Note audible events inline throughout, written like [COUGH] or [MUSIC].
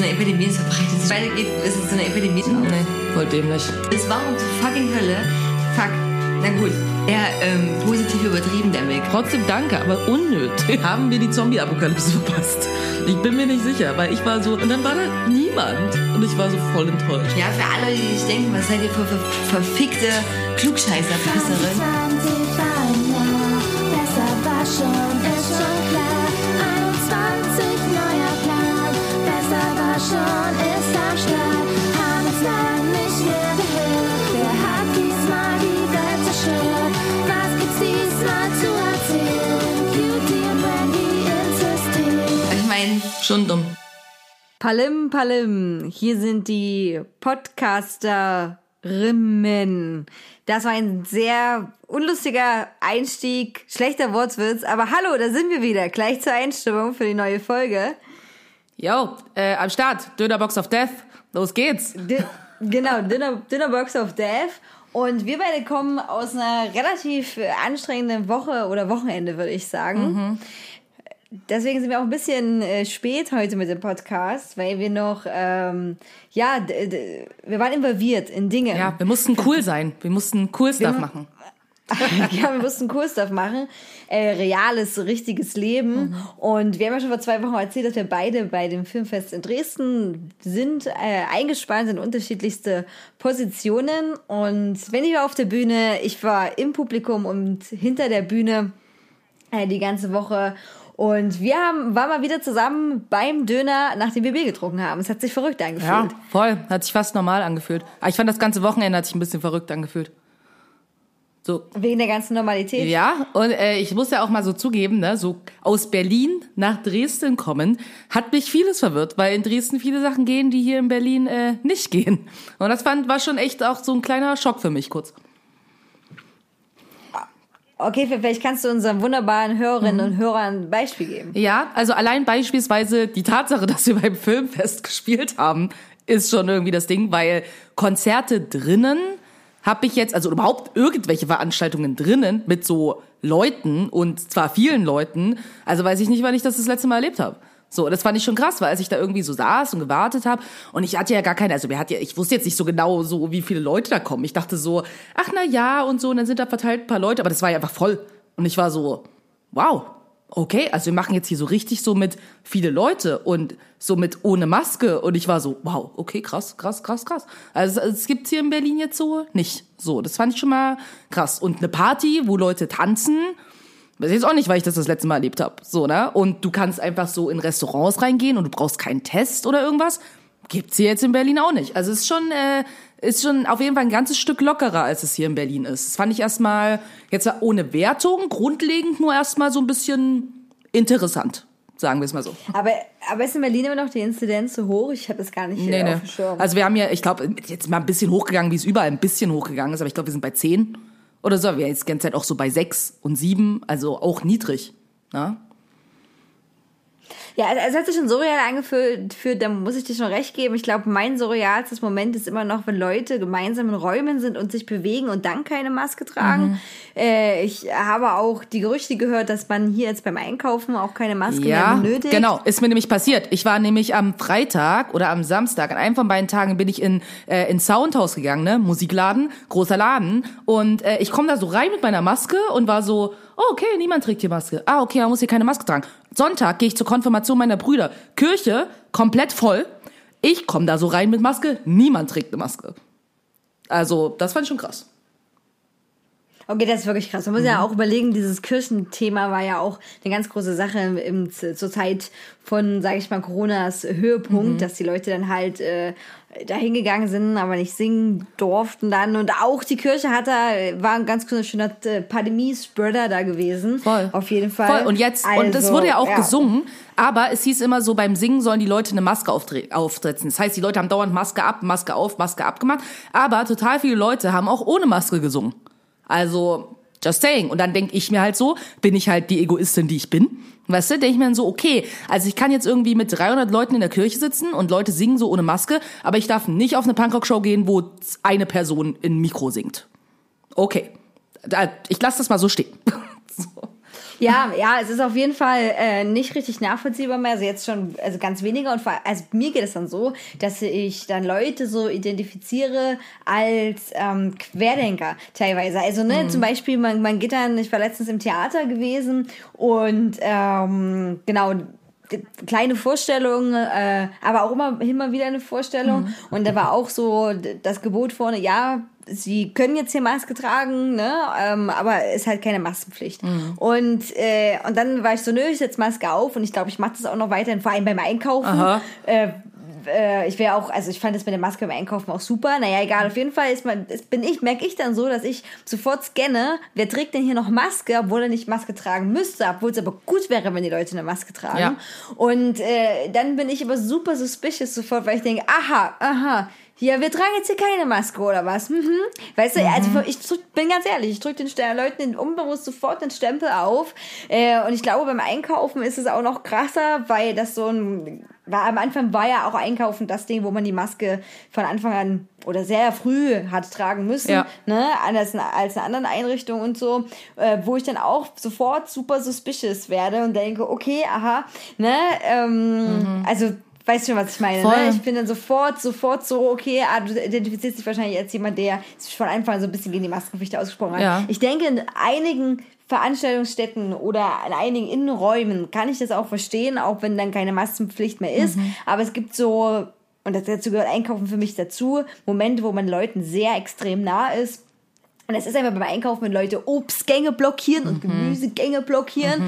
so eine Epidemie, es verbreitet sich weitergeht, ist es so eine Epidemie. Nee, voll dämlich. Es war um zur fucking Hölle. Fuck. Na gut, eher ähm, positiv übertrieben, der Mick. Trotzdem danke, aber unnötig. [LAUGHS] Haben wir die Zombie-Apokalypse verpasst? Ich bin mir nicht sicher, weil ich war so, und dann war da niemand. Und ich war so voll enttäuscht. Ja, für alle, die sich denken, was seid ihr für, für verfickte Klugscheißer-Pisserin? 20 war ein Jahr, besser war schon schon, ist am Start. Haben uns lang nicht mehr gehört. Wer hat diesmal die Welt zerstört? Was gibt's diesmal zu erzählen? Cutie und Brandy insistieren. Ich meine, Schon dumm. Palim, Palim, hier sind die Podcasterinnen. Das war ein sehr unlustiger Einstieg, schlechter Wortwitz, aber hallo, da sind wir wieder, gleich zur Einstimmung für die neue Folge. Yo, äh, am Start, Dönerbox of Death. Los geht's. Di genau, Dinner, Dinnerbox of Death. Und wir beide kommen aus einer relativ anstrengenden Woche oder Wochenende, würde ich sagen. Deswegen sind wir auch ein bisschen äh, spät heute mit dem Podcast, weil wir noch, ähm, ja, d- d- wir waren involviert in Dinge. Ja, wir mussten cool sein. Wir mussten cool Stuff Wir- machen. [LAUGHS] ja, wir mussten Kursstuff machen. Äh, reales, richtiges Leben. Und wir haben ja schon vor zwei Wochen erzählt, dass wir beide bei dem Filmfest in Dresden sind, äh, eingespannt in unterschiedlichste Positionen. Und wenn ich war auf der Bühne, ich war im Publikum und hinter der Bühne äh, die ganze Woche. Und wir haben, waren mal wieder zusammen beim Döner, nachdem wir Bier getrunken haben. Es hat sich verrückt angefühlt. Ja, voll. Hat sich fast normal angefühlt. Aber ich fand, das ganze Wochenende hat sich ein bisschen verrückt angefühlt. So, Wegen der ganzen Normalität. Ja, und äh, ich muss ja auch mal so zugeben, ne, so aus Berlin nach Dresden kommen, hat mich vieles verwirrt, weil in Dresden viele Sachen gehen, die hier in Berlin äh, nicht gehen. Und das fand, war schon echt auch so ein kleiner Schock für mich kurz. Okay, vielleicht kannst du unseren wunderbaren Hörerinnen und Hörern ein Beispiel geben. Ja, also allein beispielsweise die Tatsache, [LAUGHS] dass wir beim Filmfest gespielt haben, ist schon irgendwie das Ding, weil Konzerte drinnen habe ich jetzt, also überhaupt irgendwelche Veranstaltungen drinnen mit so Leuten und zwar vielen Leuten, also weiß ich nicht, wann ich das das letzte Mal erlebt habe. So, das fand ich schon krass, weil als ich da irgendwie so saß und gewartet habe und ich hatte ja gar keine, also wir hatten ja, ich wusste jetzt nicht so genau so, wie viele Leute da kommen. Ich dachte so, ach na ja und so und dann sind da verteilt ein paar Leute, aber das war ja einfach voll und ich war so, wow, okay, also wir machen jetzt hier so richtig so mit viele Leute und so mit ohne Maske und ich war so, wow, okay, krass, krass, krass, krass. Also es gibt's hier in Berlin jetzt so nicht. So, das fand ich schon mal krass. Und eine Party, wo Leute tanzen, weiß ich jetzt auch nicht, weil ich das das letzte Mal erlebt habe. So, ne? Und du kannst einfach so in Restaurants reingehen und du brauchst keinen Test oder irgendwas. Gibt's hier jetzt in Berlin auch nicht. Also es ist schon, äh, ist schon auf jeden Fall ein ganzes Stück lockerer, als es hier in Berlin ist. Das fand ich erstmal, jetzt ohne Wertung, grundlegend nur erstmal so ein bisschen interessant. Sagen wir es mal so. Aber, aber ist in Berlin immer noch die Inzidenz so hoch? Ich habe das gar nicht Nee, nee. auf dem Schirm. Also wir haben ja, ich glaube, jetzt mal ein bisschen hochgegangen, wie es überall ein bisschen hochgegangen ist, aber ich glaube, wir sind bei 10 oder so. Wir sind jetzt die ganze Zeit auch so bei 6 und 7, also auch niedrig. Ne? Ja, also es hat sich schon surreal angefühlt, für, da muss ich dir schon recht geben. Ich glaube, mein surrealstes Moment ist immer noch, wenn Leute gemeinsam in Räumen sind und sich bewegen und dann keine Maske tragen. Mhm. Äh, ich habe auch die Gerüchte gehört, dass man hier jetzt beim Einkaufen auch keine Maske Ja, mehr benötigt. genau, ist mir nämlich passiert. Ich war nämlich am Freitag oder am Samstag, an einem von beiden Tagen bin ich in äh, in Soundhouse gegangen, ne, Musikladen, großer Laden und äh, ich komme da so rein mit meiner Maske und war so, oh, okay, niemand trägt hier Maske. Ah, okay, man muss hier keine Maske tragen. Sonntag gehe ich zur Konfirmation meiner Brüder. Kirche komplett voll. Ich komme da so rein mit Maske, niemand trägt eine Maske. Also, das fand ich schon krass. Okay, das ist wirklich krass. Man muss Mhm. ja auch überlegen, dieses Kirchenthema war ja auch eine ganz große Sache im, zur Zeit von, sage ich mal, Coronas Höhepunkt, Mhm. dass die Leute dann halt äh, dahin gegangen sind, aber nicht singen durften dann. Und auch die Kirche hat da, war ein ganz schöner äh, Pandemie-Spreader da gewesen. Voll. Auf jeden Fall. Voll. Und jetzt, und es Also, wurde ja auch gesungen, aber es hieß immer so, beim Singen sollen die Leute eine Maske aufsetzen. Das heißt, die Leute haben dauernd Maske ab, Maske auf, Maske abgemacht. Aber total viele Leute haben auch ohne Maske gesungen. Also, just saying. Und dann denke ich mir halt so, bin ich halt die Egoistin, die ich bin. Weißt du, denke ich mir dann so, okay, also ich kann jetzt irgendwie mit 300 Leuten in der Kirche sitzen und Leute singen so ohne Maske, aber ich darf nicht auf eine Punkrock-Show gehen, wo eine Person in Mikro singt. Okay. Ich lasse das mal so stehen. [LAUGHS] so. Ja, ja, es ist auf jeden Fall äh, nicht richtig nachvollziehbar mehr. Also jetzt schon, also ganz weniger. Und vor, also mir geht es dann so, dass ich dann Leute so identifiziere als ähm, Querdenker teilweise. Also ne, zum Beispiel man, man geht dann, ich war letztens im Theater gewesen und ähm, genau kleine Vorstellung, äh, aber auch immer, immer wieder eine Vorstellung. Und da war auch so das Gebot vorne, ja, sie können jetzt hier Maske tragen, ne? Ähm, aber ist halt keine Maskenpflicht. Und, äh, und dann war ich so, nö, ich setze Maske auf und ich glaube, ich mache das auch noch weiterhin, vor allem beim Einkaufen. Äh, äh, ich wäre auch, also ich fand das mit der Maske beim Einkaufen auch super. Naja, egal, auf jeden Fall ist man, das bin ich, merke ich dann so, dass ich sofort scanne, wer trägt denn hier noch Maske, obwohl er nicht Maske tragen müsste, obwohl es aber gut wäre, wenn die Leute eine Maske tragen. Ja. Und äh, dann bin ich aber super suspicious sofort, weil ich denke, aha, aha, ja, wir tragen jetzt hier keine Maske oder was? Mhm. Weißt du, also ich drück, bin ganz ehrlich, ich drücke den Ste- Leuten den unbewusst sofort den Stempel auf. Äh, und ich glaube, beim Einkaufen ist es auch noch krasser, weil das so ein war am Anfang war ja auch Einkaufen das Ding, wo man die Maske von Anfang an oder sehr früh hat tragen müssen, Ja. ne, anders als in anderen Einrichtungen und so, äh, wo ich dann auch sofort super suspicious werde und denke, okay, aha, ne, ähm, also Weißt du schon, was ich meine? Mhm. Voll. Ne? Ich bin dann sofort, sofort so, okay, ah, du identifizierst dich wahrscheinlich als jemand, der sich von Anfang an so ein bisschen gegen die Maskenpflicht ausgesprochen hat. Ja. Ich denke, in einigen Veranstaltungsstätten oder in einigen Innenräumen kann ich das auch verstehen, auch wenn dann keine Maskenpflicht mehr ist. Mhm. Aber es gibt so, und das dazu gehört Einkaufen für mich dazu, Momente, wo man Leuten sehr extrem nah ist. Und es ist einfach beim Einkaufen, wenn Leute Obstgänge blockieren und Gemüsegänge blockieren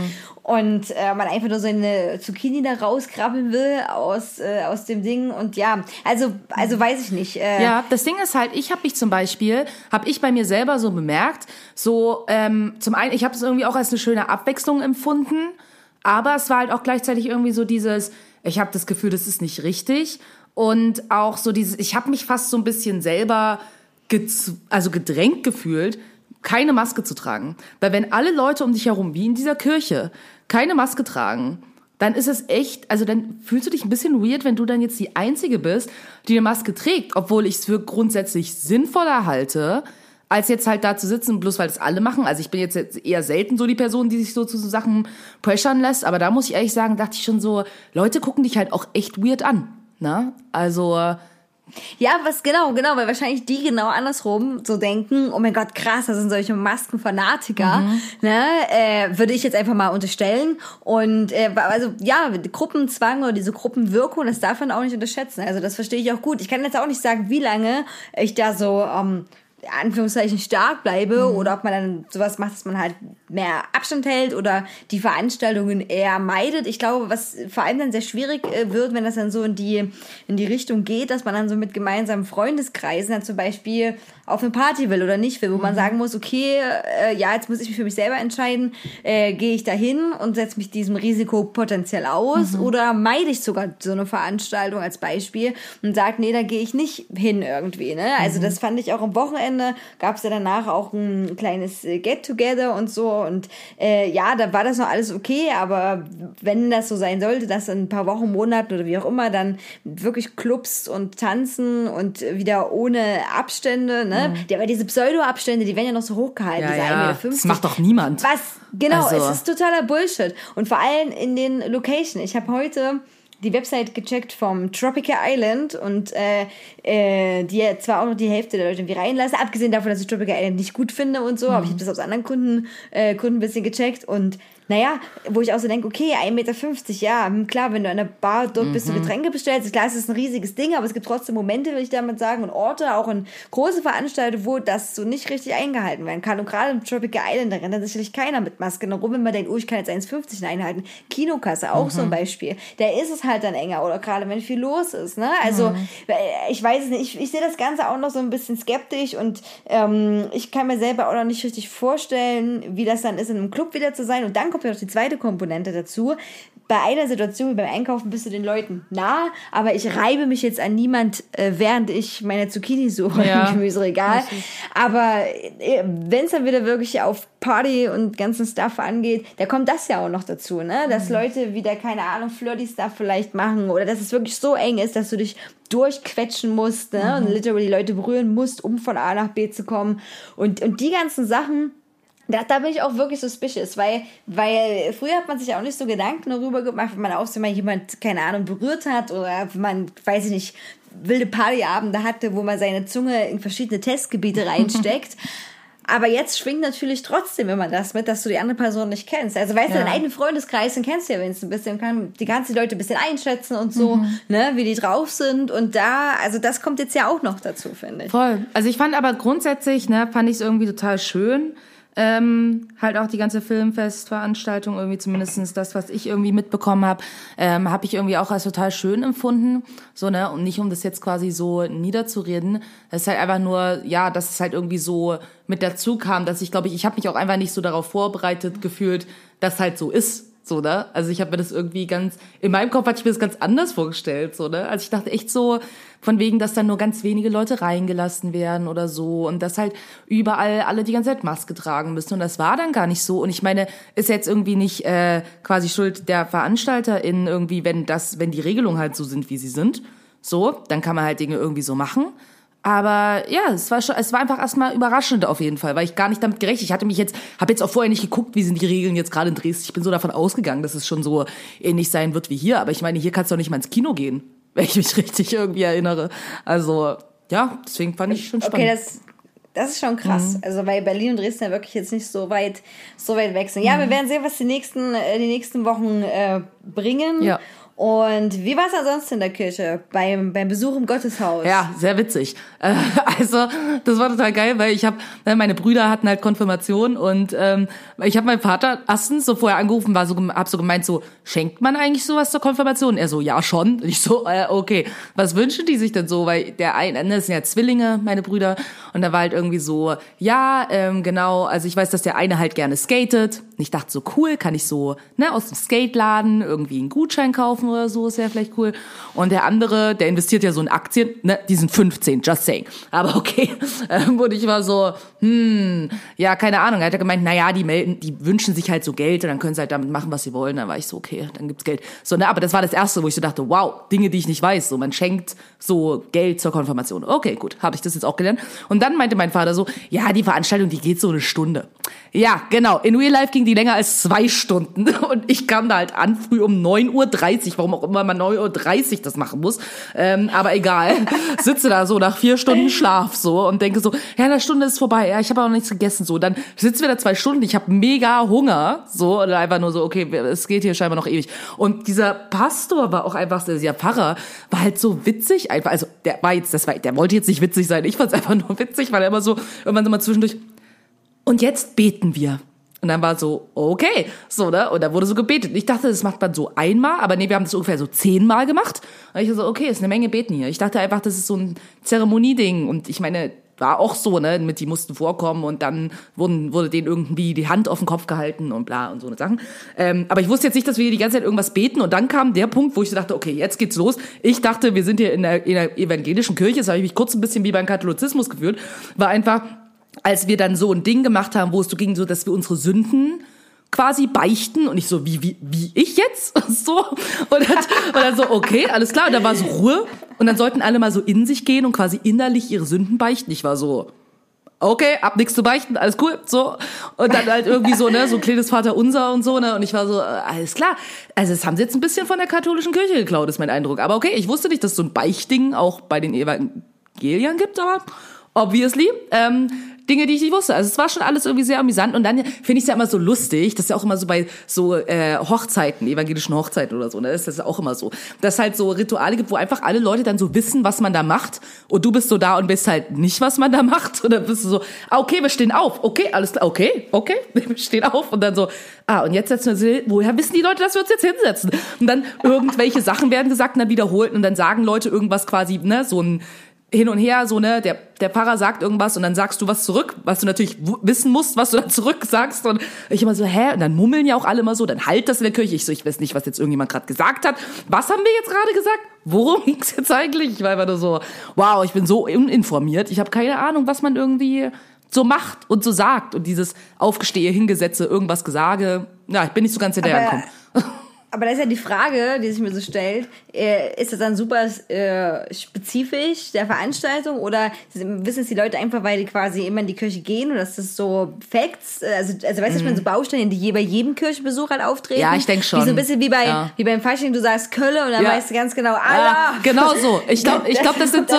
und äh, man einfach nur seine Zucchini da rauskrabbeln will aus, äh, aus dem Ding. Und ja, also, also weiß ich nicht. Äh, Ja, das Ding ist halt, ich habe mich zum Beispiel, habe ich bei mir selber so bemerkt, so ähm, zum einen, ich habe es irgendwie auch als eine schöne Abwechslung empfunden, aber es war halt auch gleichzeitig irgendwie so dieses, ich habe das Gefühl, das ist nicht richtig und auch so dieses, ich habe mich fast so ein bisschen selber also gedrängt gefühlt, keine Maske zu tragen, weil wenn alle Leute um dich herum, wie in dieser Kirche, keine Maske tragen, dann ist es echt, also dann fühlst du dich ein bisschen weird, wenn du dann jetzt die Einzige bist, die eine Maske trägt, obwohl ich es für grundsätzlich sinnvoller halte, als jetzt halt da zu sitzen, bloß weil es alle machen. Also ich bin jetzt eher selten so die Person, die sich so zu so Sachen pressern lässt, aber da muss ich ehrlich sagen, dachte ich schon so, Leute gucken dich halt auch echt weird an. Ne? Also, Ja, was genau, genau, weil wahrscheinlich die genau andersrum so denken, oh mein Gott, krass, das sind solche Maskenfanatiker, ne, äh, würde ich jetzt einfach mal unterstellen. Und äh, also ja, Gruppenzwang oder diese Gruppenwirkung, das darf man auch nicht unterschätzen. Also das verstehe ich auch gut. Ich kann jetzt auch nicht sagen, wie lange ich da so ähm, Anführungszeichen stark bleibe oder ob man dann sowas macht, dass man halt mehr Abstand hält oder die Veranstaltungen eher meidet. Ich glaube, was vor allem dann sehr schwierig äh, wird, wenn das dann so in die, in die Richtung geht, dass man dann so mit gemeinsamen Freundeskreisen dann zum Beispiel auf eine Party will oder nicht will, wo man sagen muss, okay, äh, ja, jetzt muss ich mich für mich selber entscheiden, äh, gehe ich da hin und setze mich diesem Risiko potenziell aus oder meide ich sogar so eine Veranstaltung als Beispiel und sage, nee, da gehe ich nicht hin irgendwie. Ne? Also das fand ich auch am Wochenende, gab es ja danach auch ein kleines äh, Get-Together und so und äh, ja, da war das noch alles okay, aber wenn das so sein sollte, dass in ein paar Wochen, Monaten oder wie auch immer dann wirklich Clubs und Tanzen und wieder ohne Abstände, ne? Ja, aber diese Pseudo-Abstände, die werden ja noch so hochgehalten, ja, diese ja, 1,50 Meter. das macht doch niemand. Was? Genau, Also- es ist totaler Bullshit. Und vor allem in den Location. Ich habe heute die Website gecheckt vom Tropical Island und äh, äh, die zwar auch noch die Hälfte der Leute irgendwie reinlassen, abgesehen davon, dass ich Tropical Island nicht gut finde und so, aber ich habe das aus anderen Gründen, äh, Gründen ein bisschen gecheckt und naja, wo ich auch so denke, okay, 1,50 Meter, ja, hm, klar, wenn du an der Bar dort bist und Getränke bestellst, klar, es ist ein riesiges Ding, aber es gibt trotzdem Momente, will ich damit sagen, und Orte, auch in große Veranstaltungen, wo das so nicht richtig eingehalten werden kann. Und gerade im Tropical Island, da rennt dann sicherlich keiner mit Maske rum, wenn man denkt, oh, ich kann jetzt 1,50 einhalten. Kinokasse, auch so ein Beispiel. Da ist es halt dann enger, oder gerade wenn viel los ist, ne? Also, äh, ich weiß es nicht, ich, ich sehe das Ganze auch noch so ein bisschen skeptisch und ähm, ich kann mir selber auch noch nicht richtig vorstellen, wie das dann ist, in einem Club wieder zu sein. Und dann kommt ja noch die zweite Komponente dazu. Bei einer Situation wie beim Einkaufen bist du den Leuten nah, aber ich reibe mich jetzt an niemand, äh, während ich meine Zucchini suche Ja. im Gemüseregal. Aber wenn es dann wieder wirklich auf Party und ganzen Stuff angeht, da kommt das ja auch noch dazu, ne? Dass Leute wieder, keine Ahnung, flirty Stuff vielleicht machen oder dass es wirklich so eng ist, dass du dich durchquetschen musst, ne? Und literally Leute berühren musst, um von A nach B zu kommen. Und, und die ganzen Sachen, Da, da bin ich auch wirklich suspicious, weil, weil früher hat man sich auch nicht so Gedanken darüber gemacht, wenn man auch mal jemand, keine Ahnung, berührt hat oder wenn man, weiß ich nicht, wilde Partyabende hatte, wo man seine Zunge in verschiedene Testgebiete reinsteckt. [LAUGHS] Aber jetzt schwingt natürlich trotzdem immer das mit, dass du die andere Person nicht kennst. Also weißt du, Ja. deinen eigenen Freundeskreis, den kennst du ja wenigstens ein bisschen, kann die ganzen Leute ein bisschen einschätzen und so, ne, wie die drauf sind. Und da, also das kommt jetzt ja auch noch dazu, finde ich. Voll. Also ich fand aber grundsätzlich, ne, fand ich es irgendwie total schön. Ähm, halt auch die ganze Filmfestveranstaltung, irgendwie zumindestens das, was ich irgendwie mitbekommen habe, ähm, habe ich irgendwie auch als total schön empfunden. So, ne? Und nicht um das jetzt quasi so niederzureden. Es ist halt einfach nur, ja, dass es halt irgendwie so mit dazu kam, dass ich glaube ich, ich habe mich auch einfach nicht so darauf vorbereitet gefühlt, dass halt so ist. So, ne? Also ich habe mir das irgendwie ganz, in meinem Kopf hatte ich mir das ganz anders vorgestellt, so, ne? Also ich dachte echt so, von wegen, dass dann nur ganz wenige Leute reingelassen werden oder so und dass halt überall alle die ganze Zeit Maske tragen müssen und das war dann gar nicht so und ich meine, ist jetzt irgendwie nicht äh, quasi Schuld der VeranstalterInnen irgendwie, wenn das, wenn die Regelungen halt so sind, wie sie sind, so, dann kann man halt Dinge irgendwie so machen. Aber ja, es war schon, es war einfach erstmal überraschend auf jeden Fall, weil ich gar nicht damit gerechnet. Ich hatte mich jetzt, habe jetzt auch vorher nicht geguckt, wie sind die Regeln jetzt gerade in Dresden. Ich bin so davon ausgegangen, dass es schon so ähnlich sein wird wie hier. Aber ich meine, hier kannst du doch nicht mal ins Kino gehen, [LAUGHS] wenn ich mich richtig irgendwie erinnere. Also ja, deswegen fand ich schon spannend. Okay, das, das ist schon krass. Also weil Berlin und Dresden ja wirklich jetzt nicht so weit, so weit weg sind. Ja, wir werden sehen, was die nächsten, äh, die nächsten Wochen äh, bringen. Ja. Und wie war es ansonsten in der Kirche beim, beim Besuch im Gotteshaus? Ja, sehr witzig. Äh, [LAUGHS] Also, das war total geil, weil ich habe, meine Brüder hatten halt Konfirmation und ähm, ich habe meinen Vater erstens so vorher angerufen, war so, hab so gemeint, so schenkt man eigentlich sowas zur Konfirmation? Er so, ja schon. Und ich so, äh, okay, was wünschen die sich denn so? Weil der eine, das sind ja Zwillinge, meine Brüder, und da war halt irgendwie so, ja, ähm, genau. Also ich weiß, dass der eine halt gerne skatet. Und ich dachte so, cool, kann ich so ne aus dem Skateladen irgendwie einen Gutschein kaufen oder so, ist ja vielleicht cool. Und der andere, der investiert ja so in Aktien, ne, die sind 15, just saying. Aber okay. [LAUGHS] Ähm, und ich war so, hm, ja, keine Ahnung. Er hat ja gemeint, naja, die melden, die wünschen sich halt so Geld und dann können sie halt damit machen, was sie wollen. Dann war ich so, okay, dann gibt's Geld. So, ne, aber das war das erste, wo ich so dachte, wow, Dinge, die ich nicht weiß. So, man schenkt so Geld zur Konfirmation. Okay, gut, habe ich das jetzt auch gelernt. Und dann meinte mein Vater so, ja, die Veranstaltung, die geht so eine Stunde. Ja, genau. In Real Life ging die länger als zwei Stunden. [LAUGHS] Und ich kam da halt an, früh um 9.30 Uhr, warum auch immer man 9.30 Uhr das machen muss. Ähm, aber egal. [LAUGHS] Sitze da so nach vier Stunden Schlaf so und denke so, ja, eine Stunde ist vorbei. Ja, ich habe auch nichts gegessen. So, dann sitzen wir da zwei Stunden. Ich habe mega Hunger. So, oder einfach nur so, okay, es geht hier scheinbar noch ewig. Und dieser Pastor war auch einfach, dieser Pfarrer, war halt so witzig einfach. Also, der war jetzt, das war, der wollte jetzt nicht witzig sein. Ich fand's einfach nur witzig, weil er immer so, irgendwann so mal zwischendurch, und jetzt beten wir. Und dann war so, okay, so, ne? Und da wurde so gebetet. Ich dachte, das macht man so einmal, aber nee, wir haben das ungefähr so zehnmal gemacht. Und ich so, okay, ist eine Menge Beten hier. Ich dachte einfach, das ist so ein Zeremonieding. Und ich meine, war auch so, ne? Mit die mussten vorkommen und dann wurden, wurde denen irgendwie die Hand auf den Kopf gehalten und bla und so eine Sachen. Ähm, aber ich wusste jetzt nicht, dass wir hier die ganze Zeit irgendwas beten. Und dann kam der Punkt, wo ich so dachte, okay, jetzt geht's los. Ich dachte, wir sind hier in der, in der evangelischen Kirche. Das habe ich mich kurz ein bisschen wie beim Katholizismus gefühlt. War einfach, als wir dann so ein Ding gemacht haben, wo es so ging, so dass wir unsere Sünden quasi beichten und ich so, wie, wie, wie ich jetzt? [LAUGHS] So. Und dann, und dann so, okay, alles klar. Und dann war so Ruhe. Und dann sollten alle mal so in sich gehen und quasi innerlich ihre Sünden beichten. Ich war so, okay, ab nichts zu beichten, alles cool, so. Und dann halt irgendwie so, ne, so kleines Vater unser und so, ne. Und ich war so, äh, alles klar. Also das haben sie jetzt ein bisschen von der katholischen Kirche geklaut, ist mein Eindruck. Aber okay, ich wusste nicht, dass es so ein Beichtding auch bei den Evangeliern gibt, aber obviously. Ähm, Dinge, die ich nicht wusste. Also es war schon alles irgendwie sehr amüsant. Und dann finde ich es ja immer so lustig, das ist ja auch immer so bei so äh, Hochzeiten, evangelischen Hochzeiten oder so, ne? Das ist ja auch immer so. Dass es halt so Rituale gibt, wo einfach alle Leute dann so wissen, was man da macht. Und du bist so da und bist halt nicht, was man da macht. [LAUGHS] Dann bist du so, ah, okay, wir stehen auf. Okay, alles klar, okay, okay, [LAUGHS] wir stehen auf. Und dann so, ah, und jetzt setzen wir uns, woher wissen die Leute, dass wir uns jetzt hinsetzen? Und dann irgendwelche Sachen werden gesagt und dann wiederholt. Und dann sagen Leute irgendwas quasi, ne, so ein hin und her, so, ne, der, der Pfarrer sagt irgendwas und dann sagst du was zurück, was du natürlich wissen musst, was du dann [LAUGHS] zurück sagst. Und ich immer so, hä? Und dann mummeln ja auch alle immer so, dann halt das in der Kirche. Ich so, ich weiß nicht, was jetzt irgendjemand gerade gesagt hat. Was haben wir jetzt gerade gesagt? Worum [LAUGHS] ging's jetzt eigentlich? Ich war einfach nur so, wow, ich bin so uninformiert. Ich habe keine Ahnung, was man irgendwie so macht und so sagt. Und dieses Aufgestehe, Hingesetze, irgendwas Gesage. Ja, ich bin nicht so ganz hinterhergekommen. [LAUGHS] aber das ist ja die Frage, die sich mir so stellt, äh, ist das dann super äh, spezifisch der Veranstaltung oder wissen es die Leute einfach, weil die quasi immer in die Kirche gehen oder ist das so Facts? Also, also weißt du, ich meine, so Baustellen, die je bei jedem Kirchenbesuch halt auftreten? Mhm. Ja, ich denk schon. Wie so ein bisschen wie bei, Ja. wie beim Fasching, du sagst Kölle und dann Ja. weißt du ganz genau, Ja, Allah! genau so. Ich glaube, [LAUGHS] ich glaub, das sind so,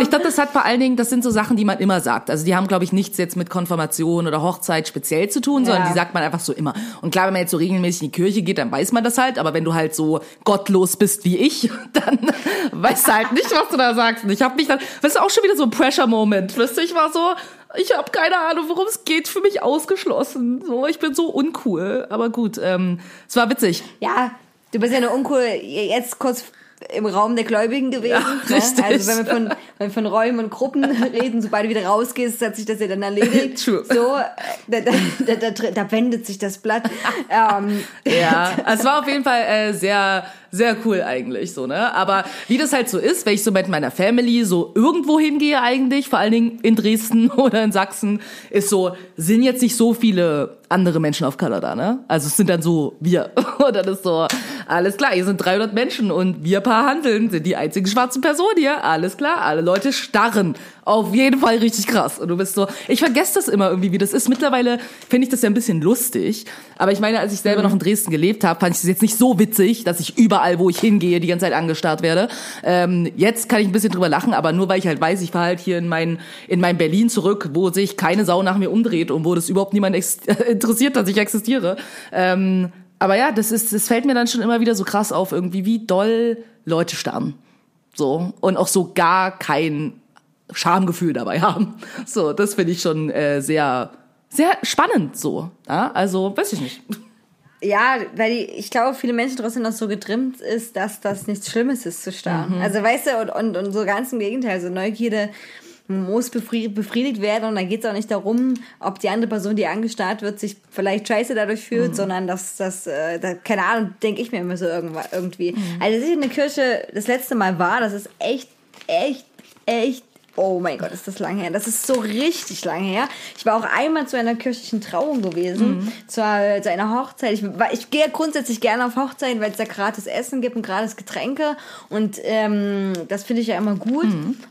ich glaube, das hat vor allen Dingen, das sind so Sachen, die man immer sagt. Also die haben, glaube ich, nichts jetzt mit Konfirmation oder Hochzeit speziell zu tun, sondern Ja. die sagt man einfach so immer. Und klar, wenn man jetzt so regelmäßig in die Kirche geht, dann weiß man das halt. Aber wenn du halt so gottlos bist wie ich, [LAUGHS] dann weißt du halt nicht, was du da sagst. Und ich habe mich dann, das ist auch schon wieder so ein Pressure-Moment. Weißt du, ich war so, ich habe keine Ahnung, worum es geht, für mich ausgeschlossen. So, ich bin so uncool. Aber gut, ähm, es war witzig. Ja, du bist ja nur uncool, jetzt kurz im Raum der Gläubigen gewesen. Ja. Ne? [LAUGHS] Also wenn wir, von, wenn wir von Räumen und Gruppen [LAUGHS] reden, sobald du wieder rausgehst, hat sich das ja dann erledigt. [LAUGHS] True. So, äh, da, da, da, da, wendet sich das Blatt. ähm, Ja, es war auf jeden Fall äh, sehr, sehr cool eigentlich so, ne? Aber wie das halt so ist, wenn ich so mit meiner Family so irgendwo hingehe eigentlich, vor allen Dingen in Dresden oder in Sachsen, ist so, sind jetzt nicht so viele andere Menschen auf Color da, ne? Also es sind dann so wir. Dann ist so, alles klar, hier sind 300 Menschen und wir paar Handeln sind die einzigen schwarzen Personen hier. Alles klar, alle Leute starren. Auf jeden Fall richtig krass. Und du bist so, ich vergesse das immer irgendwie, wie das ist. Mittlerweile finde ich das ja ein bisschen lustig. Aber ich meine, als ich selber noch in Dresden gelebt habe, fand ich das jetzt nicht so witzig, dass ich überall, wo ich hingehe, die ganze Zeit angestarrt werde. Ähm, jetzt kann ich ein bisschen drüber lachen, aber nur weil ich halt weiß, ich fahre halt hier in mein, in mein Berlin zurück, wo sich keine Sau nach mir umdreht und wo das überhaupt niemand [LAUGHS] interessiert, dass ich existiere. Ähm, aber ja, das ist, das fällt mir dann schon immer wieder so krass auf, irgendwie, wie doll Leute starren. So. Und auch so gar kein Schamgefühl dabei [LAUGHS] haben. So, das finde ich schon äh, sehr, sehr spannend so. Ja? Also, weiß ich nicht. Ja, weil die, ich glaube, viele Menschen trotzdem noch so getrimmt ist, dass das nichts Schlimmes ist zu starren. Mhm. Also weißt du, und, und, und so ganz im Gegenteil, so Neugierde muss befri- befriedigt werden und da geht es auch nicht darum, ob die andere Person, die angestarrt wird, sich vielleicht scheiße dadurch fühlt, Mhm. sondern dass das, äh, da, keine Ahnung, denke ich mir immer so irgendwie. Mhm. Also als ich in der Kirche das letzte Mal war, das ist echt, echt, echt Oh mein Gott, ist das lang her. Das ist so richtig lang her. Ich war auch einmal zu einer kirchlichen Trauung gewesen, zu, zu einer Hochzeit. Ich, ich gehe grundsätzlich gerne auf Hochzeiten, weil es da gratis Essen gibt und gratis Getränke. Und ähm, das finde ich ja immer gut.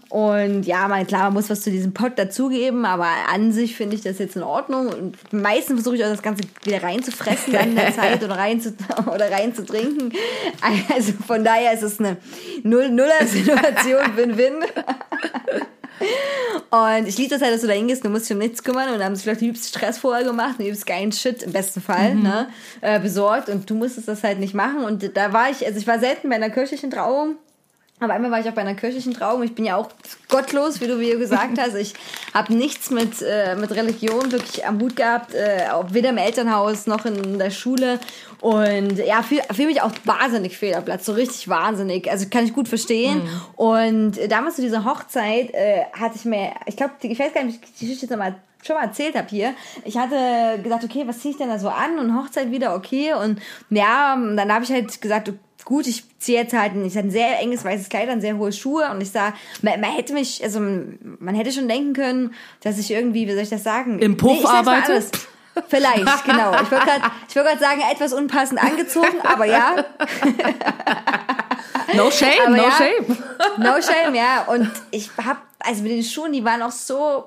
Und ja, mal klar, man muss was zu diesem Pott dazugeben, aber an sich finde ich das jetzt in Ordnung. Und meistens versuche ich auch das Ganze wieder reinzufressen dann in der [LAUGHS] Zeit oder rein zu, oder reinzutrinken. Also von daher ist es eine Null-Nuller-Situation, [LAUGHS] Win-Win. Und ich liebe das halt, dass du da hingehst, du musst dich um nichts kümmern und haben sich vielleicht übelst Stress vorher gemacht und übelst geilen Shit im besten Fall ne, äh, besorgt und du musstest das halt nicht machen. Und da war ich, also ich war selten bei einer kirchlichen Trauung. Aber einmal war ich auch bei einer kirchlichen Trauung. Ich bin ja auch gottlos, wie du mir gesagt [LAUGHS] hast. Ich habe nichts mit, äh, mit Religion wirklich am Hut gehabt, äh, weder im Elternhaus noch in der Schule. Und ja, fühle fühl mich auch wahnsinnig fehl am Platz, so richtig wahnsinnig. Also kann ich gut verstehen. Und äh, damals zu dieser Hochzeit äh, hatte ich mir, ich glaube, ich weiß gar nicht, ob ich die Geschichte jetzt nochmal schon mal erzählt habe hier. Ich hatte gesagt, okay, was ziehe ich denn da so an? Und Hochzeit wieder, okay. Und ja, dann habe ich halt gesagt, gut, ich ziehe jetzt halt ein, ich hatte ein sehr enges weißes Kleid an, sehr hohe Schuhe und ich sah, man, man hätte mich, also man hätte schon denken können, dass ich irgendwie, wie soll ich das sagen? Im Puff mal arbeite? Vielleicht, [LAUGHS] genau. Ich wollte gerade gerade sagen, etwas unpassend angezogen, aber ja, [LAUGHS] No shame, Aber no ja. shame. no shame, ja. Und ich hab, also mit den Schuhen, die waren auch so,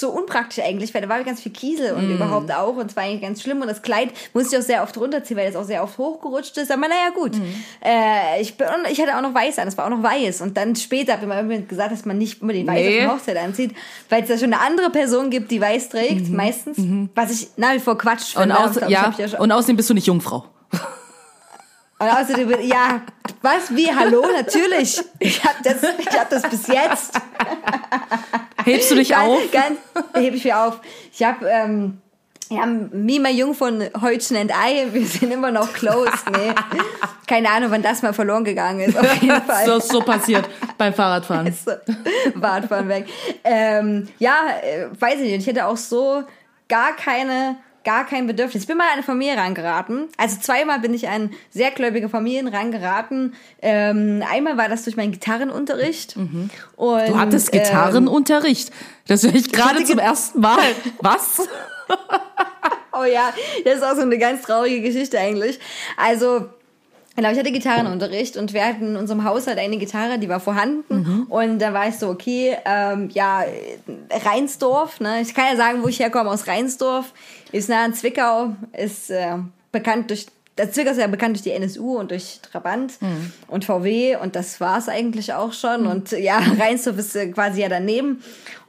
so unpraktisch eigentlich, weil da war ganz viel Kiesel und überhaupt auch und es war eigentlich ganz schlimm und das Kleid musste ich auch sehr oft runterziehen, weil es auch sehr oft hochgerutscht ist, aber naja, gut. Äh, ich, bin, und ich hatte auch noch weiß an, es war auch noch weiß und dann später hat mir mal irgendjemand gesagt, dass man nicht unbedingt weiß Nee. auf Hochzeit anzieht, weil es da schon eine andere Person gibt, die weiß trägt, meistens, was ich nach wie vor Quatsch Und, finde. aus, aber ich ja, ja und außerdem bist du nicht Jungfrau. und außerdem, ja, was, wie, hallo, natürlich. Ich habe das, ich hab das bis jetzt. [LAUGHS] Hebst du dich Ganz, auf? ganz, hebe ich mir auf. Ich habe, ähm, ja, Mima Jung von Heutchen and I, wir sind immer noch close, nee. Keine Ahnung, wann das mal verloren gegangen ist, auf jeden [LAUGHS] Fall. So ist so passiert beim Fahrradfahren. [LAUGHS] Badfahren weg. Ähm, ja, äh, weiß ich nicht. Ich hätte auch so gar keine, gar kein Bedürfnis. Ich bin mal an eine Familie rangeraten. Also zweimal bin ich an sehr gläubige Familien rangeraten. Ähm, einmal war das durch meinen Gitarrenunterricht. Und, Mhm. Du hattest ähm, Gitarrenunterricht. Das höre ich gerade zum ersten Mal. Was? [LAUGHS] Oh ja, das ist auch so eine ganz traurige Geschichte eigentlich. Also, Genau, ich hatte Gitarrenunterricht und wir hatten in unserem Haushalt eine Gitarre, die war vorhanden. Und da war ich so, okay, ähm, ja, Rheinsdorf, ne? Ich kann ja sagen, wo ich herkomme, aus Rheinsdorf. Ist nah an Zwickau, ist äh, bekannt durch, das Zwickau ist ja bekannt durch die NSU und durch Trabant und VW und das war's eigentlich auch schon. Und ja, [LAUGHS] Rheinsdorf ist äh, quasi ja daneben.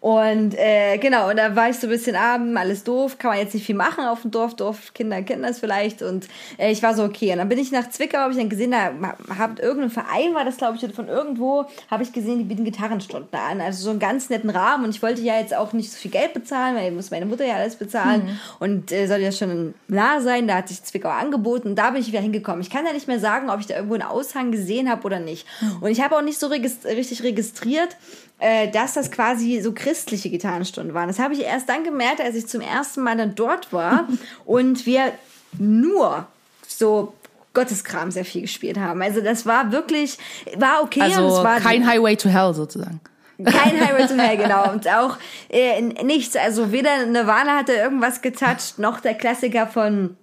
Und äh, genau, und da war ich so ein bisschen abend, alles doof, kann man jetzt nicht viel machen auf dem Dorf, Dorfkinder kennen das vielleicht. Und äh, ich war so, okay. Und dann bin ich nach Zwickau, habe ich dann gesehen, da habt irgendein Verein war das, glaube ich, von irgendwo, habe ich gesehen, die bieten Gitarrenstunden an. Also so einen ganz netten Rahmen. Und ich wollte ja jetzt auch nicht so viel Geld bezahlen, weil muss meine Mutter ja alles bezahlen. Und äh, soll ja schon nah sein. Da hat sich Zwickau angeboten. Und da bin ich wieder hingekommen. Ich kann ja nicht mehr sagen, ob ich da irgendwo einen Aushang gesehen habe oder nicht. Und ich habe auch nicht so regist richtig registriert, äh, dass das quasi so christliche Gitarrenstunden waren. Das habe ich erst dann gemerkt, als ich zum ersten Mal dann dort war [LAUGHS] und wir nur so Gotteskram sehr viel gespielt haben. Also das war wirklich, war okay und es Also war kein Highway to Hell sozusagen. kein Highway to Hell, genau. [LAUGHS] Und auch äh, nichts, also weder Nirvana hatte irgendwas getoucht, noch der Klassiker von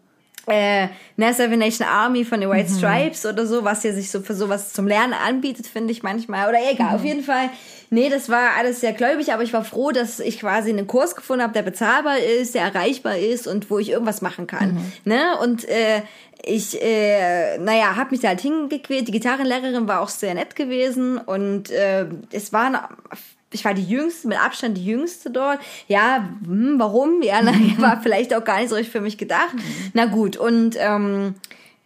äh, Seven Nation Army von den White Stripes oder so, was ja sich so für sowas zum Lernen anbietet, finde ich manchmal. Oder egal, auf jeden Fall. Nee, das war alles sehr gläubig, aber ich war froh, dass ich quasi einen Kurs gefunden habe, der bezahlbar ist, der erreichbar ist und wo ich irgendwas machen kann. Ne? Und äh, ich, äh, naja, habe mich da halt hingequält. Die Gitarrenlehrerin war auch sehr nett gewesen und äh, es waren ich war die jüngste, mit Abstand die jüngste dort. Ja, hm, warum? Ja, na, war vielleicht auch gar nicht so richtig für mich gedacht. Na gut, und ähm,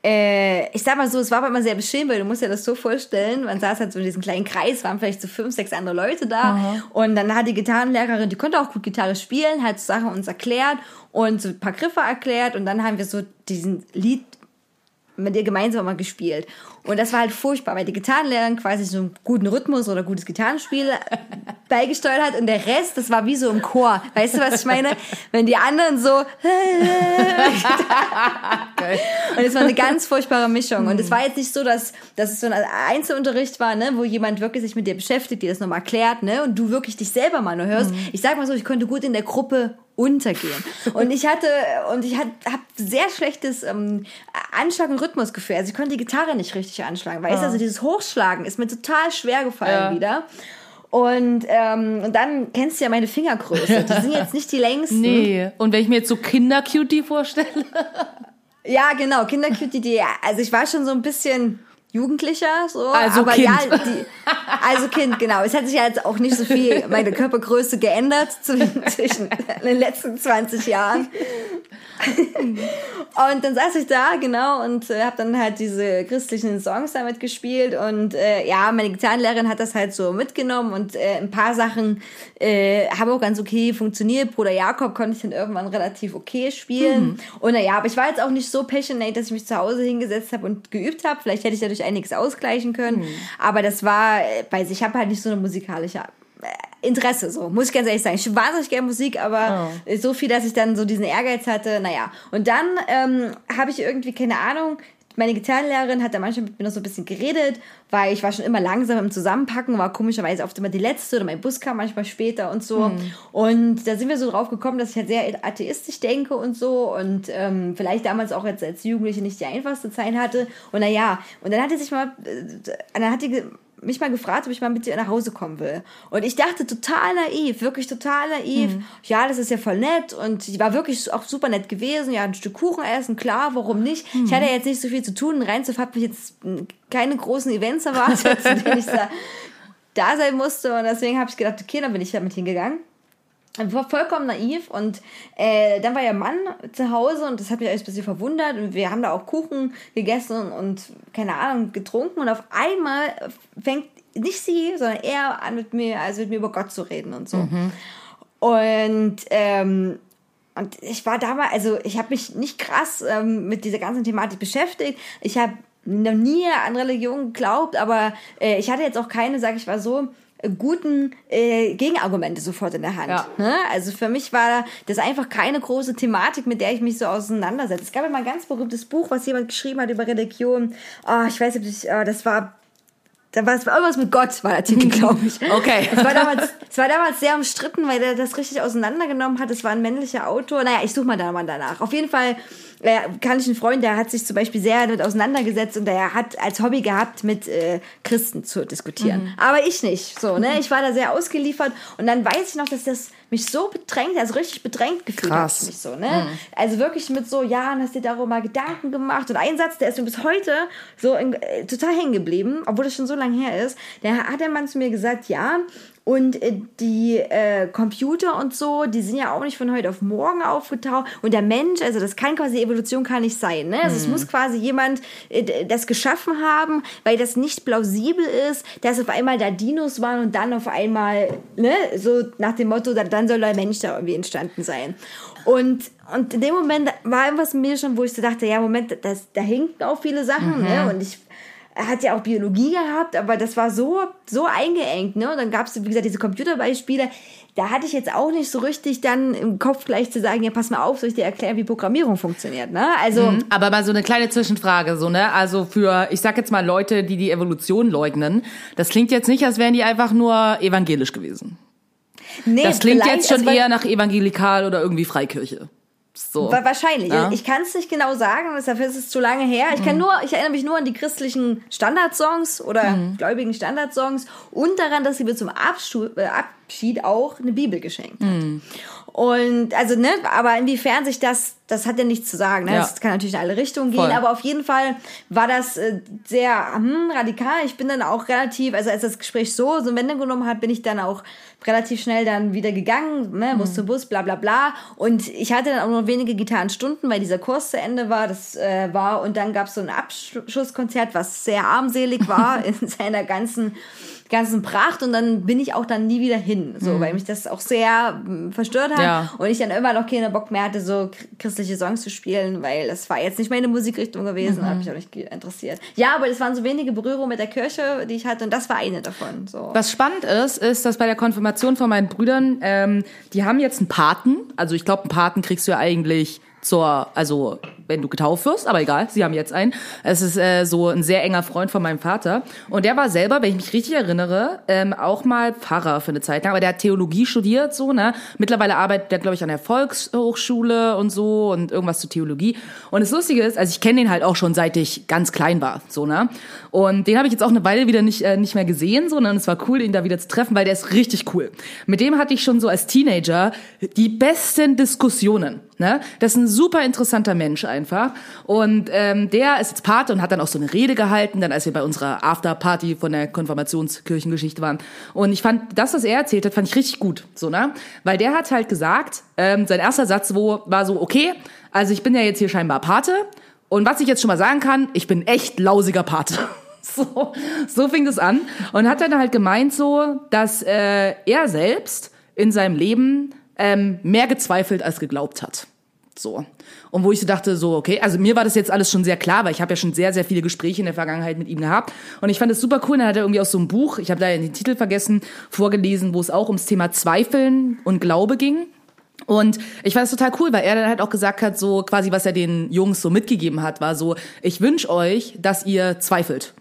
äh, ich sag mal so, es war aber immer sehr beschämend, weil du musst dir das so vorstellen, man saß halt so in diesem kleinen Kreis, waren vielleicht so fünf, sechs andere Leute da und dann hat die Gitarrenlehrerin, die konnte auch gut Gitarre spielen, hat so Sachen uns erklärt und so ein paar Griffe erklärt und dann haben wir so diesen Lied mit ihr gemeinsam mal gespielt. Und das war halt furchtbar, weil die Gitarrenlehrerin quasi so einen guten Rhythmus oder gutes Gitarrenspiel [LAUGHS] beigesteuert hat und der Rest, das war wie so im Chor. Weißt du, was ich meine? Wenn die anderen so [LAUGHS] und es war eine ganz furchtbare Mischung. Und es war jetzt nicht so, dass, dass es so ein Einzelunterricht war, ne, wo jemand wirklich sich mit dir beschäftigt, dir das nochmal erklärt, ne, und du wirklich dich selber mal nur hörst. Ich sag mal so, ich konnte gut in der Gruppe untergehen. Und ich hatte, und ich habe sehr schlechtes ähm, Anschlag- und Rhythmusgefühl. Also ich konnte die Gitarre nicht richtig anschlagen. Weißt du, also dieses Hochschlagen ist mir total schwer gefallen Ja. wieder. Und, ähm, und dann kennst du ja meine Fingergröße. Die sind jetzt nicht die längsten. Nee. Und wenn ich mir jetzt so Kinder-Cutie vorstelle. Ja, genau, Kindercutie, die, also ich war schon so ein bisschen jugendlicher, so. Also aber Kind. ja, die, also Kind, genau. Es hat sich ja jetzt auch nicht so viel meine Körpergröße geändert zwischen, den letzten 20 Jahren. Und dann saß ich da, genau, und äh, habe dann halt diese christlichen Songs damit gespielt. Und äh, ja, meine Gitarrenlehrerin hat das halt so mitgenommen und äh, ein paar Sachen äh, haben auch ganz okay funktioniert. Bruder Jakob konnte ich dann irgendwann relativ okay spielen. Und naja, aber ich war jetzt auch nicht so passionate, dass ich mich zu Hause hingesetzt habe und geübt habe. Vielleicht hätte ich dadurch einiges ausgleichen können. Aber das war, weiß ich, habe halt nicht so eine musikalische äh, Interesse, so, muss ich ganz ehrlich sagen. Ich wahnsinnig gerne Musik, aber so viel, dass ich dann so diesen Ehrgeiz hatte, naja. Und dann ähm, habe ich irgendwie, keine Ahnung, meine Gitarrenlehrerin hat da manchmal mit mir noch so ein bisschen geredet, weil ich war schon immer langsam im Zusammenpacken, war komischerweise oft immer die Letzte oder mein Bus kam manchmal später und so. Und da sind wir so drauf gekommen, dass ich halt sehr atheistisch denke und so und ähm, vielleicht damals auch als, als Jugendliche nicht die einfachste Zeit hatte. Und naja, und dann hat sie sich mal, äh, dann hat die mich mal gefragt, ob ich mal mit dir nach Hause kommen will. Und ich dachte total naiv, wirklich total naiv. Ja, das ist ja voll nett. Und die war wirklich auch super nett gewesen. Ja, ein Stück Kuchen essen, klar, warum nicht? Ich hatte ja jetzt nicht so viel zu tun. Rheinzow hat mich jetzt keine großen Events erwartet, [LAUGHS] zu denen ich da, da sein musste. Und deswegen habe ich gedacht, okay, dann bin ich damit hingegangen. War vollkommen naiv und äh, dann war ja Mann zu Hause und das hat mich alles ein bisschen verwundert und wir haben da auch Kuchen gegessen und keine Ahnung getrunken und auf einmal fängt nicht sie, sondern er an mit mir, also mit mir über Gott zu reden und so. Und ähm, und ich war damals, also ich habe mich nicht krass ähm, mit dieser ganzen Thematik beschäftigt. Ich habe noch nie an Religion geglaubt, aber äh, ich hatte jetzt auch keine, sag ich mal so, guten äh, Gegenargumente sofort in der Hand. Ja. Ne? Also für mich war das einfach keine große Thematik, mit der ich mich so auseinandersetze. Es gab ja mal ein ganz berühmtes Buch, was jemand geschrieben hat über Religion. Oh, ich weiß nicht, ob ich, oh, das war da war es irgendwas mit Gott, war der Titel, glaube ich. [LAUGHS] Okay. Es war, damals, es war damals sehr umstritten, weil der das richtig auseinandergenommen hat. Es war ein männlicher Autor. Naja, ich suche mal da mal danach. Auf jeden Fall äh, kann ich einen Freund, der hat sich zum Beispiel sehr damit auseinandergesetzt und der hat als Hobby gehabt, mit äh, Christen zu diskutieren. Aber ich nicht. So, ne? Ich war da sehr ausgeliefert und dann weiß ich noch, dass das mich so bedrängt, also richtig bedrängt gefühlt Krass. hat mich so, ne? Also wirklich mit so, ja, und hast dir darüber mal Gedanken gemacht und ein Satz, der ist mir bis heute so in, äh, total hängen geblieben, obwohl das schon so lange her ist. Der hat der Mann zu mir gesagt, ja, und äh, die äh, Computer und so, die sind ja auch nicht von heute auf morgen aufgetaucht. Und der Mensch, also das kann quasi Evolution kann nicht sein. Ne? Also es muss quasi jemand äh, das geschaffen haben, weil das nicht plausibel ist, dass auf einmal da Dinos waren und dann auf einmal, ne, so nach dem Motto, dann, dann soll der Mensch da irgendwie entstanden sein. Und, und in dem Moment war irgendwas in mir schon, wo ich so dachte, ja, Moment, das, da hinken auch viele Sachen. Ne? Und ich er hat ja auch Biologie gehabt, aber das war so, so eingeengt, ne? Und dann gab es, wie gesagt, diese Computerbeispiele. Da hatte ich jetzt auch nicht so richtig dann im Kopf gleich zu sagen, ja, pass mal auf, soll ich dir erklären, wie Programmierung funktioniert, ne? Also, Aber mal so eine kleine Zwischenfrage, so, ne? Also für, ich sag jetzt mal Leute, die die Evolution leugnen, das klingt jetzt nicht, als wären die einfach nur evangelisch gewesen. Nee, Das klingt jetzt schon also, eher nach evangelikal oder irgendwie Freikirche. So. Wa- Wahrscheinlich. Ja. Ich kann es nicht genau sagen, dafür ist es zu lange her. Ich Mhm. kann nur, ich erinnere mich nur an die christlichen Standardsongs oder Mhm. gläubigen Standardsongs und daran, dass sie mir zum äh, Abschied auch eine Bibel geschenkt hat. Mhm. Und also, ne, aber inwiefern sich das, das hat ja nichts zu sagen. Ne? Ja. Das kann natürlich in alle Richtungen gehen, Voll. aber auf jeden Fall war das äh, sehr hm, radikal. Ich bin dann auch relativ, also als das Gespräch so so Wende genommen hat, bin ich dann auch relativ schnell dann wieder gegangen, ne, Bus zu Bus, bla bla bla. Und ich hatte dann auch nur wenige Gitarrenstunden, weil dieser Kurs zu Ende war. Das äh, war und dann gab es so ein Abschlusskonzert, was sehr armselig war [LAUGHS] in seiner ganzen ganzen Pracht und dann bin ich auch dann nie wieder hin, so weil mich das auch sehr mm, verstört hat Ja. und ich dann immer noch keine Bock mehr hatte, so chr- christliche Songs zu spielen, weil das war jetzt nicht meine Musikrichtung gewesen, hat mich auch nicht interessiert. Ja, aber es waren so wenige Berührungen mit der Kirche, die ich hatte und das war eine davon. So. Was spannend ist, ist, dass bei der Konfirmation von meinen Brüdern, ähm, die haben jetzt einen Paten. Also ich glaube, einen Paten kriegst du ja eigentlich zur, also wenn du getauft wirst, aber egal, sie haben jetzt einen. Es ist äh, so ein sehr enger Freund von meinem Vater. Und der war selber, wenn ich mich richtig erinnere, ähm, auch mal Pfarrer für eine Zeit lang. Aber der hat Theologie studiert, so, ne? Mittlerweile arbeitet der, glaube ich, an der Volkshochschule und so und irgendwas zu Theologie. Und das Lustige ist, also ich kenne den halt auch schon, seit ich ganz klein war, so, ne? Und den habe ich jetzt auch eine Weile wieder nicht, äh, nicht mehr gesehen, sondern es war cool, ihn da wieder zu treffen, weil der ist richtig cool. Mit dem hatte ich schon so als Teenager die besten Diskussionen. Ne? Das ist ein super interessanter Mensch einfach. Und ähm, der ist jetzt Pate und hat dann auch so eine Rede gehalten, dann als wir bei unserer Afterparty von der Konfirmationskirchengeschichte waren. Und ich fand, das, was er erzählt hat, fand ich richtig gut. So, ne? Weil der hat halt gesagt, ähm, sein erster Satz wo, war so, okay, also ich bin ja jetzt hier scheinbar Pate. Und was ich jetzt schon mal sagen kann, ich bin echt lausiger Pate. [LAUGHS] So, so fing das an. Und hat dann halt gemeint so, dass äh, er selbst in seinem Leben ähm, mehr gezweifelt als geglaubt hat. So. Und wo ich so dachte, so, okay, also mir war das jetzt alles schon sehr klar, weil ich habe ja schon sehr, sehr viele Gespräche in der Vergangenheit mit ihm gehabt. Und ich fand es super cool. Dann hat er irgendwie aus so einem Buch, ich habe da den Titel vergessen, vorgelesen, wo es auch ums Thema Zweifeln und Glaube ging. Und ich fand das total cool, weil er dann halt auch gesagt hat, so quasi, was er den Jungs so mitgegeben hat, war so, ich wünsche euch, dass ihr zweifelt.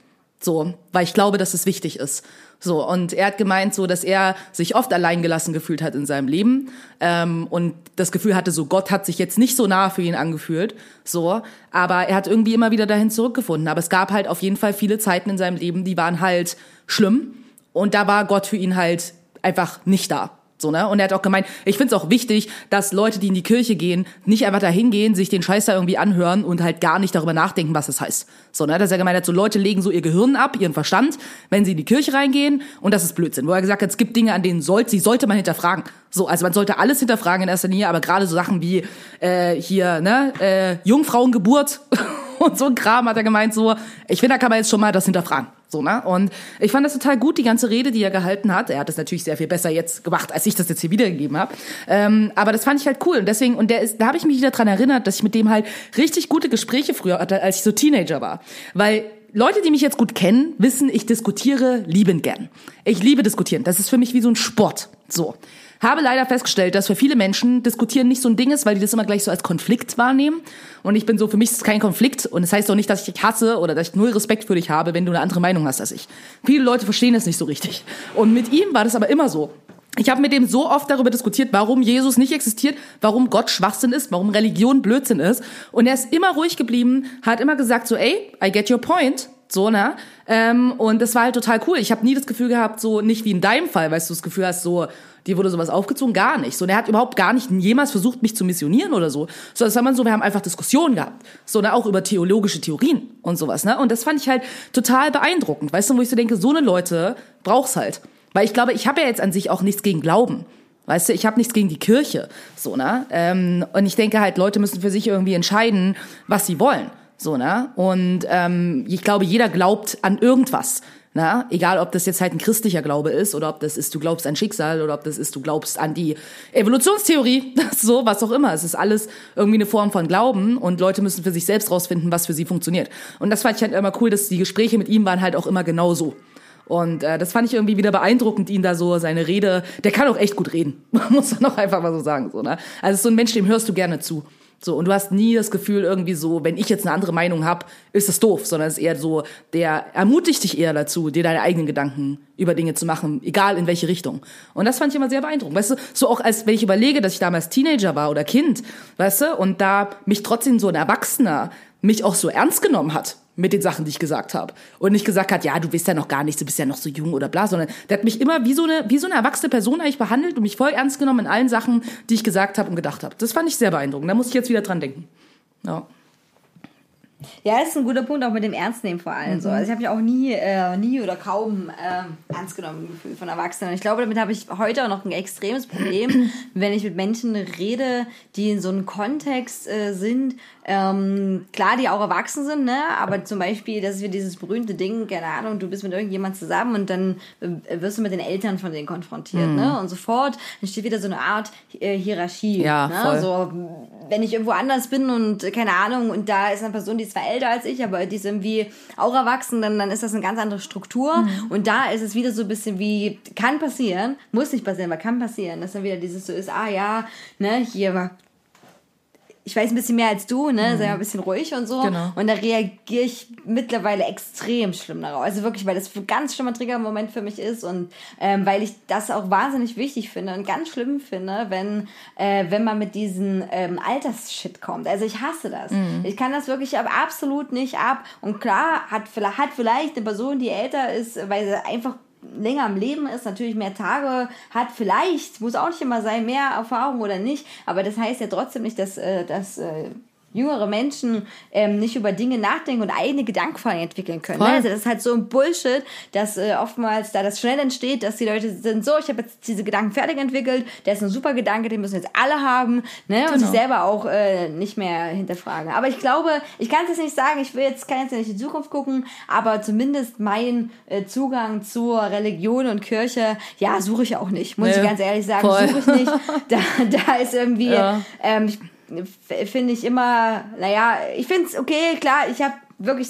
So, weil ich glaube, dass es wichtig ist. So, und er hat gemeint, so, dass er sich oft alleingelassen gefühlt hat in seinem Leben ähm, und das Gefühl hatte, so Gott hat sich jetzt nicht so nah für ihn angefühlt, so, aber er hat irgendwie immer wieder dahin zurückgefunden. Aber es gab halt auf jeden Fall viele Zeiten in seinem Leben, die waren halt schlimm und da war Gott für ihn halt einfach nicht da. So, ne? Und er hat auch gemeint, ich finde es auch wichtig, dass Leute, die in die Kirche gehen, nicht einfach dahin gehen, sich den Scheiß da irgendwie anhören und halt gar nicht darüber nachdenken, was das heißt. So, ne? Dass er gemeint hat, so Leute legen so ihr Gehirn ab, ihren Verstand, wenn sie in die Kirche reingehen und das ist Blödsinn. Wo er gesagt hat, es gibt Dinge, an denen soll, sie sollte man hinterfragen. So, also man sollte alles hinterfragen in erster Linie, aber gerade so Sachen wie äh, hier, ne, äh, Jungfrauengeburt [LAUGHS] [LAUGHS] und so ein Kram hat er gemeint, so, ich finde, da kann man jetzt schon mal das hinterfragen. So, ne? Und ich fand das total gut, die ganze Rede, die er gehalten hat. Er hat das natürlich sehr viel besser jetzt gemacht, als ich das jetzt hier wiedergegeben habe. Ähm, aber das fand ich halt cool. Und deswegen, und der ist, da habe ich mich wieder dran erinnert, dass ich mit dem halt richtig gute Gespräche früher hatte, als ich so Teenager war. Weil Leute, die mich jetzt gut kennen, wissen, ich diskutiere liebend gern. Ich liebe diskutieren. Das ist für mich wie so ein Sport. So. Habe leider festgestellt, dass für viele Menschen diskutieren nicht so ein Ding ist, weil die das immer gleich so als Konflikt wahrnehmen. Und ich bin so, für mich ist es kein Konflikt. Und es das heißt auch nicht, dass ich dich hasse oder dass ich null Respekt für dich habe, wenn du eine andere Meinung hast als ich. Viele Leute verstehen das nicht so richtig. Und mit ihm war das aber immer so. Ich habe mit dem so oft darüber diskutiert, warum Jesus nicht existiert, warum Gott Schwachsinn ist, warum Religion Blödsinn ist. Und er ist immer ruhig geblieben, hat immer gesagt so, ey, I get your point. So, ne? Ähm, und das war halt total cool. Ich habe nie das Gefühl gehabt, so nicht wie in deinem Fall, weißt du, das Gefühl hast, so, dir wurde sowas aufgezogen, gar nicht. So, und er hat überhaupt gar nicht jemals versucht, mich zu missionieren oder so. So, das war man so, wir haben einfach Diskussionen gehabt. So, ne, auch über theologische Theorien und sowas, ne? Und das fand ich halt total beeindruckend, weißt du, wo ich so denke, so eine Leute brauch's halt. Weil ich glaube, ich habe ja jetzt an sich auch nichts gegen Glauben. Weißt du, ich habe nichts gegen die Kirche, so ne. Ähm, und ich denke halt, Leute müssen für sich irgendwie entscheiden, was sie wollen, so ne. Und ähm, ich glaube, jeder glaubt an irgendwas. Na, egal, ob das jetzt halt ein christlicher Glaube ist oder ob das ist, du glaubst an Schicksal oder ob das ist, du glaubst an die Evolutionstheorie, [LAUGHS] so, was auch immer. Es ist alles irgendwie eine Form von Glauben und Leute müssen für sich selbst rausfinden, was für sie funktioniert. Und das fand ich halt immer cool, dass die Gespräche mit ihm waren halt auch immer genauso. Und äh, das fand ich irgendwie wieder beeindruckend, ihn da so seine Rede. Der kann auch echt gut reden, [LAUGHS] muss man auch einfach mal so sagen. So, ne? Also so ein Mensch, dem hörst du gerne zu. So, und du hast nie das Gefühl, irgendwie so, wenn ich jetzt eine andere Meinung habe, ist das doof, sondern es ist eher so, der ermutigt dich eher dazu, dir deine eigenen Gedanken über Dinge zu machen, egal in welche Richtung. Und das fand ich immer sehr beeindruckend. Weißt du, so auch als wenn ich überlege, dass ich damals Teenager war oder Kind, weißt du, und da mich trotzdem so ein Erwachsener mich auch so ernst genommen hat mit den Sachen, die ich gesagt habe. Und nicht gesagt hat, ja, du bist ja noch gar nichts, du bist ja noch so jung oder bla, sondern der hat mich immer wie so eine, wie so eine erwachsene Person eigentlich behandelt und mich voll ernst genommen in allen Sachen, die ich gesagt habe und gedacht habe. Das fand ich sehr beeindruckend. Da muss ich jetzt wieder dran denken. Ja. Ja, das ist ein guter Punkt, auch mit dem Ernstnehmen vor allem. So. Also ich habe mich auch nie, äh, nie oder kaum äh, ernst genommen gefühlt von Erwachsenen. Ich glaube, damit habe ich heute auch noch ein extremes Problem, [CLEARS THROAT] wenn ich mit Menschen rede, die in so einem Kontext äh, sind, ähm, klar, die auch erwachsen sind, ne? aber zum Beispiel, das ist wie dieses berühmte Ding, keine Ahnung, du bist mit irgendjemand zusammen und dann äh, wirst du mit den Eltern von denen konfrontiert. Mhm. Ne? Und sofort entsteht wieder so eine Art äh, Hierarchie. Ja, ne? voll. So, wenn ich irgendwo anders bin und äh, keine Ahnung, und da ist eine Person, die ist zwar älter als ich, aber die ist irgendwie auch erwachsen, dann, dann ist das eine ganz andere Struktur. Mhm. Und da ist es wieder so ein bisschen wie, kann passieren, muss nicht passieren, aber kann passieren, dass dann wieder dieses so ist, ah ja, ne, hier war ich weiß ein bisschen mehr als du, ne, sei mal ein bisschen ruhig und so. Genau. Und da reagiere ich mittlerweile extrem schlimm darauf. Also wirklich, weil das ein ganz schlimmer Triggermoment für mich ist und ähm, weil ich das auch wahnsinnig wichtig finde und ganz schlimm finde, wenn, äh, wenn man mit diesen ähm, Altersshit kommt. Also ich hasse das. Ich kann das wirklich ab, absolut nicht ab. Und klar, hat, vielleicht- hat vielleicht eine Person, die älter ist, weil sie einfach länger am Leben ist, natürlich mehr Tage hat, vielleicht, muss auch nicht immer sein, mehr Erfahrung oder nicht, aber das heißt ja trotzdem nicht, dass, äh, dass äh, jüngere Menschen ähm, nicht über Dinge nachdenken und eigene Gedankenfallen entwickeln können. Ne? Also das ist halt so ein Bullshit, dass äh, oftmals da das schnell entsteht, dass die Leute sind so, ich habe jetzt diese Gedanken fertig entwickelt, der ist ein super Gedanke, den müssen jetzt alle haben ne? und sich Genau. selber auch äh, nicht mehr hinterfragen. Aber ich glaube, ich kann es jetzt nicht sagen, ich will jetzt, kann jetzt nicht in die Zukunft gucken, aber zumindest mein äh, Zugang zur Religion und Kirche, ja, suche ich auch nicht, muss Nee, ich ganz ehrlich sagen, suche ich nicht. [LAUGHS] Da, da ist irgendwie, Ja. ähm, ich, finde ich immer, naja, ich finde es okay, klar, ich habe wirklich,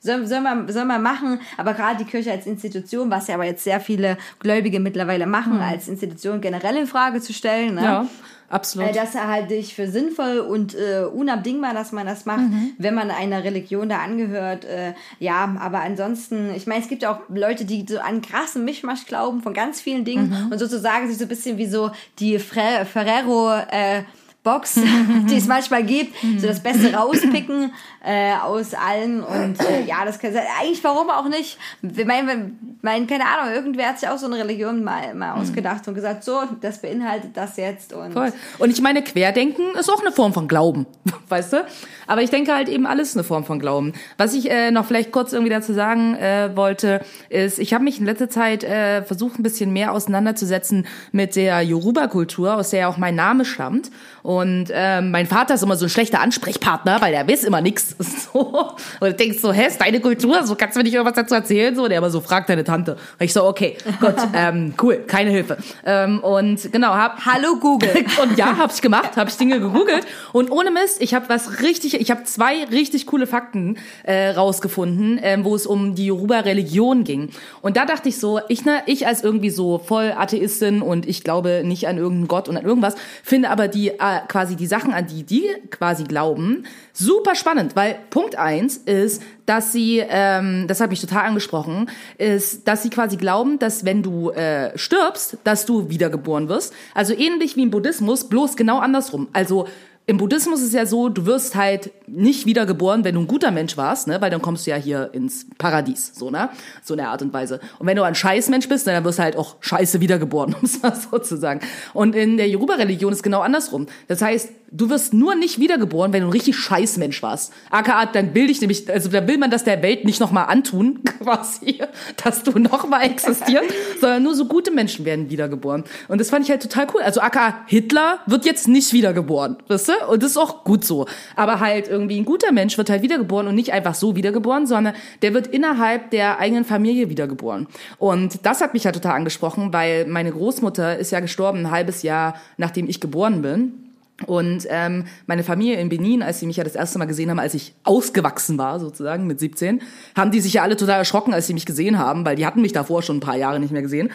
soll, soll, man, soll man machen, aber gerade die Kirche als Institution, was ja aber jetzt sehr viele Gläubige mittlerweile machen, als Institution generell in Frage zu stellen, ne? Ja, absolut. Äh, Das halte ich für sinnvoll und äh, unabdingbar, dass man das macht, wenn man einer Religion da angehört. Äh, ja, aber ansonsten, ich meine, es gibt auch Leute, die so an krassen Mischmasch glauben von ganz vielen Dingen und sozusagen sich so ein bisschen wie so die Fre Ferrero äh, Box, [LAUGHS] die es manchmal gibt, so das Beste rauspicken äh, aus allen und äh, ja, das kann eigentlich warum auch nicht. Ich meine, mein, keine Ahnung, irgendwer hat sich auch so eine Religion mal, mal ausgedacht und gesagt, so, das beinhaltet das jetzt und Voll. Und ich meine, Querdenken ist auch eine Form von Glauben, [LAUGHS] weißt du? Aber ich denke halt eben alles eine Form von Glauben. Was ich äh, noch vielleicht kurz irgendwie dazu sagen äh, wollte, ist, ich habe mich in letzter Zeit äh, versucht, ein bisschen mehr auseinanderzusetzen mit der Yoruba-Kultur, aus der ja auch mein Name stammt. Und ähm, mein Vater ist immer so ein schlechter Ansprechpartner, weil der weiß immer nichts. [LAUGHS] So. Und du denkst so, hä, ist deine Kultur? So kannst du mir nicht irgendwas dazu erzählen? So, der immer so fragt deine Tante. Und ich so, okay, gut, [LAUGHS] ähm, cool, keine Hilfe. Ähm, und genau, hab Hallo Google. [LAUGHS] und ja, habe ich gemacht, habe ich Dinge gegoogelt und ohne Mist, ich habe was richtig, ich habe zwei richtig coole Fakten äh, rausgefunden, ähm, wo es um die Yoruba-Religion ging. Und da dachte ich so, ich ne, ich als irgendwie so voll Atheistin und ich glaube nicht an irgendeinen Gott und an irgendwas, finde aber die äh, quasi die Sachen, an die die quasi glauben, super spannend, weil Punkt eins ist, dass sie, ähm, das hat mich total angesprochen, ist, dass sie quasi glauben, dass wenn du äh, stirbst, dass du wiedergeboren wirst. Also ähnlich wie im Buddhismus, bloß genau andersrum. Also im Buddhismus ist es ja so, du wirst halt nicht wiedergeboren, wenn du ein guter Mensch warst, ne? weil dann kommst du ja hier ins Paradies, so, ne? So in der Art und Weise. Und wenn du ein Scheißmensch bist, dann wirst du halt auch scheiße wiedergeboren, [LAUGHS] um es mal so zu sagen. Und in der Yoruba-Religion ist genau andersrum. Das heißt, du wirst nur nicht wiedergeboren, wenn du ein richtig Scheißmensch warst. AKA, dann will ich nämlich, also da will man das der Welt nicht nochmal antun, [LAUGHS] quasi, dass du nochmal existierst, [LAUGHS] sondern nur so gute Menschen werden wiedergeboren. Und das fand ich halt total cool. Also AKA, Hitler wird jetzt nicht wiedergeboren, weißt du? Und das ist auch gut so. Aber halt irgendwie ein guter Mensch wird halt wiedergeboren und nicht einfach so wiedergeboren, sondern der wird innerhalb der eigenen Familie wiedergeboren. Und das hat mich ja total angesprochen, weil meine Großmutter ist ja gestorben ein halbes Jahr, nachdem ich geboren bin. Und ähm, meine Familie in Benin, als sie mich ja das erste Mal gesehen haben, als ich ausgewachsen war, sozusagen mit 17, haben die sich ja alle total erschrocken, als sie mich gesehen haben, weil die hatten mich davor schon ein paar Jahre nicht mehr gesehen.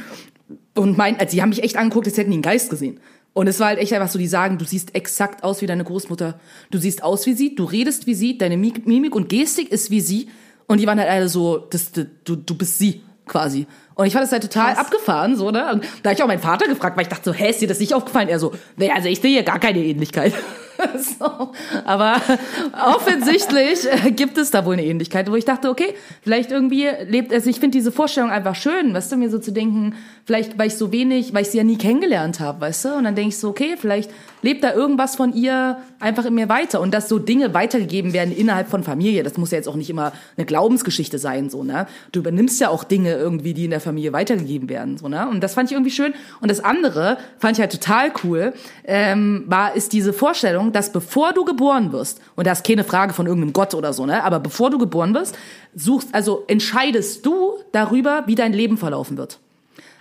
Und mein, also die haben mich echt angeguckt, als hätten die einen Geist gesehen. Und es war halt echt einfach so, die sagen, du siehst exakt aus wie deine Großmutter. Du siehst aus wie sie, du redest wie sie, deine Mik- Mimik und Gestik ist wie sie. Und die waren halt alle so, das, das, du, du bist sie, quasi. Und ich fand das halt total Krass. abgefahren, so, ne? Und da hab ich auch meinen Vater gefragt, weil ich dachte so, hä, ist dir das nicht aufgefallen? Er so, nee, also ich sehe hier gar keine Ähnlichkeit. [LAUGHS] so. Aber offensichtlich äh, gibt es da wohl eine Ähnlichkeit, wo ich dachte, okay, vielleicht irgendwie lebt, also ich finde diese Vorstellung einfach schön, weißt du, mir so zu denken, vielleicht, weil ich so wenig, weil ich sie ja nie kennengelernt habe, weißt du? Und dann denke ich so, okay, vielleicht lebt da irgendwas von ihr einfach in mir weiter. Und dass so Dinge weitergegeben werden innerhalb von Familie, das muss ja jetzt auch nicht immer eine Glaubensgeschichte sein, so, ne? Du übernimmst ja auch Dinge irgendwie, die in der Familie weitergegeben werden, so, ne? Und das fand ich irgendwie schön. Und das andere fand ich halt total cool, ähm, war, ist diese Vorstellung, dass bevor du geboren wirst, und das ist keine Frage von irgendeinem Gott oder so, ne? Aber bevor du geboren wirst, suchst, also entscheidest du darüber, wie dein Leben verlaufen wird.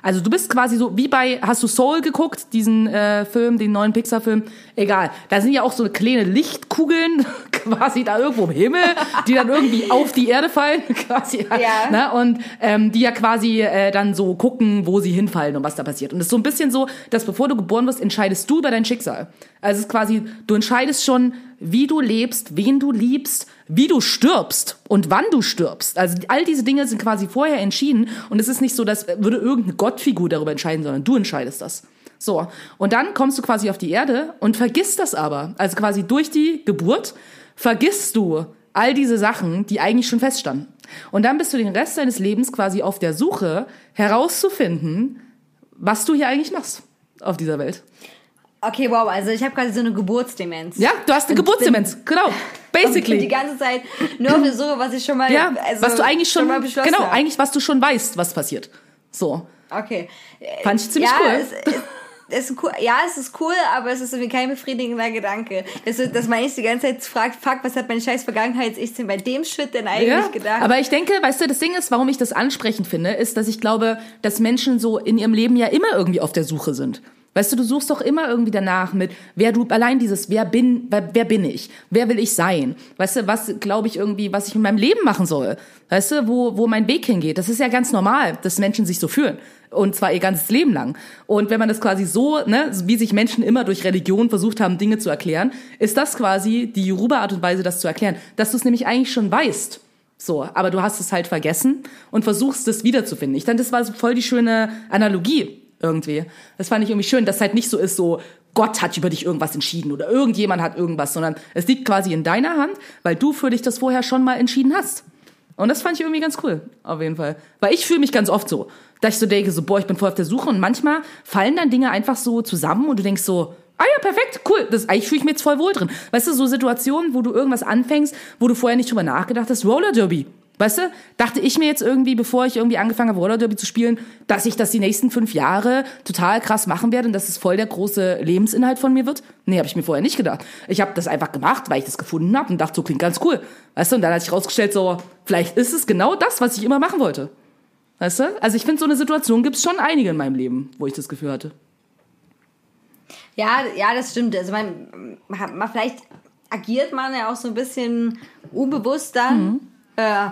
Also du bist quasi so, wie bei, hast du Soul geguckt, diesen äh, Film, den neuen Pixar-Film? Egal. Da sind ja auch so kleine Lichtkugeln [LAUGHS] quasi da irgendwo im Himmel, die dann irgendwie auf die Erde fallen, [LAUGHS] quasi. Ja. Ne? Und ähm, die ja quasi äh, dann so gucken, wo sie hinfallen und was da passiert. Und es ist so ein bisschen so, dass bevor du geboren wirst, entscheidest du über dein Schicksal. Also es ist quasi, du entscheidest schon, wie du lebst, wen du liebst, wie du stirbst und wann du stirbst. Also all diese Dinge sind quasi vorher entschieden und es ist nicht so, dass würde irgendeine Gottfigur darüber entscheiden, sondern du entscheidest das. So, und dann kommst du quasi auf die Erde und vergisst das aber. Also quasi durch die Geburt vergisst du all diese Sachen, die eigentlich schon feststanden. Und dann bist du den Rest deines Lebens quasi auf der Suche herauszufinden, was du hier eigentlich machst auf dieser Welt. Okay, wow, also ich habe quasi so eine Geburtsdemenz. Ja, du hast eine Geburtsdemenz, genau. [LAUGHS] Und bin die Basically. ganze Zeit nur auf der Suche, was ich schon mal, Ja, also was du eigentlich schon, mal beschlossen genau, habe. eigentlich was du schon weißt, was passiert. So. Okay. Fand ich ziemlich ja, cool. Es, es, ist cool. Ja, es ist cool, aber es ist irgendwie kein befriedigender Gedanke. Das, dass man sich die ganze Zeit fragt, fuck, was hat meine scheiß Vergangenheits-Ich denn bei dem Shit denn eigentlich Ja, gedacht? aber ich denke, weißt du, das Ding ist, warum ich das ansprechend finde, ist, dass ich glaube, dass Menschen so in ihrem Leben ja immer irgendwie auf der Suche sind. Weißt du, du suchst doch immer irgendwie danach mit, wer du, allein dieses, wer bin, wer, wer bin ich? Wer will ich sein? Weißt du, was glaube ich irgendwie, was ich mit meinem Leben machen soll? Weißt du, wo, wo mein Weg hingeht? Das ist ja ganz normal, dass Menschen sich so fühlen. Und zwar ihr ganzes Leben lang. Und wenn man das quasi so, ne, wie sich Menschen immer durch Religion versucht haben, Dinge zu erklären, ist das quasi die Yoruba-Art und Weise, das zu erklären. Dass du es nämlich eigentlich schon weißt. So, aber du hast es halt vergessen und versuchst es wiederzufinden. Ich dachte, das war voll die schöne Analogie irgendwie. Das fand ich irgendwie schön, dass halt nicht so ist, so Gott hat über dich irgendwas entschieden oder irgendjemand hat irgendwas, sondern es liegt quasi in deiner Hand, weil du für dich das vorher schon mal entschieden hast. Und das fand ich irgendwie ganz cool, auf jeden Fall. Weil ich fühle mich ganz oft so, dass ich so denke, so, boah, ich bin voll auf der Suche und manchmal fallen dann Dinge einfach so zusammen und du denkst so, ah ja, perfekt, cool, das, eigentlich fühle ich mich jetzt voll wohl drin. Weißt du, so Situationen, wo du irgendwas anfängst, wo du vorher nicht drüber nachgedacht hast, Roller Derby. Weißt du, dachte ich mir jetzt irgendwie, bevor ich irgendwie angefangen habe, Roller Derby zu spielen, dass ich das die nächsten fünf Jahre total krass machen werde und dass es voll der große Lebensinhalt von mir wird? Nee, habe ich mir vorher nicht gedacht. Ich habe das einfach gemacht, weil ich das gefunden habe und dachte, so klingt ganz cool. Weißt du, und dann hat sich rausgestellt, so, vielleicht ist es genau das, was ich immer machen wollte. Weißt du? Also ich finde, so eine Situation gibt's schon einige in meinem Leben, wo ich das Gefühl hatte. Ja, ja, das stimmt. Also man, man vielleicht agiert man ja auch so ein bisschen unbewusst dann. Äh,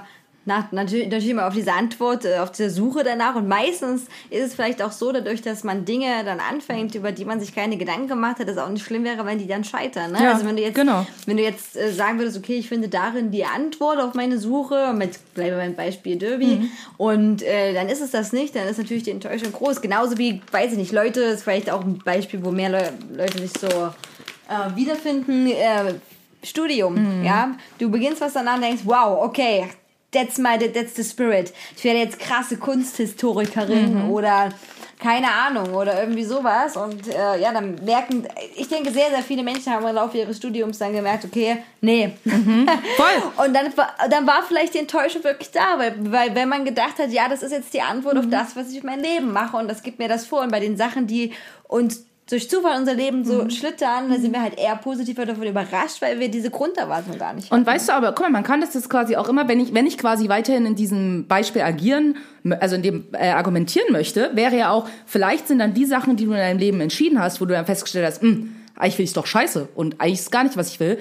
nach, natürlich, natürlich immer auf diese Antwort, äh, auf diese Suche danach. Und meistens ist es vielleicht auch so, dadurch, dass man Dinge dann anfängt, über die man sich keine Gedanken gemacht hat, dass es auch nicht schlimm wäre, wenn die dann scheitern. Ne? Ja, also wenn du jetzt, genau. wenn du jetzt äh, sagen würdest, okay, ich finde darin die Antwort auf meine Suche, mit bleiben wir beim Beispiel Derby, Mhm. und äh, dann ist es das nicht, dann ist natürlich die Enttäuschung groß. Genauso wie, weiß ich nicht, Leute, ist vielleicht auch ein Beispiel, wo mehr Leu Leute sich so äh, wiederfinden. Äh, Studium, Mhm. ja. Du beginnst was danach und denkst, wow, okay, that's my, that's the spirit. Ich werde jetzt krasse Kunsthistorikerin Mhm. oder keine Ahnung oder irgendwie sowas. Und äh, ja, dann merken, ich denke, sehr, sehr viele Menschen haben im Laufe ihres Studiums dann gemerkt, okay, nee. Voll. [LAUGHS] Und dann, war- dann war vielleicht die Enttäuschung wirklich da, weil, weil wenn man gedacht hat, ja, das ist jetzt die Antwort Mhm. auf das, was ich in meinem Leben mache und das gibt mir das vor. Und bei den Sachen, die uns durch Zufall unser Leben so Mhm. schlittern, da sind wir halt eher positiver davon überrascht, weil wir diese Grunderwartung gar nicht Und weißt du aber, guck mal, man kann das jetzt quasi auch immer, wenn ich, wenn ich quasi weiterhin in diesem Beispiel agieren, also in dem äh, argumentieren möchte, wäre ja auch, vielleicht sind dann die Sachen, die du in deinem Leben entschieden hast, wo du dann festgestellt hast, hm, eigentlich will ich doch scheiße und eigentlich ist gar nicht, was ich will.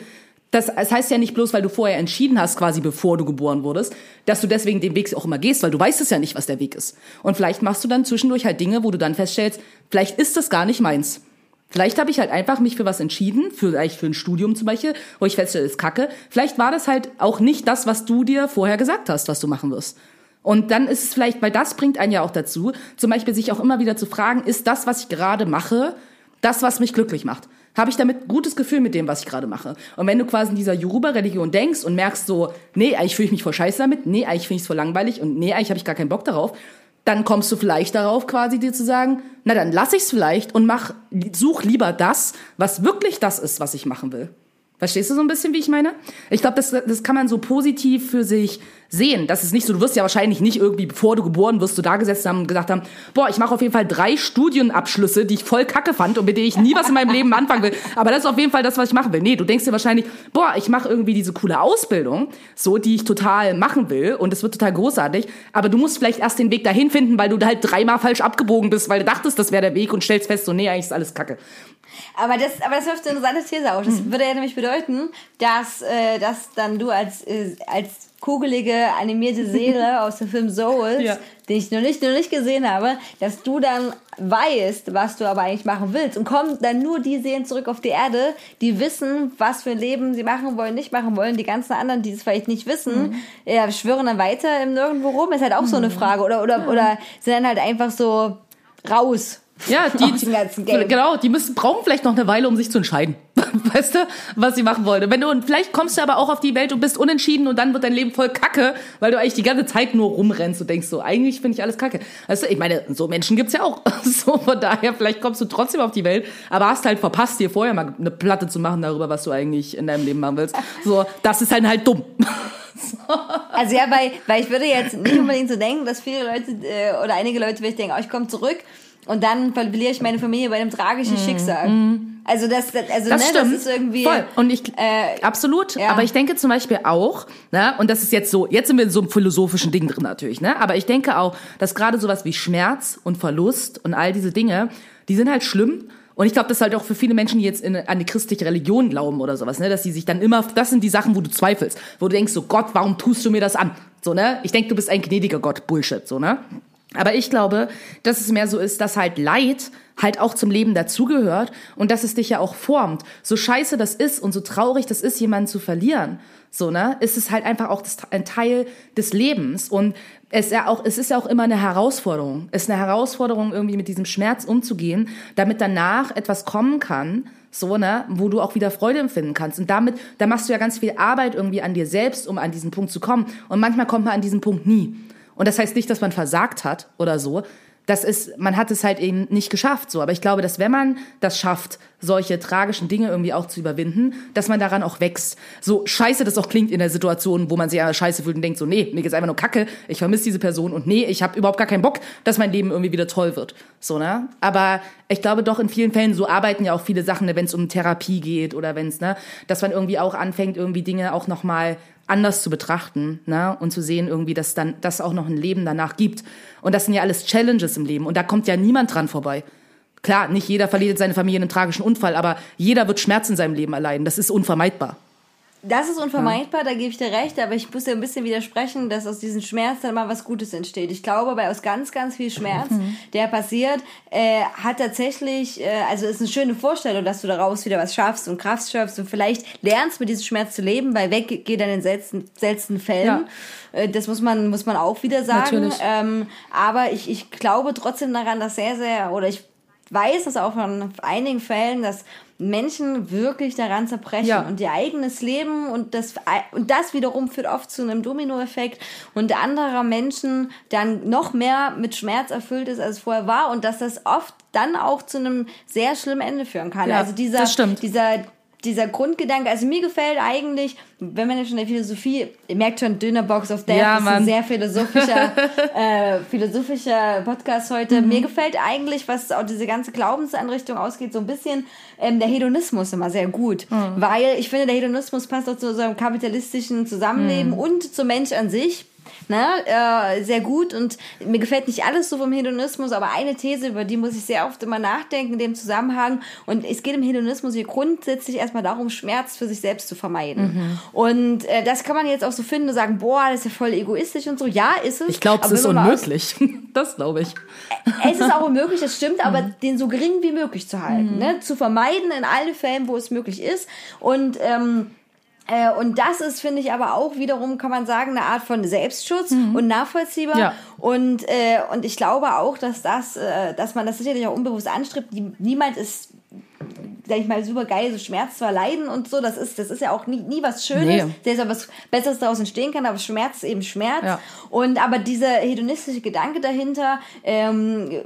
Das, das heißt ja nicht bloß, weil du vorher entschieden hast, quasi bevor du geboren wurdest, dass du deswegen den Weg auch immer gehst, weil du weißt es ja nicht, was der Weg ist. Und vielleicht machst du dann zwischendurch halt Dinge, wo du dann feststellst, vielleicht ist das gar nicht meins. Vielleicht habe ich halt einfach mich für was entschieden, für, vielleicht für ein Studium zum Beispiel, wo ich feststelle, das ist kacke. Vielleicht war das halt auch nicht das, was du dir vorher gesagt hast, was du machen wirst. Und dann ist es vielleicht, weil das bringt einen ja auch dazu, zum Beispiel sich auch immer wieder zu fragen, ist das, was ich gerade mache, das, was mich glücklich macht? Habe ich damit gutes Gefühl mit dem, was ich gerade mache? Und wenn du quasi in dieser Yoruba-Religion denkst und merkst so, nee, eigentlich fühle ich mich voll scheiße damit, nee, eigentlich finde ich es voll langweilig und nee, eigentlich habe ich gar keinen Bock darauf, dann kommst du vielleicht darauf, quasi dir zu sagen, na dann lass ich's vielleicht und mach, such lieber das, was wirklich das ist, was ich machen will. Verstehst du so ein bisschen, wie ich meine? Ich glaube, das, das kann man so positiv für sich sehen. Das ist nicht so, du wirst ja wahrscheinlich nicht irgendwie, bevor du geboren wirst, du da gesessen haben und gesagt haben, boah, ich mache auf jeden Fall drei Studienabschlüsse, die ich voll kacke fand und mit denen ich nie was in meinem Leben anfangen will. Aber das ist auf jeden Fall das, was ich machen will. Nee, du denkst dir wahrscheinlich, boah, ich mache irgendwie diese coole Ausbildung, so, die ich total machen will und es wird total großartig. Aber du musst vielleicht erst den Weg dahin finden, weil du halt dreimal falsch abgebogen bist, weil du dachtest, das wäre der Weg und stellst fest, so, nee, eigentlich ist alles kacke. Aber das, aber das wirft eine interessante These auf. Das würde ja nämlich bedeuten, dass, äh, dass dann du als, äh, als kugelige, animierte Seele [LAUGHS] aus dem Film Souls, Ja. den ich noch nicht, noch nicht gesehen habe, dass du dann weißt, was du aber eigentlich machen willst. Und kommen dann nur die Seelen zurück auf die Erde, die wissen, was für ein Leben sie machen wollen, nicht machen wollen. Die ganzen anderen, die es vielleicht nicht wissen, ja, schwören dann weiter im Nirgendwo rum. Ist halt auch so eine Frage. Oder, oder, oder sind dann halt einfach so raus. Ja, [LAUGHS] die, aus dem ganzen Game. genau, die müssen brauchen vielleicht noch eine Weile, um sich zu entscheiden. [LAUGHS] Weißt du, was sie machen wollen. Wenn du und vielleicht kommst du aber auch auf die Welt und bist unentschieden und dann wird dein Leben voll Kacke, weil du eigentlich die ganze Zeit nur rumrennst und denkst so, eigentlich finde ich alles Kacke. Weißt du, ich meine, so Menschen gibt's ja auch. [LAUGHS] So von daher, vielleicht kommst du trotzdem auf die Welt, aber hast halt verpasst, dir vorher mal eine Platte zu machen darüber, was du eigentlich in deinem Leben machen willst. So, das ist dann halt dumm. [LAUGHS] Also ja, weil, weil ich würde jetzt nicht unbedingt so denken, dass viele Leute äh, oder einige Leute vielleicht denken, oh, ich komme zurück und dann verliere ich meine Familie bei einem tragischen Schicksal. Also das, also Mhm. Das ne, stimmt. das ist irgendwie. Voll. Und ich, äh, absolut. ja. Aber ich denke zum Beispiel auch, ne, und das ist jetzt so, jetzt sind wir in so einem philosophischen Ding drin natürlich, ne, aber ich denke auch, dass gerade sowas wie Schmerz und Verlust und all diese Dinge, die sind halt schlimm. Und ich glaube, das ist halt auch für viele Menschen, die jetzt in, an die christliche Religion glauben oder sowas, ne, dass die sich dann immer, das sind die Sachen, wo du zweifelst, wo du denkst, so Gott, warum tust du mir das an? So, ne? Ich denke, du bist ein gnädiger Gott, Bullshit, so, ne? Aber ich glaube, dass es mehr so ist, dass halt Leid halt auch zum Leben dazugehört und dass es dich ja auch formt. So scheiße das ist und so traurig das ist, jemanden zu verlieren, so ne, ist es halt einfach auch das, ein Teil des Lebens und es ja auch, es ist ja auch immer eine Herausforderung. Es ist eine Herausforderung, irgendwie mit diesem Schmerz umzugehen, damit danach etwas kommen kann, so, ne, wo du auch wieder Freude empfinden kannst. Und damit, da machst du ja ganz viel Arbeit irgendwie an dir selbst, um an diesen Punkt zu kommen. Und manchmal kommt man an diesen Punkt nie. Und das heißt nicht, dass man versagt hat oder so. das ist, man hat es halt eben nicht geschafft, so. Aber ich glaube, dass wenn man das schafft, solche tragischen Dinge irgendwie auch zu überwinden, dass man daran auch wächst. So scheiße das auch klingt in der Situation, wo man sich ja scheiße fühlt und denkt so, nee, mir geht's einfach nur kacke, ich vermisse diese Person und nee, ich habe überhaupt gar keinen Bock, dass mein Leben irgendwie wieder toll wird. So, ne? Aber ich glaube doch in vielen Fällen, so arbeiten ja auch viele Sachen, ne, wenn es um Therapie geht oder wenn es, ne, dass man irgendwie auch anfängt, irgendwie Dinge auch nochmal anders zu betrachten ne? und zu sehen irgendwie, dass dann das auch noch ein Leben danach gibt. Und das sind ja alles Challenges im Leben und da kommt ja niemand dran vorbei. Klar, nicht jeder verliert seine Familie in einem tragischen Unfall, aber jeder wird Schmerz in seinem Leben erleiden. Das ist unvermeidbar. Das ist unvermeidbar, da gebe ich dir recht, aber ich muss dir ein bisschen widersprechen, dass aus diesem Schmerz dann mal was Gutes entsteht. Ich glaube, bei aus ganz, ganz viel Schmerz, der passiert, äh, hat tatsächlich, äh, also ist eine schöne Vorstellung, dass du daraus wieder was schaffst und Kraft schöpfst und vielleicht lernst mit diesem Schmerz zu leben, weil weg geht dann in selten, seltensten Fällen. Äh, Das muss man, muss man auch wieder sagen. Natürlich. Ähm, aber ich, ich glaube trotzdem daran, dass sehr, sehr, oder ich weiß das auch von einigen Fällen, dass Menschen wirklich daran zerbrechen Ja. und ihr eigenes Leben und das und das wiederum führt oft zu einem Dominoeffekt und anderer Menschen dann noch mehr mit Schmerz erfüllt ist als es vorher war und dass das oft dann auch zu einem sehr schlimmen Ende führen kann. Ja, also dieser das stimmt. dieser dieser Grundgedanke, also mir gefällt eigentlich, wenn man jetzt schon in der Philosophie, ihr merkt schon, Dönerbox of Death Ja, ist ein sehr philosophischer, [LAUGHS] äh, philosophischer Podcast heute. Mhm. Mir gefällt eigentlich, was auch diese ganze Glaubensanrichtung ausgeht, so ein bisschen ähm, der Hedonismus immer sehr gut. Mhm. Weil ich finde, der Hedonismus passt auch zu unserem kapitalistischen Zusammenleben Mhm. und zum Mensch an sich. Ne, äh, sehr gut und mir gefällt nicht alles so vom Hedonismus, aber eine These, über die muss ich sehr oft immer nachdenken in dem Zusammenhang und es geht im Hedonismus hier grundsätzlich erstmal darum, Schmerz für sich selbst zu vermeiden. Mhm. Und äh, das kann man jetzt auch so finden und sagen, boah, das ist ja voll egoistisch und so. Ja, ist es. Ich glaube, es ist mal aus- unmöglich. [LAUGHS] Das glaube ich. es ist auch unmöglich, das stimmt, aber Mhm. den so gering wie möglich zu halten, ne? zu vermeiden in allen Fällen, wo es möglich ist. Und ähm, äh, und das ist, finde ich, aber auch wiederum, kann man sagen, eine Art von Selbstschutz und nachvollziehbar. Mhm. Ja. Und, äh, und ich glaube auch, dass das, äh, dass man das sicherlich auch unbewusst anstrebt. Die, niemand ist sag ich mal, super geil, so Schmerz zu erleiden und so, das ist, das ist ja auch nie, nie was Schönes, Nee. der ist ja was Besseres daraus entstehen kann, aber Schmerz ist eben Schmerz. Ja. Und aber dieser hedonistische Gedanke dahinter, ähm,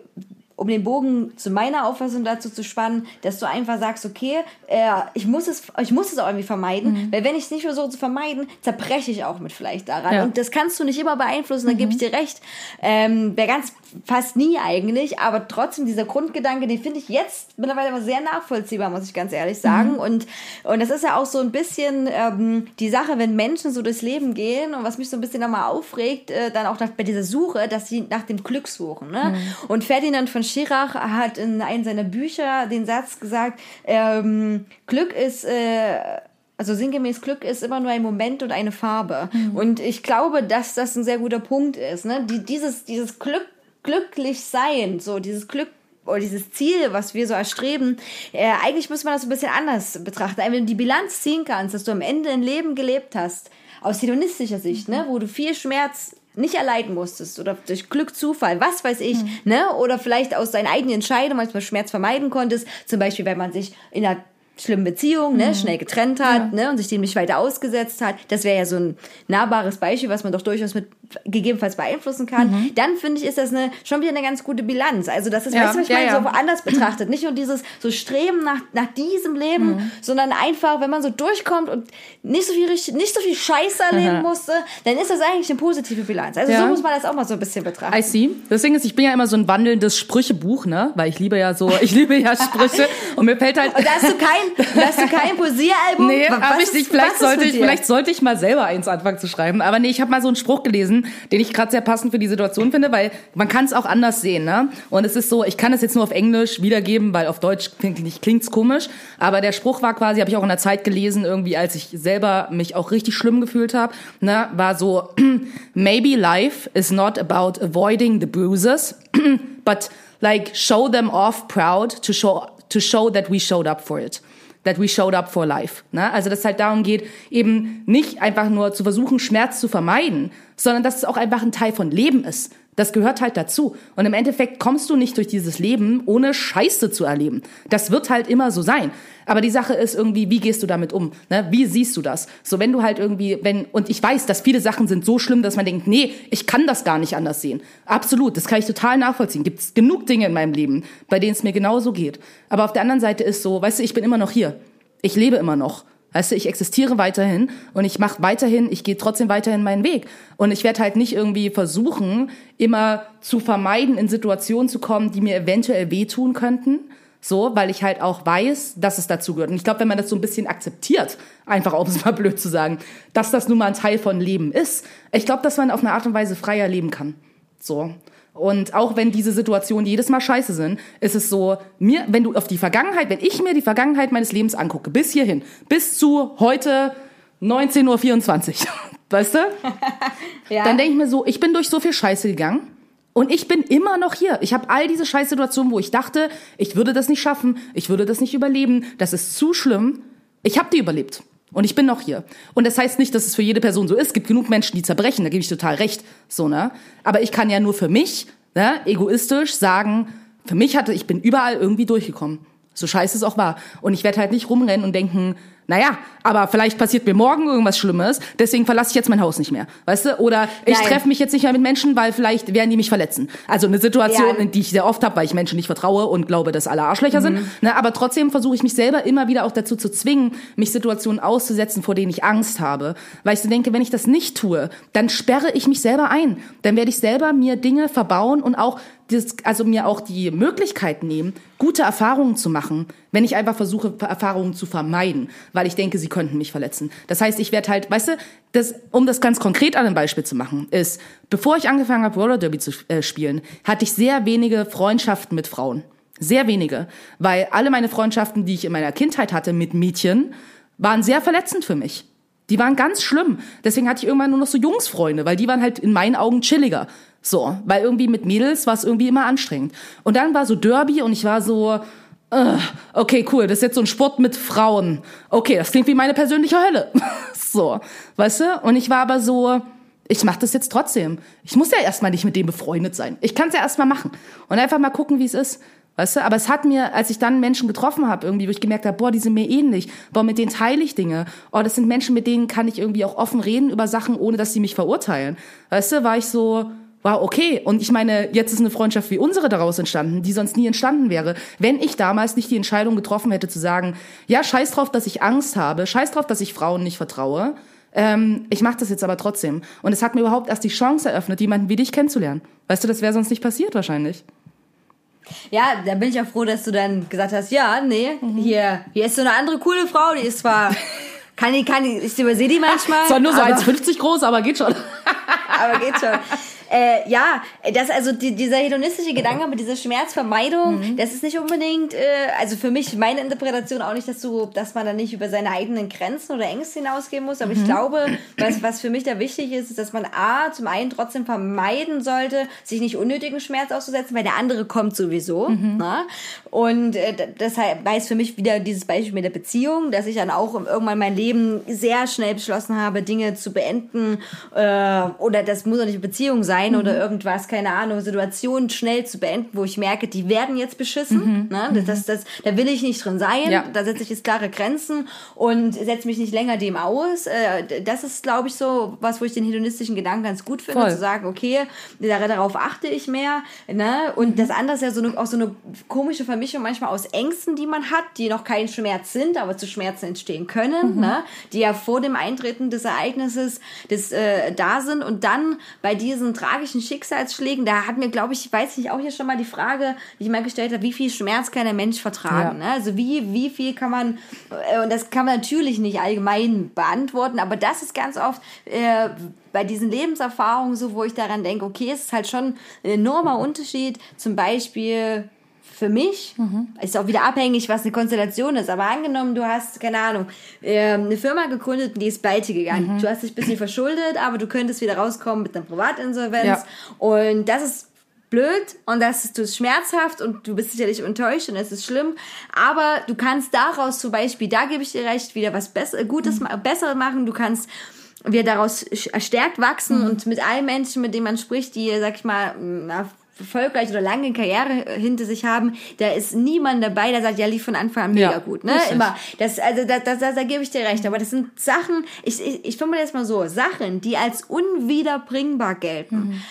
um den Bogen zu meiner Auffassung dazu zu spannen, dass du einfach sagst, okay, äh, ich muss es, ich muss es auch irgendwie vermeiden, weil wenn ich es nicht versuche zu vermeiden, zerbreche ich auch mit vielleicht daran. Ja. Und das kannst du nicht immer beeinflussen, da gebe ich dir recht. Ähm, Wäre ganz fast nie eigentlich, aber trotzdem dieser Grundgedanke, den finde ich jetzt mittlerweile aber sehr nachvollziehbar, muss ich ganz ehrlich sagen. Und, und das ist ja auch so ein bisschen ähm, die Sache, wenn Menschen so durchs Leben gehen und was mich so ein bisschen nochmal aufregt, äh, dann auch nach, bei dieser Suche, dass sie nach dem Glück suchen. Ne? Und Ferdinand von Schirach hat in einem seiner Bücher den Satz gesagt, ähm, Glück ist... Äh, also sinngemäß Glück ist immer nur ein Moment und eine Farbe. Und ich glaube, dass das ein sehr guter Punkt ist. Ne? Die, dieses, dieses Glück, glücklich sein, so dieses Glück oder dieses Ziel, was wir so erstreben, äh, eigentlich muss man das ein bisschen anders betrachten. Wenn du die Bilanz ziehen kannst, dass du am Ende ein Leben gelebt hast, aus hedonistischer Sicht, ne, wo du viel Schmerz nicht erleiden musstest oder durch Glück, Zufall, was weiß ich, ne, oder vielleicht aus deinen eigenen Entscheidungen manchmal Schmerz vermeiden konntest, zum Beispiel, wenn man sich in einer schlimmen Beziehung, ne, schnell getrennt hat, ne, und sich dem nicht weiter ausgesetzt hat. Das wäre ja so ein nahbares Beispiel, was man doch durchaus mit gegebenenfalls beeinflussen kann. Dann finde ich, ist das eine, schon wieder eine ganz gute Bilanz. Also das ist, Ja, weißt du, ich ja, meine, ja. so woanders betrachtet. Nicht nur dieses so Streben nach, nach diesem Leben, Mhm. sondern einfach, wenn man so durchkommt und nicht so viel, richtig- nicht so viel Scheiße erleben [LAUGHS] musste, dann ist das eigentlich eine positive Bilanz. Also Ja. so muss man das auch mal so ein bisschen betrachten. I see. Deswegen ist, ich bin ja immer so ein wandelndes Sprüchebuch, ne? Weil ich liebe ja so, ich liebe ja Sprüche [LAUGHS] und mir fällt halt. Und da hast du kein, [LAUGHS] hast du kein Poesiealbum. Nee, hab ich nicht. Vielleicht sollte ich, vielleicht sollte ich mal selber eins anfangen zu schreiben. Aber nee, ich habe mal so einen Spruch gelesen, den ich gerade sehr passend für die Situation finde, weil man kann es auch anders sehen, ne? Und es ist so, ich kann es jetzt nur auf Englisch wiedergeben, weil auf Deutsch klingt klingt's komisch. Aber der Spruch war quasi, habe ich auch in der Zeit gelesen, irgendwie, als ich selber mich auch richtig schlimm gefühlt habe, ne, war so: [CLEARS THROAT] Maybe life is not about avoiding the bruises, [CLEARS THROAT] but like show them off proud to show to show that we showed up for it that we showed up for life. Ne? Also dass es halt darum geht, eben nicht einfach nur zu versuchen, Schmerz zu vermeiden, sondern dass es auch einfach ein Teil von Leben ist. Das gehört halt dazu. Und im Endeffekt kommst du nicht durch dieses Leben, ohne Scheiße zu erleben. Das wird halt immer so sein. Aber die Sache ist irgendwie, wie gehst du damit um? Ne? Wie siehst du das? So, wenn du halt irgendwie, wenn, und ich weiß, dass viele Sachen sind so schlimm, dass man denkt, nee, ich kann das gar nicht anders sehen. Absolut, das kann ich total nachvollziehen. Gibt es genug Dinge in meinem Leben, bei denen es mir genauso geht. Aber auf der anderen Seite ist so, weißt du, ich bin immer noch hier. Ich lebe immer noch. Weißt du, ich existiere weiterhin und ich mache weiterhin, ich gehe trotzdem weiterhin meinen Weg. Und ich werde halt nicht irgendwie versuchen, immer zu vermeiden, in Situationen zu kommen, die mir eventuell wehtun könnten. So, weil ich halt auch weiß, dass es dazu gehört. Und ich glaube, wenn man das so ein bisschen akzeptiert, einfach um es mal blöd zu sagen, dass das nun mal ein Teil von Leben ist, ich glaube, dass man auf eine Art und Weise freier leben kann. So. Und auch wenn diese Situationen jedes Mal scheiße sind, ist es so, mir, wenn du auf die Vergangenheit, wenn ich mir die Vergangenheit meines Lebens angucke, bis hierhin, bis zu heute 19.24 Uhr, [LAUGHS] weißt du? Ja. Dann denke ich mir so, ich bin durch so viel Scheiße gegangen und ich bin immer noch hier. Ich habe all diese Scheißsituationen, wo ich dachte, ich würde das nicht schaffen, ich würde das nicht überleben, das ist zu schlimm. Ich habe die überlebt. Und ich bin noch hier. Und das heißt nicht, dass es für jede Person so ist. Es gibt genug Menschen, die zerbrechen, da gebe ich total recht. So, ne? Aber ich kann ja nur für mich, ne, egoistisch sagen, für mich hatte, ich bin überall irgendwie durchgekommen. So scheiße es auch war. Und ich werde halt nicht rumrennen und denken, naja, aber vielleicht passiert mir morgen irgendwas Schlimmes, deswegen verlasse ich jetzt mein Haus nicht mehr. Weißt du? Oder ich treffe mich jetzt nicht mehr mit Menschen, weil vielleicht werden die mich verletzen. Also eine Situation, Ja. in die ich sehr oft habe, weil ich Menschen nicht vertraue und glaube, dass alle Arschlöcher Mhm. sind. Ne, aber trotzdem versuche ich mich selber immer wieder auch dazu zu zwingen, mich Situationen auszusetzen, vor denen ich Angst habe. Weil ich so denke, wenn ich das nicht tue, dann sperre ich mich selber ein. Dann werde ich selber mir Dinge verbauen und auch das, also mir auch die Möglichkeit nehmen, gute Erfahrungen zu machen, wenn ich einfach versuche, Erfahrungen zu vermeiden, weil ich denke, sie könnten mich verletzen. Das heißt, ich werde halt, weißt du, das, um das ganz konkret an einem Beispiel zu machen, ist, bevor ich angefangen habe, Roller Derby zu äh, spielen, hatte ich sehr wenige Freundschaften mit Frauen. Sehr wenige. Weil alle meine Freundschaften, die ich in meiner Kindheit hatte mit Mädchen, waren sehr verletzend für mich. Die waren ganz schlimm. Deswegen hatte ich irgendwann nur noch so Jungsfreunde, weil die waren halt in meinen Augen chilliger. So, weil irgendwie mit Mädels war es irgendwie immer anstrengend. Und dann war so Derby und ich war so, okay, cool, das ist jetzt so ein Sport mit Frauen. Okay, das klingt wie meine persönliche Hölle. [LAUGHS] so, weißt du? Und ich war aber so, ich mache das jetzt trotzdem. Ich muss ja erstmal nicht mit dem befreundet sein. Ich kann es ja erstmal machen und einfach mal gucken, wie es ist. Weißt du, aber es hat mir, als ich dann Menschen getroffen habe, irgendwie, wo ich gemerkt habe, boah, die sind mir ähnlich, boah, mit denen teile ich Dinge, oh, das sind Menschen, mit denen kann ich irgendwie auch offen reden über Sachen, ohne dass sie mich verurteilen. Weißt du, war ich so, wow, okay. Und ich meine, jetzt ist eine Freundschaft wie unsere daraus entstanden, die sonst nie entstanden wäre, wenn ich damals nicht die Entscheidung getroffen hätte zu sagen, ja, scheiß drauf, dass ich Angst habe, scheiß drauf, dass ich Frauen nicht vertraue. Ähm, ich mache das jetzt aber trotzdem. Und es hat mir überhaupt erst die Chance eröffnet, jemanden wie dich kennenzulernen. Weißt du, das wäre sonst nicht passiert wahrscheinlich. Ja, da bin ich auch froh, dass du dann gesagt hast, ja, nee, hier, hier ist so eine andere coole Frau, die ist zwar, [LAUGHS] kann die, kann die, ich übersehe die manchmal. Zwar nur so aber, 1,50 groß, aber geht schon. [LAUGHS] aber geht schon. Äh, ja, das also die, dieser hedonistische Gedanke mit dieser Schmerzvermeidung, Mhm. das ist nicht unbedingt, äh, also für mich meine Interpretation auch nicht, dass du, dass man dann nicht über seine eigenen Grenzen oder Ängste hinausgehen muss. Aber Mhm. ich glaube, was, was für mich da wichtig ist, ist, dass man A, zum einen trotzdem vermeiden sollte, sich nicht unnötigen Schmerz auszusetzen, weil der andere kommt sowieso. Mhm. Na? Und äh, deshalb weiß für mich wieder dieses Beispiel mit der Beziehung, dass ich dann auch irgendwann mein Leben sehr schnell beschlossen habe, Dinge zu beenden äh, oder das muss auch nicht eine Beziehung sein oder irgendwas, keine Ahnung, Situationen schnell zu beenden, wo ich merke, die werden jetzt beschissen. Ne? Das, das, das, da will ich nicht drin sein. Ja. Da setze ich jetzt klare Grenzen und setze mich nicht länger dem aus. Äh, das ist, glaube ich, so was, wo ich den hedonistischen Gedanken ganz gut finde, Voll. zu sagen, okay, dar- darauf achte ich mehr. Ne? Und das andere ist ja so eine, auch so eine komische Vermischung manchmal aus Ängsten, die man hat, die noch kein Schmerz sind, aber zu Schmerzen entstehen können, ne? die ja vor dem Eintreten des Ereignisses des, äh, da sind. Und dann bei diesen tragischen Schicksalsschlägen, da hat mir, glaube ich, weiß ich auch hier schon mal die Frage, die ich mal gestellt habe, wie viel Schmerz kann ein Mensch vertragen? Ja. Ne? Also wie, wie viel kann man, äh, und das kann man natürlich nicht allgemein beantworten, aber das ist ganz oft äh, bei diesen Lebenserfahrungen so, wo ich daran denke, okay, es ist halt schon ein enormer Unterschied, zum Beispiel für mich, ist auch wieder abhängig, was eine Konstellation ist, aber angenommen, du hast, keine Ahnung, ähm, eine Firma gegründet und die ist pleite gegangen. Du hast dich ein bisschen verschuldet, aber du könntest wieder rauskommen mit einer Privatinsolvenz Ja. und das ist blöd und das ist, ist schmerzhaft und du bist sicherlich enttäuscht und es ist schlimm, aber du kannst daraus zum Beispiel, da gebe ich dir recht, wieder was Besser, Gutes, ma- besser machen, du kannst wir daraus stärkt wachsen Mhm. und mit allen Menschen, mit denen man spricht, die, sag ich mal, erfolgreich oder lange Karriere hinter sich haben, da ist niemand dabei, der sagt, ja, lief von Anfang an mega Ja, gut, ne? richtig. Immer. Das, also, da, da, da, da gebe ich dir recht. Aber das sind Sachen, ich, ich, ich formuliere das mal so, Sachen, die als unwiederbringbar gelten. Mhm.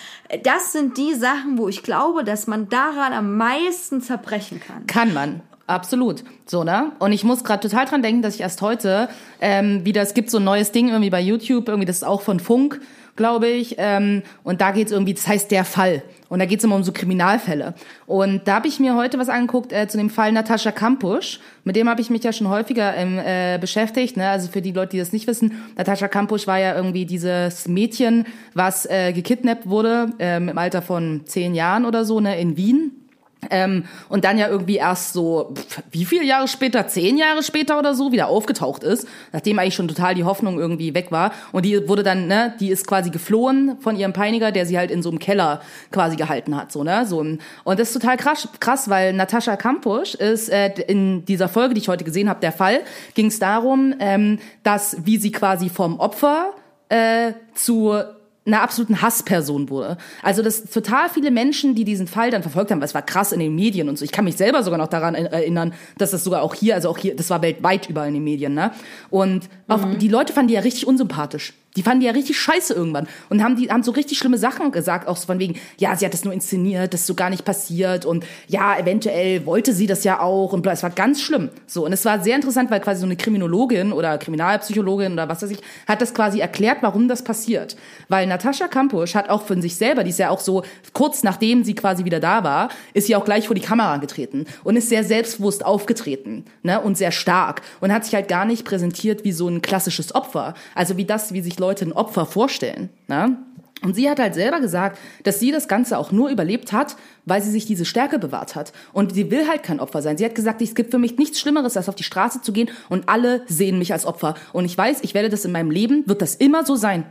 Das sind die Sachen, wo ich glaube, dass man daran am meisten zerbrechen kann. Kann man. Absolut. So, ne? Und ich muss gerade total dran denken, dass ich erst heute ähm, wieder, es gibt so ein neues Ding irgendwie bei YouTube, irgendwie, das ist auch von Funk, glaube ich. Ähm, und da geht's irgendwie, das heißt der Fall. Und da geht's immer um so Kriminalfälle. Und da habe ich mir heute was angeguckt äh, zu dem Fall Natascha Kampusch. Mit dem habe ich mich ja schon häufiger ähm, äh, beschäftigt. Ne? Also für die Leute, die das nicht wissen, Natascha Kampusch war ja irgendwie dieses Mädchen, was äh, gekidnappt wurde ähm, im Alter von zehn Jahren oder so, ne, in Wien. Ähm, und dann ja irgendwie erst so, wie viele Jahre später, zehn Jahre später oder so, wieder aufgetaucht ist, nachdem eigentlich schon total die Hoffnung irgendwie weg war. Und die wurde dann, ne, die ist quasi geflohen von ihrem Peiniger, der sie halt in so einem Keller quasi gehalten hat, so, ne, so. Und das ist total krass, krass weil Natascha Kampusch ist äh, in dieser Folge, die ich heute gesehen habe, der Fall, ging es darum, ähm, dass wie sie quasi vom Opfer äh, zu einer absoluten Hassperson wurde. Also dass total viele Menschen, die diesen Fall dann verfolgt haben, weil es war krass in den Medien und so. Ich kann mich selber sogar noch daran erinnern, dass das sogar auch hier, also auch hier, das war weltweit überall in den Medien, ne? Und auch die Leute fanden die ja richtig unsympathisch. Die fanden die ja richtig scheiße irgendwann und haben die haben so richtig schlimme Sachen gesagt, auch so von wegen, ja, sie hat das nur inszeniert, das ist so gar nicht passiert und ja, eventuell wollte sie das ja auch und bla, es war ganz schlimm. So und es war sehr interessant, weil quasi so eine Kriminologin oder Kriminalpsychologin oder was weiß ich, hat das quasi erklärt, warum das passiert. Weil Natascha Kampusch hat auch von sich selber, die ist ja auch so kurz nachdem sie quasi wieder da war, ist sie auch gleich vor die Kamera getreten und ist sehr selbstbewusst aufgetreten, ne, und sehr stark und hat sich halt gar nicht präsentiert wie so ein klassisches Opfer, also wie das, wie sich Leute ein Opfer vorstellen, ne? Und sie hat halt selber gesagt, dass sie das Ganze auch nur überlebt hat, weil sie sich diese Stärke bewahrt hat. Und sie will halt kein Opfer sein. Sie hat gesagt, es gibt für mich nichts Schlimmeres, als auf die Straße zu gehen und alle sehen mich als Opfer. Und ich weiß, ich werde das in meinem Leben, wird das immer so sein,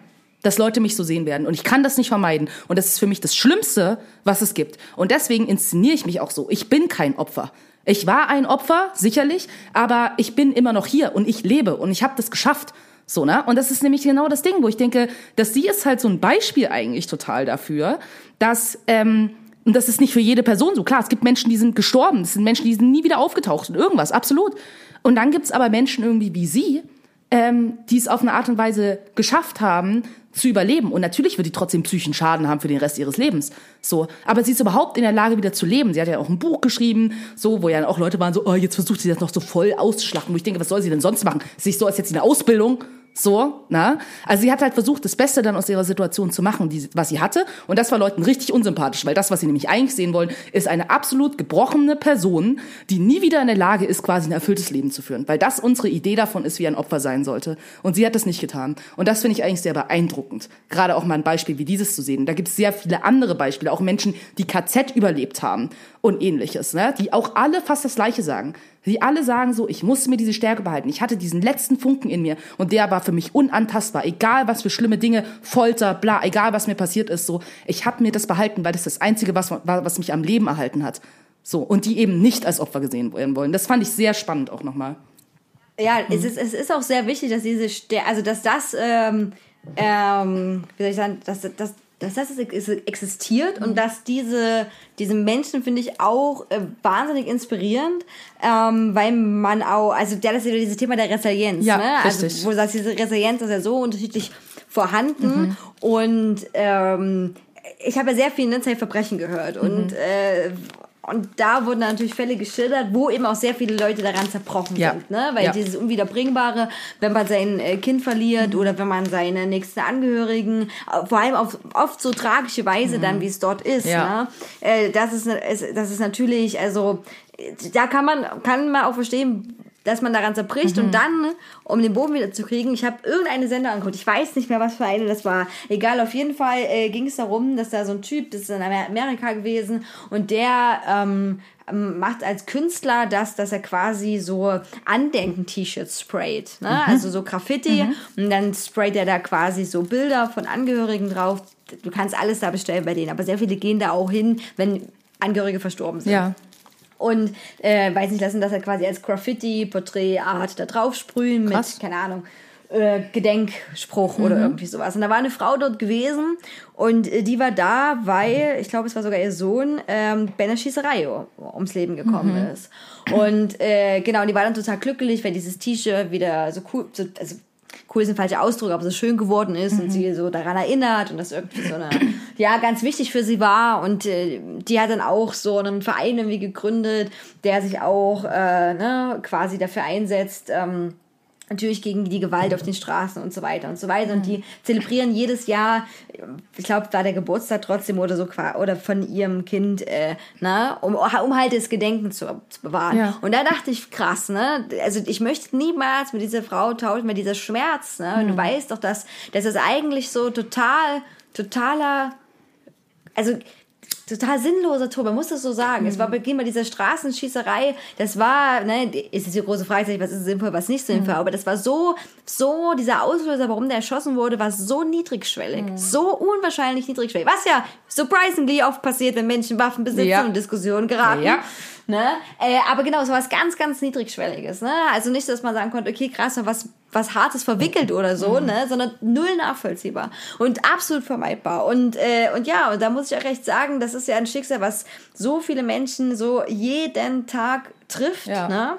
dass Leute mich so sehen werden. Und ich kann das nicht vermeiden. Und das ist für mich das Schlimmste, was es gibt. Und deswegen inszeniere ich mich auch so. Ich bin kein Opfer. Ich war ein Opfer, sicherlich, aber ich bin immer noch hier und ich lebe und ich habe das geschafft. So, ne? Und das ist nämlich genau das Ding, wo ich denke, dass sie ist halt so ein Beispiel eigentlich total dafür, dass, ähm, und das ist nicht für jede Person so. Klar, es gibt Menschen, die sind gestorben, es sind Menschen, die sind nie wieder aufgetaucht und irgendwas, absolut. Und dann gibt's aber Menschen irgendwie wie sie, ähm, die es auf eine Art und Weise geschafft haben, zu überleben. Und natürlich wird die trotzdem psychischen Schaden haben für den Rest ihres Lebens. So. Aber sie ist überhaupt in der Lage, wieder zu leben. Sie hat ja auch ein Buch geschrieben, so, wo ja auch Leute waren so, oh, jetzt versucht sie das noch so voll auszuschlachten. Wo ich denke, was soll sie denn sonst machen? Sich so, als jetzt eine Ausbildung. So, na? Also sie hat halt versucht, das Beste dann aus ihrer Situation zu machen, die, was sie hatte. Und das war Leuten richtig unsympathisch, weil das, was sie nämlich eigentlich sehen wollen, ist eine absolut gebrochene Person, die nie wieder in der Lage ist, quasi ein erfülltes Leben zu führen. Weil das unsere Idee davon ist, wie ein Opfer sein sollte. Und sie hat das nicht getan. Und das finde ich eigentlich sehr beeindruckend. Gerade auch mal ein Beispiel wie dieses zu sehen. Da gibt es sehr viele andere Beispiele, auch Menschen, die KZ überlebt haben und ähnliches, ne? die auch alle fast das Gleiche sagen. Die alle sagen so, ich musste mir diese Stärke behalten. Ich hatte diesen letzten Funken in mir und der war für mich unantastbar. Egal was für schlimme Dinge, Folter, bla, egal was mir passiert ist, so. Ich habe mir das behalten, weil das das Einzige was, war, was mich am Leben erhalten hat. So. Und die eben nicht als Opfer gesehen werden wollen. Das fand ich sehr spannend auch nochmal. Ja, es, ist, es ist auch sehr wichtig, dass diese Stär also dass das, ähm, ähm, wie soll ich sagen, dass, dass, dass das existiert und dass diese, diese Menschen, finde ich, auch äh, wahnsinnig inspirierend, ähm, weil man auch, also ja, das ist ja dieses Thema der Resilienz, Ja, ne? Also, richtig. wo du sagst, diese Resilienz ist ja so unterschiedlich vorhanden und ähm, ich habe ja sehr viel in Verbrechen gehört und äh, und da wurden natürlich Fälle geschildert, wo eben auch sehr viele Leute daran zerbrochen Ja. sind, ne? Weil Ja. dieses Unwiederbringbare, wenn man sein äh, Kind verliert oder wenn man seine nächsten Angehörigen, äh, vor allem auf oft so tragische Weise dann, wie es dort ist, Ja. ne? Äh, das ist, das ist natürlich, also da kann man kann man auch verstehen, dass man daran zerbricht und dann, um den Boden wieder zu kriegen, ich habe irgendeine Sendung angeguckt, ich weiß nicht mehr, was für eine das war, egal, auf jeden Fall äh, ging es darum, dass da so ein Typ, das ist in Amer- Amerika gewesen und der ähm, macht als Künstler das, dass er quasi so Andenken-T-Shirts sprayt, ne? also so Graffiti und dann sprayt er da quasi so Bilder von Angehörigen drauf. Du kannst alles da bestellen bei denen, aber sehr viele gehen da auch hin, wenn Angehörige verstorben sind Ja. Und äh, weiß nicht lassen, dass er quasi als Graffiti, Porträtart da drauf sprühen mit, Krass. keine Ahnung, äh, Gedenkspruch oder irgendwie sowas. Und da war eine Frau dort gewesen und äh, die war da, weil, ich glaube, es war sogar ihr Sohn, ähm, bei einer Schießerei ums Leben gekommen ist. Und äh, genau, die war dann total glücklich, weil dieses T-Shirt wieder so cool, so, also cool ist ein falscher Ausdruck, aber so schön geworden ist und sie so daran erinnert und das irgendwie so eine, ja, ganz wichtig für sie war. Und äh, die hat dann auch so einen Verein irgendwie gegründet, der sich auch äh, ne, quasi dafür einsetzt, ähm, natürlich gegen die Gewalt auf den Straßen und so weiter und so weiter. Und die zelebrieren jedes Jahr, ich glaube, war der Geburtstag trotzdem oder so oder von ihrem Kind, äh, ne, um, um halt das Gedenken zu, zu bewahren. Ja. Und da dachte ich, krass, ne? Also ich möchte niemals mit dieser Frau tauschen, mit dieser Schmerz, ne? Und du weißt doch, dass, dass es eigentlich so total, totaler, also total sinnloser Tor, man muss das so sagen. Es war Beginn bei dieser Straßenschießerei, das war, ne, ist jetzt die große Frage, was ist sinnvoll, was nicht sinnvoll, aber das war so, so, dieser Auslöser, warum der erschossen wurde, war so niedrigschwellig, so unwahrscheinlich niedrigschwellig, was ja surprisingly oft passiert, wenn Menschen Waffen besitzen Ja. und Diskussionen geraten. Ja. Ne? Äh, aber genau, so was ganz, ganz niedrigschwelliges. Ne? Also nicht, dass man sagen konnte, okay, krass, was, was Hartes verwickelt [LAUGHS] oder so, ne? sondern null nachvollziehbar und absolut vermeidbar. Und, äh, und ja, und da muss ich auch recht sagen, das ist ja ein Schicksal, was so viele Menschen so jeden Tag trifft. Ja. Ne?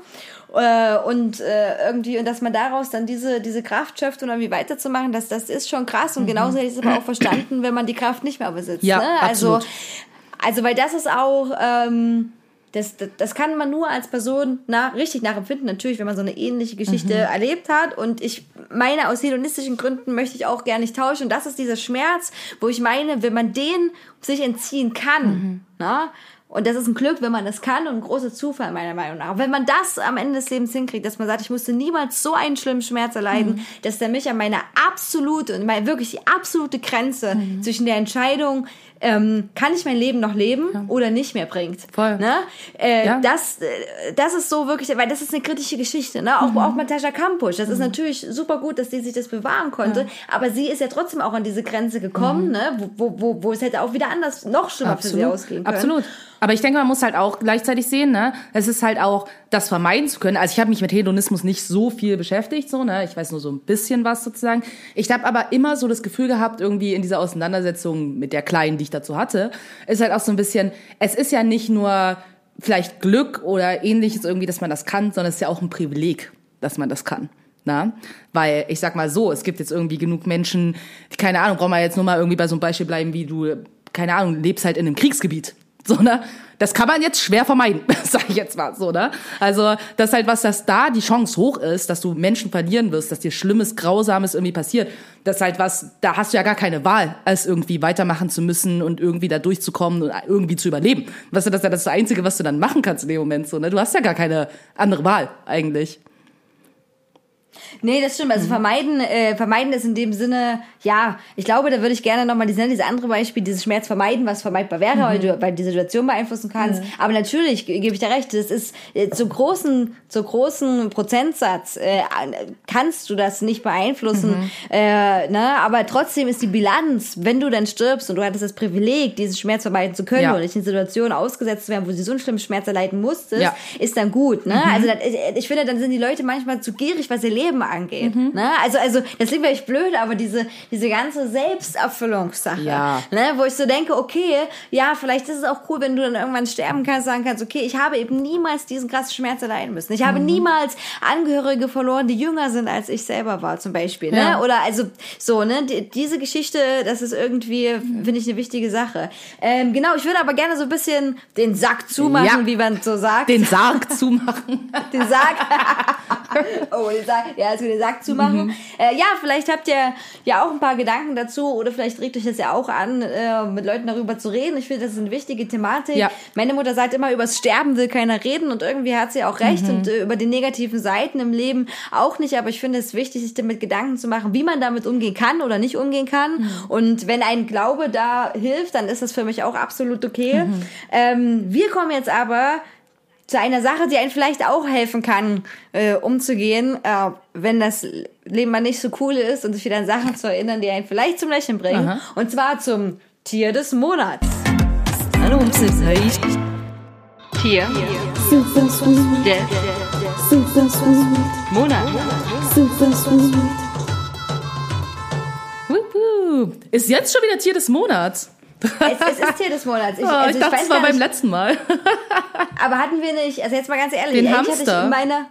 Äh, und äh, irgendwie und dass man daraus dann diese diese Kraft schöpft und irgendwie weiterzumachen, das das ist schon krass und genauso hätte ich es aber auch verstanden, wenn man die Kraft nicht mehr besitzt. Ja, ne? Also absolut. also weil das ist auch ähm, das, das, das kann man nur als Person nach, richtig nachempfinden, natürlich, wenn man so eine ähnliche Geschichte erlebt hat. Und ich meine, aus hedonistischen Gründen möchte ich auch gerne nicht tauschen. Und das ist dieser Schmerz, wo ich meine, wenn man den sich entziehen kann, na, und das ist ein Glück, wenn man das kann und ein großer Zufall meiner Meinung nach. Wenn man das am Ende des Lebens hinkriegt, dass man sagt, ich musste niemals so einen schlimmen Schmerz erleiden, dass der mich an meine absolute und meine, wirklich die absolute Grenze zwischen der Entscheidung, ähm, kann ich mein Leben noch leben oder nicht mehr bringt. Voll. Ne? Äh, Ja. das, äh, das ist so wirklich, weil das ist eine kritische Geschichte. Ne? Auch, auch Natascha Kampusch. Das ist natürlich super gut, dass die sich das bewahren konnte. Aber sie ist ja trotzdem auch an diese Grenze gekommen, ne? wo, wo, wo, wo es hätte auch wieder anders, noch schlimmer für sie ausgehen können. Absolut. Aber ich denke, man muss halt auch gleichzeitig sehen, ne? Es ist halt auch, das vermeiden zu können. Also ich habe mich mit Hedonismus nicht so viel beschäftigt, so, ne? Ich weiß nur so ein bisschen was sozusagen. Ich habe aber immer so das Gefühl gehabt, irgendwie in dieser Auseinandersetzung mit der Kleinen, die ich dazu hatte, ist halt auch so ein bisschen, es ist ja nicht nur vielleicht Glück oder ähnliches irgendwie, dass man das kann, sondern es ist ja auch ein Privileg, dass man das kann. Na? Weil ich sag mal so, es gibt jetzt irgendwie genug Menschen, keine Ahnung, brauchen wir jetzt nur mal irgendwie bei so einem Beispiel bleiben, wie du, keine Ahnung, lebst halt in einem Kriegsgebiet. [LAUGHS] So, ne? Das kann man jetzt schwer vermeiden, [LAUGHS] sag ich jetzt mal so, ne? Also, das ist halt was, dass da die Chance hoch ist, dass du Menschen verlieren wirst, dass dir Schlimmes, Grausames irgendwie passiert. Das ist halt was, da hast du ja gar keine Wahl, als irgendwie weitermachen zu müssen und irgendwie da durchzukommen und irgendwie zu überleben. Weißt du, das ist ja das Einzige, was du dann machen kannst in dem Moment, so, ne? Du hast ja gar keine andere Wahl, eigentlich. Nee, das stimmt. Also vermeiden, äh, vermeiden ist in dem Sinne, ja, ich glaube, da würde ich gerne nochmal dieses, dieses andere Beispiel, dieses Schmerz vermeiden, was vermeidbar wäre, weil du weil du die Situation beeinflussen kannst. Aber natürlich ge- gebe ich dir recht, das ist äh, zu großen, zu großen Prozentsatz äh, kannst du das nicht beeinflussen. Äh, ne? Aber trotzdem ist die Bilanz, wenn du dann stirbst und du hattest das Privileg, diesen Schmerz vermeiden zu können Ja. und nicht in Situationen ausgesetzt zu werden, wo sie so einen schlimmen Schmerz erleiden musstest, Ja. ist dann gut. Ne? Also das, ich, ich finde, dann sind die Leute manchmal zu gierig, was ihr Leben angeht. Mhm. Ne? Also, also das klingt vielleicht blöd, aber diese, diese ganze Selbsterfüllungssache, Ja. ne? wo ich so denke, okay, ja, vielleicht ist es auch cool, wenn du dann irgendwann sterben kannst, sagen kannst, okay, ich habe eben niemals diesen krassen Schmerz erleiden müssen. Ich habe Mhm. niemals Angehörige verloren, die jünger sind, als ich selber war, zum Beispiel. Ne? Ja. Oder also so, ne, die, diese Geschichte, das ist irgendwie, finde ich, eine wichtige Sache. Ähm, genau, ich würde aber gerne so ein bisschen den Sack zumachen, Ja. wie man so sagt. Den Sarg zumachen. [LAUGHS] den Sack. [LAUGHS] oh, den Sack. Ja, also den Sack zumachen. Äh, ja, vielleicht habt ihr ja auch ein paar Gedanken dazu oder vielleicht regt euch das ja auch an, äh, mit Leuten darüber zu reden. Ich finde, das ist eine wichtige Thematik. Ja. Meine Mutter sagt immer, übers Sterben will keiner reden und irgendwie hat sie auch recht und äh, über die negativen Seiten im Leben auch nicht. Aber ich finde es wichtig, sich damit Gedanken zu machen, wie man damit umgehen kann oder nicht umgehen kann. Und wenn ein Glaube da hilft, dann ist das für mich auch absolut okay. Ähm, wir kommen jetzt aber zu einer Sache, die einem vielleicht auch helfen kann, äh, umzugehen, äh, wenn das Leben mal nicht so cool ist und sich wieder an Sachen zu erinnern, die einen vielleicht zum Lächeln bringen. Aha. Und zwar zum Tier des Monats. Hallo, Tier des Monats. ist jetzt schon wieder Tier des Monats. Es, es ist Tier des Monats. Ich, [LAUGHS] Oh, also ich ich dachte, es war beim letzten Mal. [LAUGHS] aber hatten wir nicht, also jetzt mal ganz ehrlich, Den Hamster. meiner,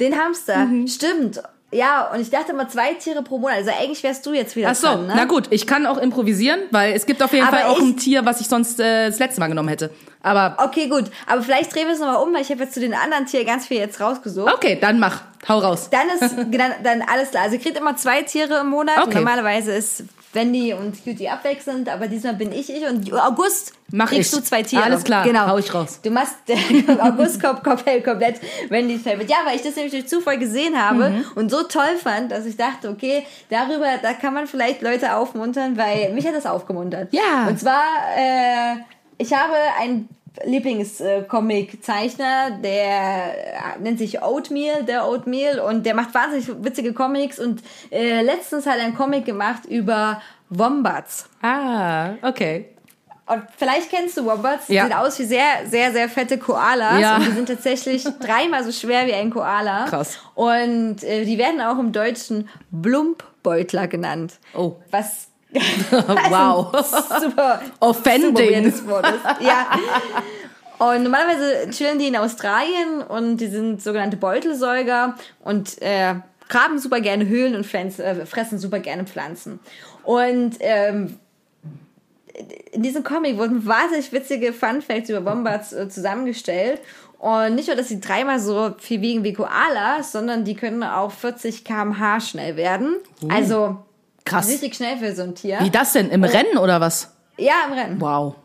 den Hamster, Mhm. stimmt. Ja, und ich dachte immer zwei Tiere pro Monat. Also eigentlich wärst du jetzt wieder Ach so, dran, ne? na gut, ich kann auch improvisieren, weil es gibt auf jeden Aber Fall auch ein Tier, was ich sonst äh, das letzte Mal genommen hätte. Aber Okay, gut. Aber vielleicht drehen wir es nochmal um, weil ich habe jetzt zu den anderen Tieren ganz viel jetzt rausgesucht. okay, dann mach, hau raus. Dann ist [LAUGHS] dann, dann alles klar. Also ihr kriegt immer zwei Tiere im Monat. Okay. Normalerweise ist Wendy und Cutie abwechselnd, aber diesmal bin ich ich und August Mach kriegst ich. du zwei Tiere. Alles klar, genau. hau ich raus. Du machst [LAUGHS] August kommt komplett, komplett Wendy's Favorite. Ja, weil ich das nämlich durch Zufall gesehen habe Mhm. und so toll fand, dass ich dachte, okay, darüber, da kann man vielleicht Leute aufmuntern, weil mich hat das aufgemuntert. Ja. Und zwar, äh, ich habe einen Lieblings-Comic-Zeichner, der äh, nennt sich Oatmeal, der Oatmeal, und der macht wahnsinnig witzige Comics und äh, letztens hat er einen Comic gemacht über Wombats. Ah, okay. Und vielleicht kennst du Wombats, die Ja. sehen aus wie sehr, sehr, sehr fette Koalas. Ja. Und die sind tatsächlich [LAUGHS] dreimal so schwer wie ein Koala. Krass. Und äh, die werden auch im Deutschen Blumpbeutler genannt. Oh. Was [LAUGHS] Wow. [LAUGHS] super Offending. super. Ja. Und normalerweise chillen die in Australien und die sind sogenannte Beutelsäuger und äh, graben super gerne Höhlen und Pflanzen, äh, fressen super gerne Pflanzen. Und ähm, in diesem Comic wurden wahnsinnig witzige Fun Facts über Wombats äh, zusammengestellt. Und nicht nur, dass sie dreimal so viel wiegen wie Koalas, sondern die können auch 40 km/h schnell werden. Also Krass. richtig schnell für so ein Tier. Wie das denn? Im Rennen oder was? Ja, im Rennen. Wow.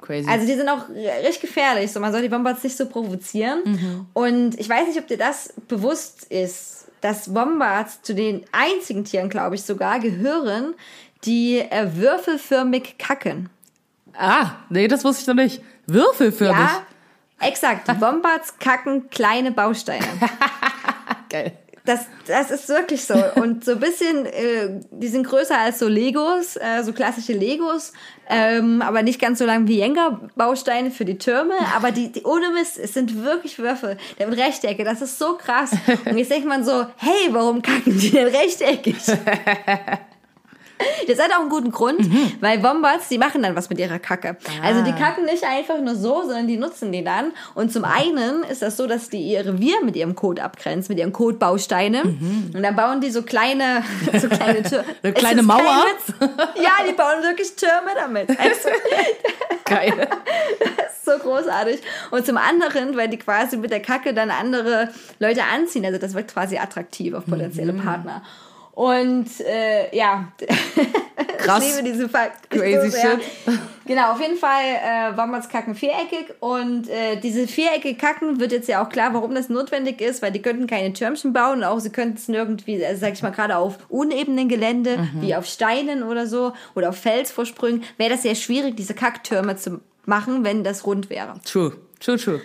Crazy. Also die sind auch richtig gefährlich. So, man soll die Wombats nicht so provozieren. Mhm. Und ich weiß nicht, ob dir das bewusst ist, dass Wombats zu den einzigen Tieren, glaube ich sogar, gehören, die äh, würfelförmig kacken. ah, nee, das wusste ich noch nicht. Würfelförmig. Ja, exakt. [LAUGHS] Wombats kacken kleine Bausteine. [LAUGHS] Geil. Das, das ist wirklich so. [LAUGHS] Und so ein bisschen, äh, die sind größer als so Legos, äh, so klassische Legos, ähm, aber nicht ganz so lang wie Jenga-Bausteine für die Türme. Aber die, die ohne Mist, es sind wirklich Würfel. Der mit Rechtecke, das ist so krass. Und jetzt denkt man so, hey, warum kacken die denn rechteckig? [LAUGHS] Das hat auch einen guten Grund, weil Wombats, die machen dann was mit ihrer Kacke. Also die kacken nicht einfach nur so, sondern die nutzen die dann. Und zum einen ist das so, dass die ihr Revier mit ihrem Code abgrenzen, mit ihren Codebausteine. Und dann bauen die so kleine, [LAUGHS] so kleine Türme. [LAUGHS] Eine kleine Mauer? Ja, die bauen wirklich Türme damit. [LAUGHS] Also, Geil. so großartig. Und zum anderen, weil die quasi mit der Kacke dann andere Leute anziehen. Also das wird quasi attraktiv auf potenzielle Mhm. Partner. Und äh, ja, [LAUGHS] Krass. ich liebe diese Fakt. [LAUGHS] Crazy sehr. shit. Genau, auf jeden Fall äh, Wombats kacken viereckig und äh, diese viereckige Kacken wird jetzt ja auch klar, warum das notwendig ist, weil die könnten keine Türmchen bauen und auch sie könnten es nirgendwie, also sag ich mal, gerade auf unebenen Gelände, Mhm. wie auf Steinen oder so oder auf Felsvorsprüngen, wäre das sehr schwierig, diese Kacktürme zu machen, wenn das rund wäre. True. True, true.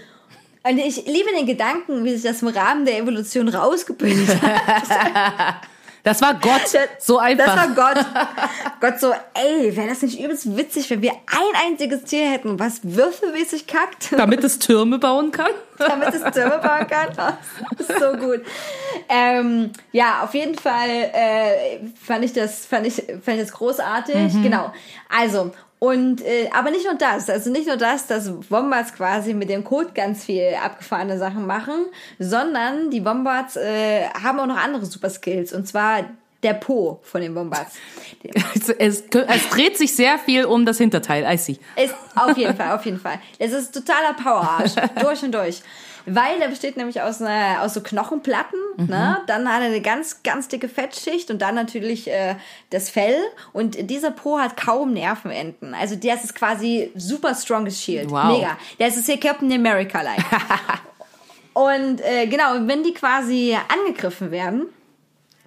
Und ich liebe den Gedanken, wie sich das im Rahmen der Evolution rausgebildet [LAUGHS] hat. Das war Gott. So einfach. Das war Gott. [LAUGHS] Gott so, ey, wäre das nicht übelst witzig, wenn wir ein einziges Tier hätten, was würfelmäßig kackt, [LAUGHS] damit es Türme bauen kann. damit es Türme bauen kann. [LAUGHS] Das ist so gut. Ähm, ja, auf jeden Fall äh, fand ich das, fand ich, fand ich das großartig. Genau. Also, und äh, aber nicht nur das, also nicht nur das, dass Wombats quasi mit dem Code ganz viel abgefahrene Sachen machen, sondern die Wombats äh, haben auch noch andere Super Skills und zwar der Po von den Wombats. Es, es, es dreht sich sehr viel um das Hinterteil. I see. Ist auf jeden Fall, auf jeden Fall. Es ist totaler Powerarsch, [LAUGHS] durch und durch. Weil der besteht nämlich aus, einer, aus so Knochenplatten, ne? dann hat er eine ganz, ganz dicke Fettschicht und dann natürlich äh, das Fell. Und dieser Po hat kaum Nervenenden. Also der ist quasi super strongest Shield. Wow. Mega. Der ist hier Captain America-like. [LAUGHS] und äh, genau, wenn die quasi angegriffen werden,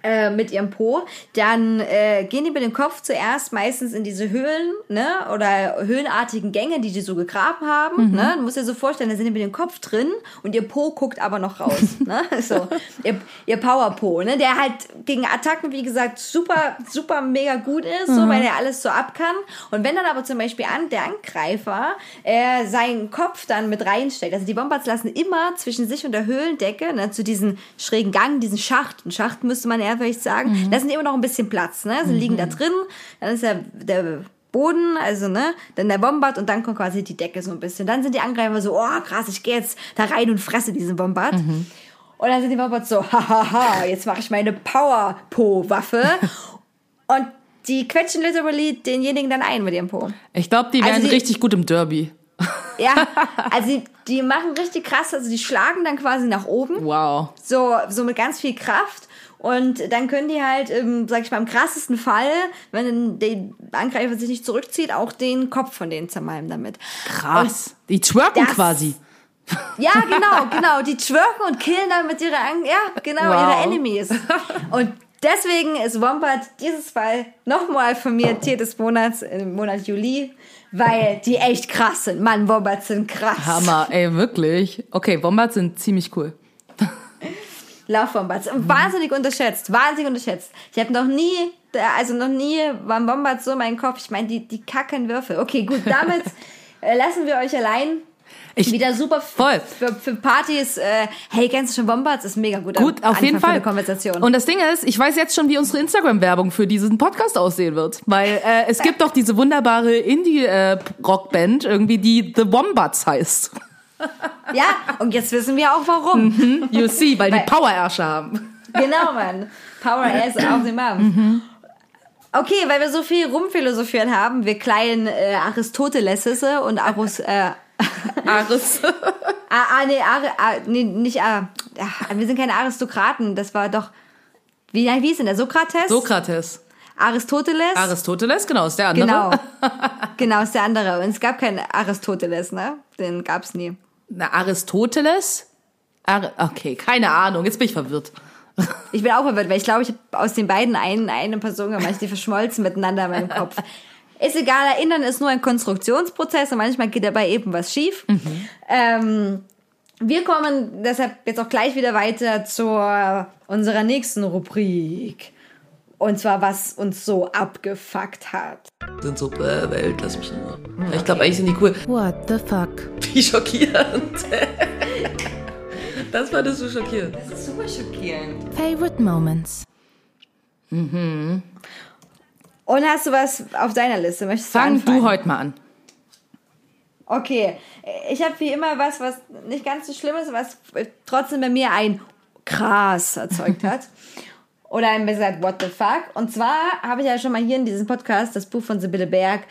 äh, mit ihrem Po, dann äh, gehen die mit dem Kopf zuerst meistens in diese Höhlen, ne, oder höhlenartigen Gänge, die die so gegraben haben, ne, du musst dir so vorstellen, da sind die mit dem Kopf drin und ihr Po guckt aber noch raus, [LAUGHS] ne, so, ihr, ihr Power-Po, ne, der halt gegen Attacken, wie gesagt, super, super mega gut ist, so, weil er alles so ab kann. Und wenn dann aber zum Beispiel an, der Angreifer äh, seinen Kopf dann mit reinsteckt, also die Wombats lassen immer zwischen sich und der Höhlendecke, ne, zu diesem schrägen Gang, diesen Schacht, einen Schacht müsste man mehr, würde ich sagen. Da sind immer noch ein bisschen Platz, ne? Sie liegen da drin, dann ist ja der Boden, also ne, dann der Bombard und dann kommt quasi die Decke so ein bisschen. Dann sind die Angreifer so, oh krass, ich gehe jetzt da rein und fresse diesen Bombard. Und dann sind die Bombards so, hahaha, jetzt mache ich meine Power-Po-Waffe. [LAUGHS] und die quetschen literally denjenigen dann ein mit ihrem Po. Ich glaube, die Also wären die- richtig gut im Derby. [LAUGHS] Ja, [LAUGHS] also die, die machen richtig krass, also die schlagen dann quasi nach oben, Wow. so, so mit ganz viel Kraft. Und dann können die halt, ähm, sag ich mal, im krassesten Fall, wenn der Angreifer sich nicht zurückzieht, auch den Kopf von denen zermalmen damit. Krass. Die twerken quasi. Ja, genau, genau. Die twerken und killen dann mit ihrer, Ang ja, genau, Wow. ihre Enemies. [LAUGHS] Und deswegen ist Wombat dieses Fall nochmal von mir Tier des Monats im Monat Juli, weil die echt krass sind. Mann, Wombats sind krass. Hammer, ey, wirklich. Okay, Wombats sind ziemlich cool. Laufwombats. Wahnsinnig unterschätzt, wahnsinnig unterschätzt. Ich habe noch nie, also noch nie waren Wombats so mein Kopf. Ich meine, die, die kacken Würfel. Okay, gut, damit [LAUGHS] äh, lassen wir euch allein. Ich- Wieder super Voll. Für, für Partys. Äh, hey, kennst du schon Wombats? Ist mega gut. Gut, auf jeden Für Fall. eine Konversation. Und das Ding ist, ich weiß jetzt schon, wie unsere Instagram-Werbung für diesen Podcast aussehen wird. Weil äh, es gibt doch diese wunderbare Indie-Rockband, irgendwie, die The Wombats heißt. [LAUGHS] ja, und jetzt wissen wir auch warum. You see, weil die Weil- Power-Ärsche haben. genau, Mann. Power ass auf den Mann. Okay, weil wir so viel rumphilosophieren haben, wir kleinen äh, Aristoteles und Arus, äh, [LAUGHS] Aris. Ah, ah nee, Ari, ah, nee, nicht, ah, ah, wir sind keine Aristokraten, das war doch, wie, wie hieß denn der, Sokrates? Sokrates. Aristoteles? Aristoteles, genau, ist der andere. genau, [LAUGHS] genau, ist der andere. Und es gab keinen Aristoteles, ne? Den gab's nie. Na, Aristoteles? Ar okay, keine Ahnung, jetzt bin ich verwirrt. [LAUGHS] Ich bin auch verwirrt, weil ich glaube, ich habe aus den beiden einen, eine Person gemacht, die verschmolzen miteinander in meinem Kopf. [LAUGHS] Ist egal, Erinnern ist nur ein Konstruktionsprozess und manchmal geht dabei eben was schief. Ähm, wir kommen deshalb jetzt auch gleich wieder weiter zu unserer nächsten Rubrik. Und zwar, was uns so abgefuckt hat. Sind so, äh, Welt, lass mich nur. Ich glaube, eigentlich sind die cool. What the fuck? Wie schockierend. Das fandest du schockierend. Das ist super schockierend. Favorite moments. Und hast du was auf deiner Liste? Möchtest du Fang anfangen? du heute mal an. Okay, ich habe wie immer was, was nicht ganz so schlimm ist, was trotzdem bei mir ein krass erzeugt hat. [LAUGHS] Oder ein bisschen what the fuck. Und zwar habe ich ja schon mal hier in diesem Podcast das Buch von Sibylle Berg,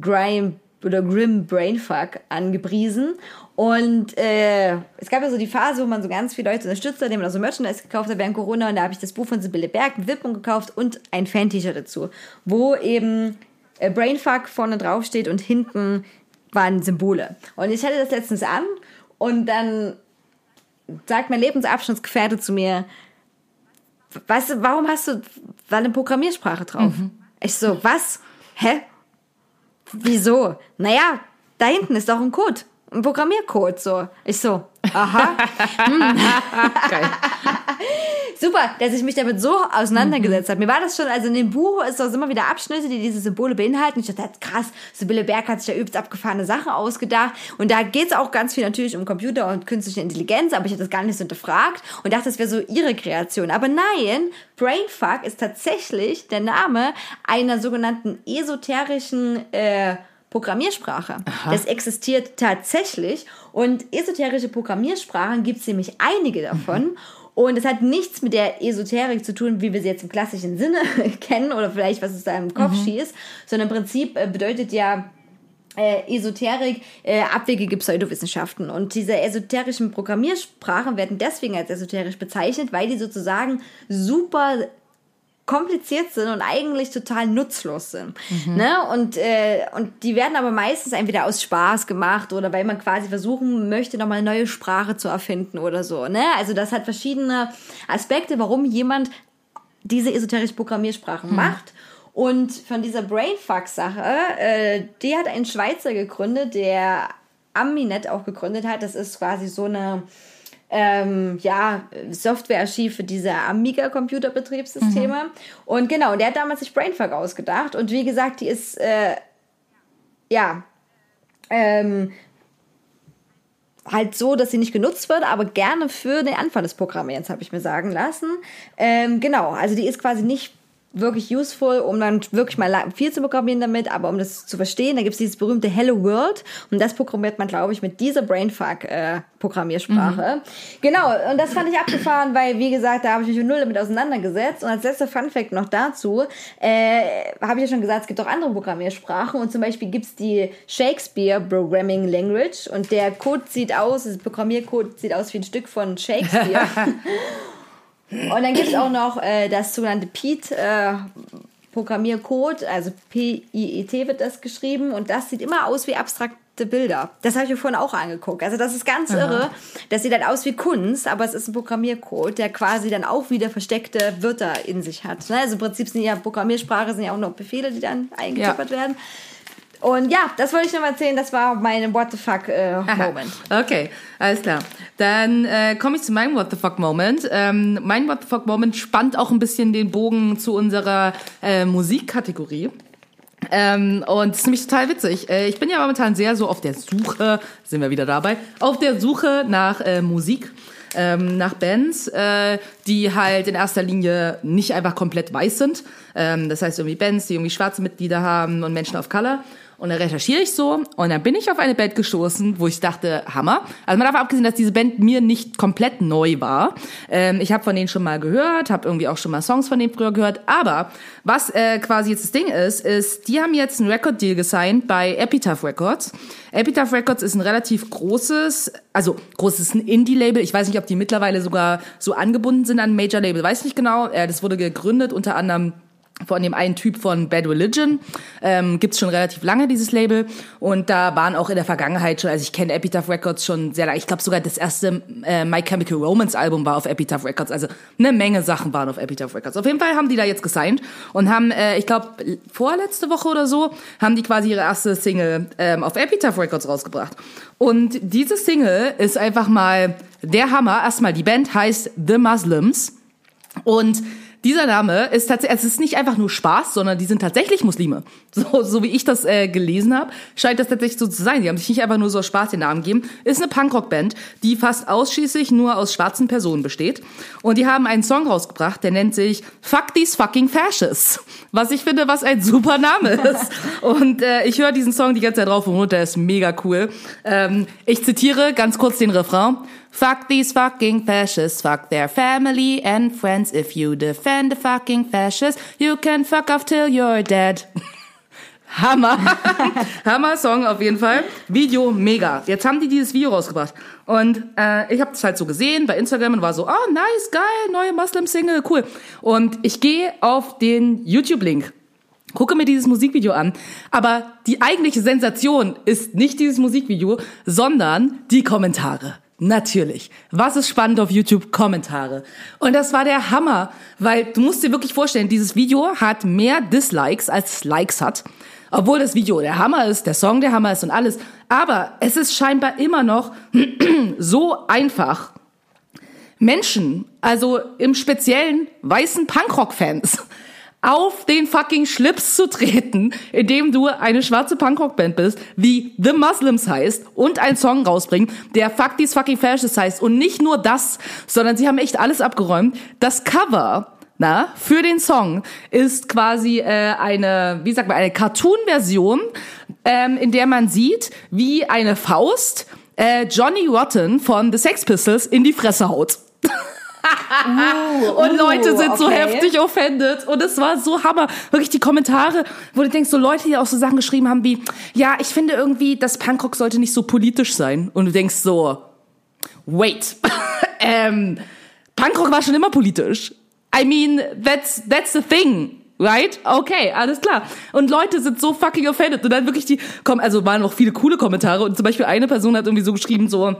Grime oder Grim Brainfuck, angepriesen. Und äh, es gab ja so die Phase, wo man so ganz viele Leute unterstützt hat, die man so Merchandise gekauft hat während Corona. Und da habe ich das Buch von Sibylle Berg Widmung gekauft und ein Fan-T-Shirt dazu, wo eben äh, Brainfuck vorne drauf steht und hinten waren Symbole. Und ich hatte das letztens an und dann sagt mein Lebensabschnittsgefährte zu mir, weißt du, warum hast du da eine Programmiersprache drauf? Ich so, was? Hä? Wieso? Naja, da hinten ist doch ein Code. Ein Programmiercode, so. Ich so, aha. [LAUGHS] Geil. Super, dass ich mich damit so auseinandergesetzt habe. Mir war das schon, also in dem Buch ist auch immer wieder Abschnitte, die diese Symbole beinhalten. Ich dachte, krass, Sibylle Berg hat sich da übelst abgefahrene Sachen ausgedacht. Und da geht es auch ganz viel natürlich um Computer und künstliche Intelligenz, aber ich habe das gar nicht so hinterfragt und dachte, das wäre so ihre Kreation. Aber nein, Brainfuck ist tatsächlich der Name einer sogenannten esoterischen äh, Programmiersprache. Das existiert tatsächlich und esoterische Programmiersprachen gibt es nämlich einige davon. Und es hat nichts mit der Esoterik zu tun, wie wir sie jetzt im klassischen Sinne [LAUGHS] kennen oder vielleicht was es da im Kopf schießt, sondern im Prinzip äh, bedeutet ja äh, Esoterik äh, abwegige Pseudowissenschaften. Und diese esoterischen Programmiersprachen werden deswegen als esoterisch bezeichnet, weil die sozusagen super kompliziert sind und eigentlich total nutzlos sind. Ne? Und, äh, und die werden aber meistens entweder aus Spaß gemacht oder weil man quasi versuchen möchte, nochmal eine neue Sprache zu erfinden oder so. Ne? Also das hat verschiedene Aspekte, warum jemand diese esoterische Programmiersprachen macht. Und von dieser Brainfuck-Sache, äh, die hat ein Schweizer gegründet, der Aminet auch gegründet hat. Das ist quasi so eine ähm, ja, Softwarearchiv für diese Amiga-Computerbetriebssysteme. Und genau, und der hat damals sich Brainfuck ausgedacht. Und wie gesagt, die ist, äh, ja, ähm, halt so, dass sie nicht genutzt wird, aber gerne für den Anfang des Programmierens, habe ich mir sagen lassen. Ähm, genau, also die ist quasi nicht wirklich useful, um dann wirklich mal viel zu programmieren damit, aber um das zu verstehen, da gibt es dieses berühmte Hello World und das programmiert man, glaube ich, mit dieser Brainfuck-Programmiersprache. Genau, und das fand ich abgefahren, weil, wie gesagt, da habe ich mich mit null damit auseinandergesetzt und als letzter Funfact noch dazu, äh, habe ich ja schon gesagt, es gibt auch andere Programmiersprachen und zum Beispiel gibt es die Shakespeare Programming Language und der Code sieht aus, das Programmiercode sieht aus wie ein Stück von Shakespeare. [LAUGHS] Und dann gibt es auch noch äh, das sogenannte PEAT äh, Programmiercode, also P-I-E-T wird das geschrieben und das sieht immer aus wie abstrakte Bilder. Das habe ich mir vorhin auch angeguckt. Also das ist ganz irre. Das sieht halt aus wie Kunst, aber es ist ein Programmiercode, der quasi dann auch wieder versteckte Wörter in sich hat. Ne? Also im Prinzip sind ja Programmiersprache sind ja auch noch Befehle, die dann eingetippert werden. Und ja, das wollte ich noch mal erzählen. Das war mein What the fuck äh, Moment. Okay, alles klar. Dann äh, komme ich zu meinem What the fuck Moment. Ähm, mein What the fuck Moment spannt auch ein bisschen den Bogen zu unserer äh, Musikkategorie. Ähm, und das ist nämlich total witzig. Äh, ich bin ja momentan sehr so auf der Suche, sind wir wieder dabei, auf der Suche nach äh, Musik. Ähm, nach Bands, äh, die halt in erster Linie nicht einfach komplett weiß sind. Ähm, das heißt irgendwie Bands, die irgendwie schwarze Mitglieder haben und Menschen of Color. Und dann recherchiere ich so und dann bin ich auf eine Band gestoßen, wo ich dachte, Hammer. Also man darf abgesehen, dass diese Band mir nicht komplett neu war. Ähm, ich habe von denen schon mal gehört, habe irgendwie auch schon mal Songs von denen früher gehört. Aber was äh, quasi jetzt das Ding ist, ist, die haben jetzt einen Record-Deal gesigned bei Epitaph Records. Epitaph Records ist ein relativ großes, also großes Indie-Label. Ich weiß nicht, ob die mittlerweile sogar so angebunden sind an Major-Label, weiß nicht genau. Äh, das wurde gegründet unter anderem von dem einen Typ von Bad Religion. Ähm, gibt's schon relativ lange, dieses Label. Und da waren auch in der Vergangenheit schon, also ich kenne Epitaph Records schon sehr lange. Ich glaube sogar das erste äh, My Chemical Romance Album war auf Epitaph Records. Also eine Menge Sachen waren auf Epitaph Records. Auf jeden Fall haben die da jetzt gesigned und haben, äh, ich glaube, vorletzte Woche oder so, haben die quasi ihre erste Single ähm, auf Epitaph Records rausgebracht. Und diese Single ist einfach mal der Hammer. Erstmal, die Band heißt The Muslims. Und dieser Name ist tatsächlich, es ist nicht einfach nur Spaß, sondern die sind tatsächlich Muslime. [LAUGHS] So, so wie ich das äh, gelesen habe, scheint das tatsächlich so zu sein. Die haben sich nicht einfach nur so aus Spaß den Namen gegeben. Ist eine Punkrock-Band, die fast ausschließlich nur aus schwarzen Personen besteht. Und die haben einen Song rausgebracht, der nennt sich Fuck These Fucking Fascists. Was ich finde, was ein super Name ist. [LAUGHS] Und äh, ich höre diesen Song die ganze Zeit drauf und runter, der ist mega cool. Ähm, ich zitiere ganz kurz den Refrain. Fuck these fucking fascists, fuck their family and friends. If you defend the fucking fascists, you can fuck off till you're dead. [LAUGHS] Hammer. [LAUGHS] Hammer Song auf jeden Fall. Video mega. Jetzt haben die dieses Video rausgebracht. Und äh, ich habe das halt so gesehen bei Instagram und war so, oh nice, geil, neue Muslim-Single, cool. Und ich gehe auf den YouTube-Link gucke mir dieses Musikvideo an. Aber die eigentliche Sensation ist nicht dieses Musikvideo, sondern die Kommentare. Natürlich. Was ist spannend auf YouTube? Kommentare. Und das war der Hammer, weil du musst dir wirklich vorstellen, dieses Video hat mehr Dislikes als Likes hat. Obwohl das Video der Hammer ist, der Song der Hammer ist und alles. Aber es ist scheinbar immer noch [CLEARS THROAT] so einfach, Menschen, also im speziellen weißen Punkrock-Fans, auf den fucking Schlips zu treten, indem du eine schwarze Punkrock-Band bist, wie The Muslims heißt und einen Song rausbringen, der Fuck These Fucking Fascists heißt. Und nicht nur das, sondern sie haben echt alles abgeräumt. Das Cover na, für den Song ist quasi äh, eine, wie sagt man, eine Cartoon-Version, ähm, in der man sieht, wie eine Faust äh, Johnny Rotten von The Sex Pistols in die Fresse haut. [LAUGHS] und Leute sind so okay. heftig offended und es war so hammer. Wirklich die Kommentare, wo du denkst, so Leute, die auch so Sachen geschrieben haben wie, ja, ich finde irgendwie, das Punkrock sollte nicht so politisch sein. Und du denkst so, wait, [LAUGHS] ähm, Punkrock war schon immer politisch. I mean, that's, that's the thing. Right? Okay, alles klar. Und Leute sind so fucking offended. Und dann wirklich die, kommen, also waren noch viele coole Kommentare. Und zum Beispiel eine Person hat irgendwie so geschrieben, so,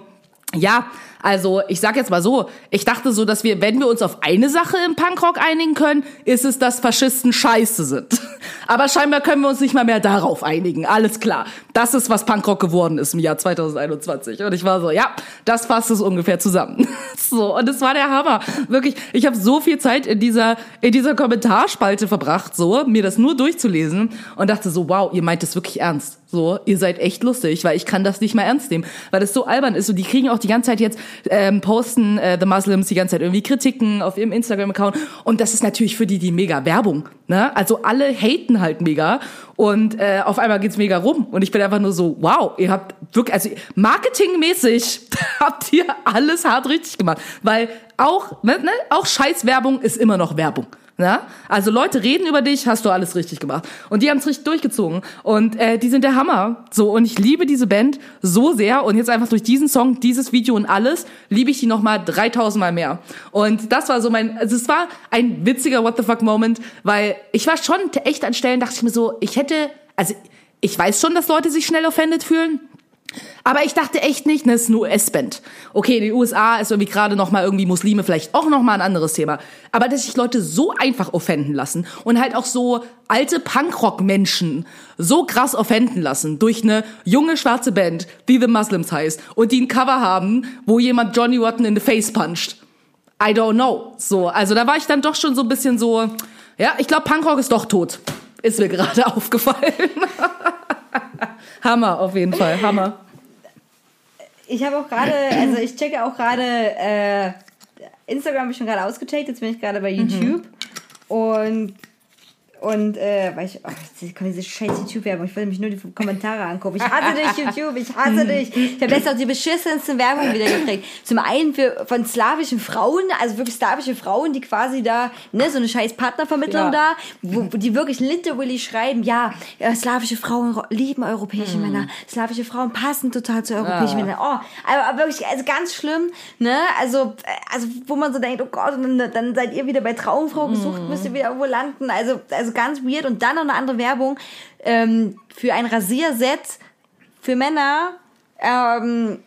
ja, Also ich sag jetzt mal so, ich dachte so, dass wir, wenn wir uns auf eine Sache im Punkrock einigen können, ist es, dass Faschisten scheiße sind. [LAUGHS] Aber scheinbar können wir uns nicht mal mehr darauf einigen. Alles klar. Das ist, was Punkrock geworden ist im Jahr 2021. Und ich war so, ja, das fasst es ungefähr zusammen. [LAUGHS] So, und es war der Hammer. Wirklich, ich habe so viel Zeit in dieser, in dieser Kommentarspalte verbracht, so, mir das nur durchzulesen und dachte so, wow, ihr meint es wirklich ernst. So, ihr seid echt lustig, weil ich kann das nicht mehr ernst nehmen, weil das so albern ist. Und die kriegen auch die ganze Zeit jetzt, ähm, posten äh, The Muslims die ganze Zeit irgendwie Kritiken auf ihrem Instagram-Account. Und das ist natürlich für die die mega Werbung. Ne? Also alle haten halt mega. Und äh, auf einmal geht's mega rum. Und ich bin einfach nur so, wow, ihr habt wirklich, also marketingmäßig [LAUGHS] habt ihr alles hart richtig gemacht. Weil auch, ne, ne, auch Scheißwerbung ist immer noch Werbung. Ja? Also Leute reden über dich, hast du alles richtig gemacht. Und die haben es richtig durchgezogen. Und äh, die sind der Hammer. So, und ich liebe diese Band so sehr. Und jetzt einfach durch diesen Song, dieses Video und alles, liebe ich die nochmal 3000 Mal mehr. Und das war so mein, also es war ein witziger What the fuck Moment, weil ich war schon echt an Stellen, dachte ich mir so, ich hätte, also ich weiß schon, dass Leute sich schnell offended fühlen. Aber ich dachte echt nicht, ne, es ist eine US-Band. Okay, in den USA ist irgendwie gerade noch mal irgendwie Muslime vielleicht auch noch mal ein anderes Thema. Aber dass sich Leute so einfach offenden lassen und halt auch so alte Punkrock-Menschen so krass offenden lassen durch eine junge schwarze Band, die The Muslims heißt und die ein Cover haben, wo jemand Johnny Rotten in the face puncht. I don't know. So, also da war ich dann doch schon so ein bisschen so, ja, ich glaube Punkrock ist doch tot. Ist mir [LAUGHS] gerade aufgefallen. [LAUGHS] Hammer, auf jeden Fall, Hammer. Ich habe auch gerade, also ich checke auch gerade, äh, Instagram habe ich schon gerade ausgecheckt, jetzt bin ich gerade bei YouTube. Und, und, äh, weil ich, oh, jetzt kommt diese scheiß YouTube-Werbung, ich will nämlich nur die Kommentare angucken. Ich hasse dich, YouTube, ich hasse [LAUGHS] dich. Ich habe letztens auch die beschissenste Werbung wieder gekriegt. Zum einen für, von slawischen Frauen, also wirklich slawische Frauen, die quasi da, ne, so eine scheiß Partnervermittlung Ja. da, wo, wo die wirklich literally schreiben, ja, äh, slawische Frauen lieben europäische Männer, slawische Frauen passen total zu europäischen Männern. Oh, aber, aber wirklich, also ganz schlimm, ne, also, also, wo man so denkt, oh Gott, und dann, dann seid ihr wieder bei Traumfrau gesucht, müsst ihr wieder irgendwo landen, also, also ganz weird und dann noch eine andere Werbung, ähm, für ein Rasierset für Männer, ähm,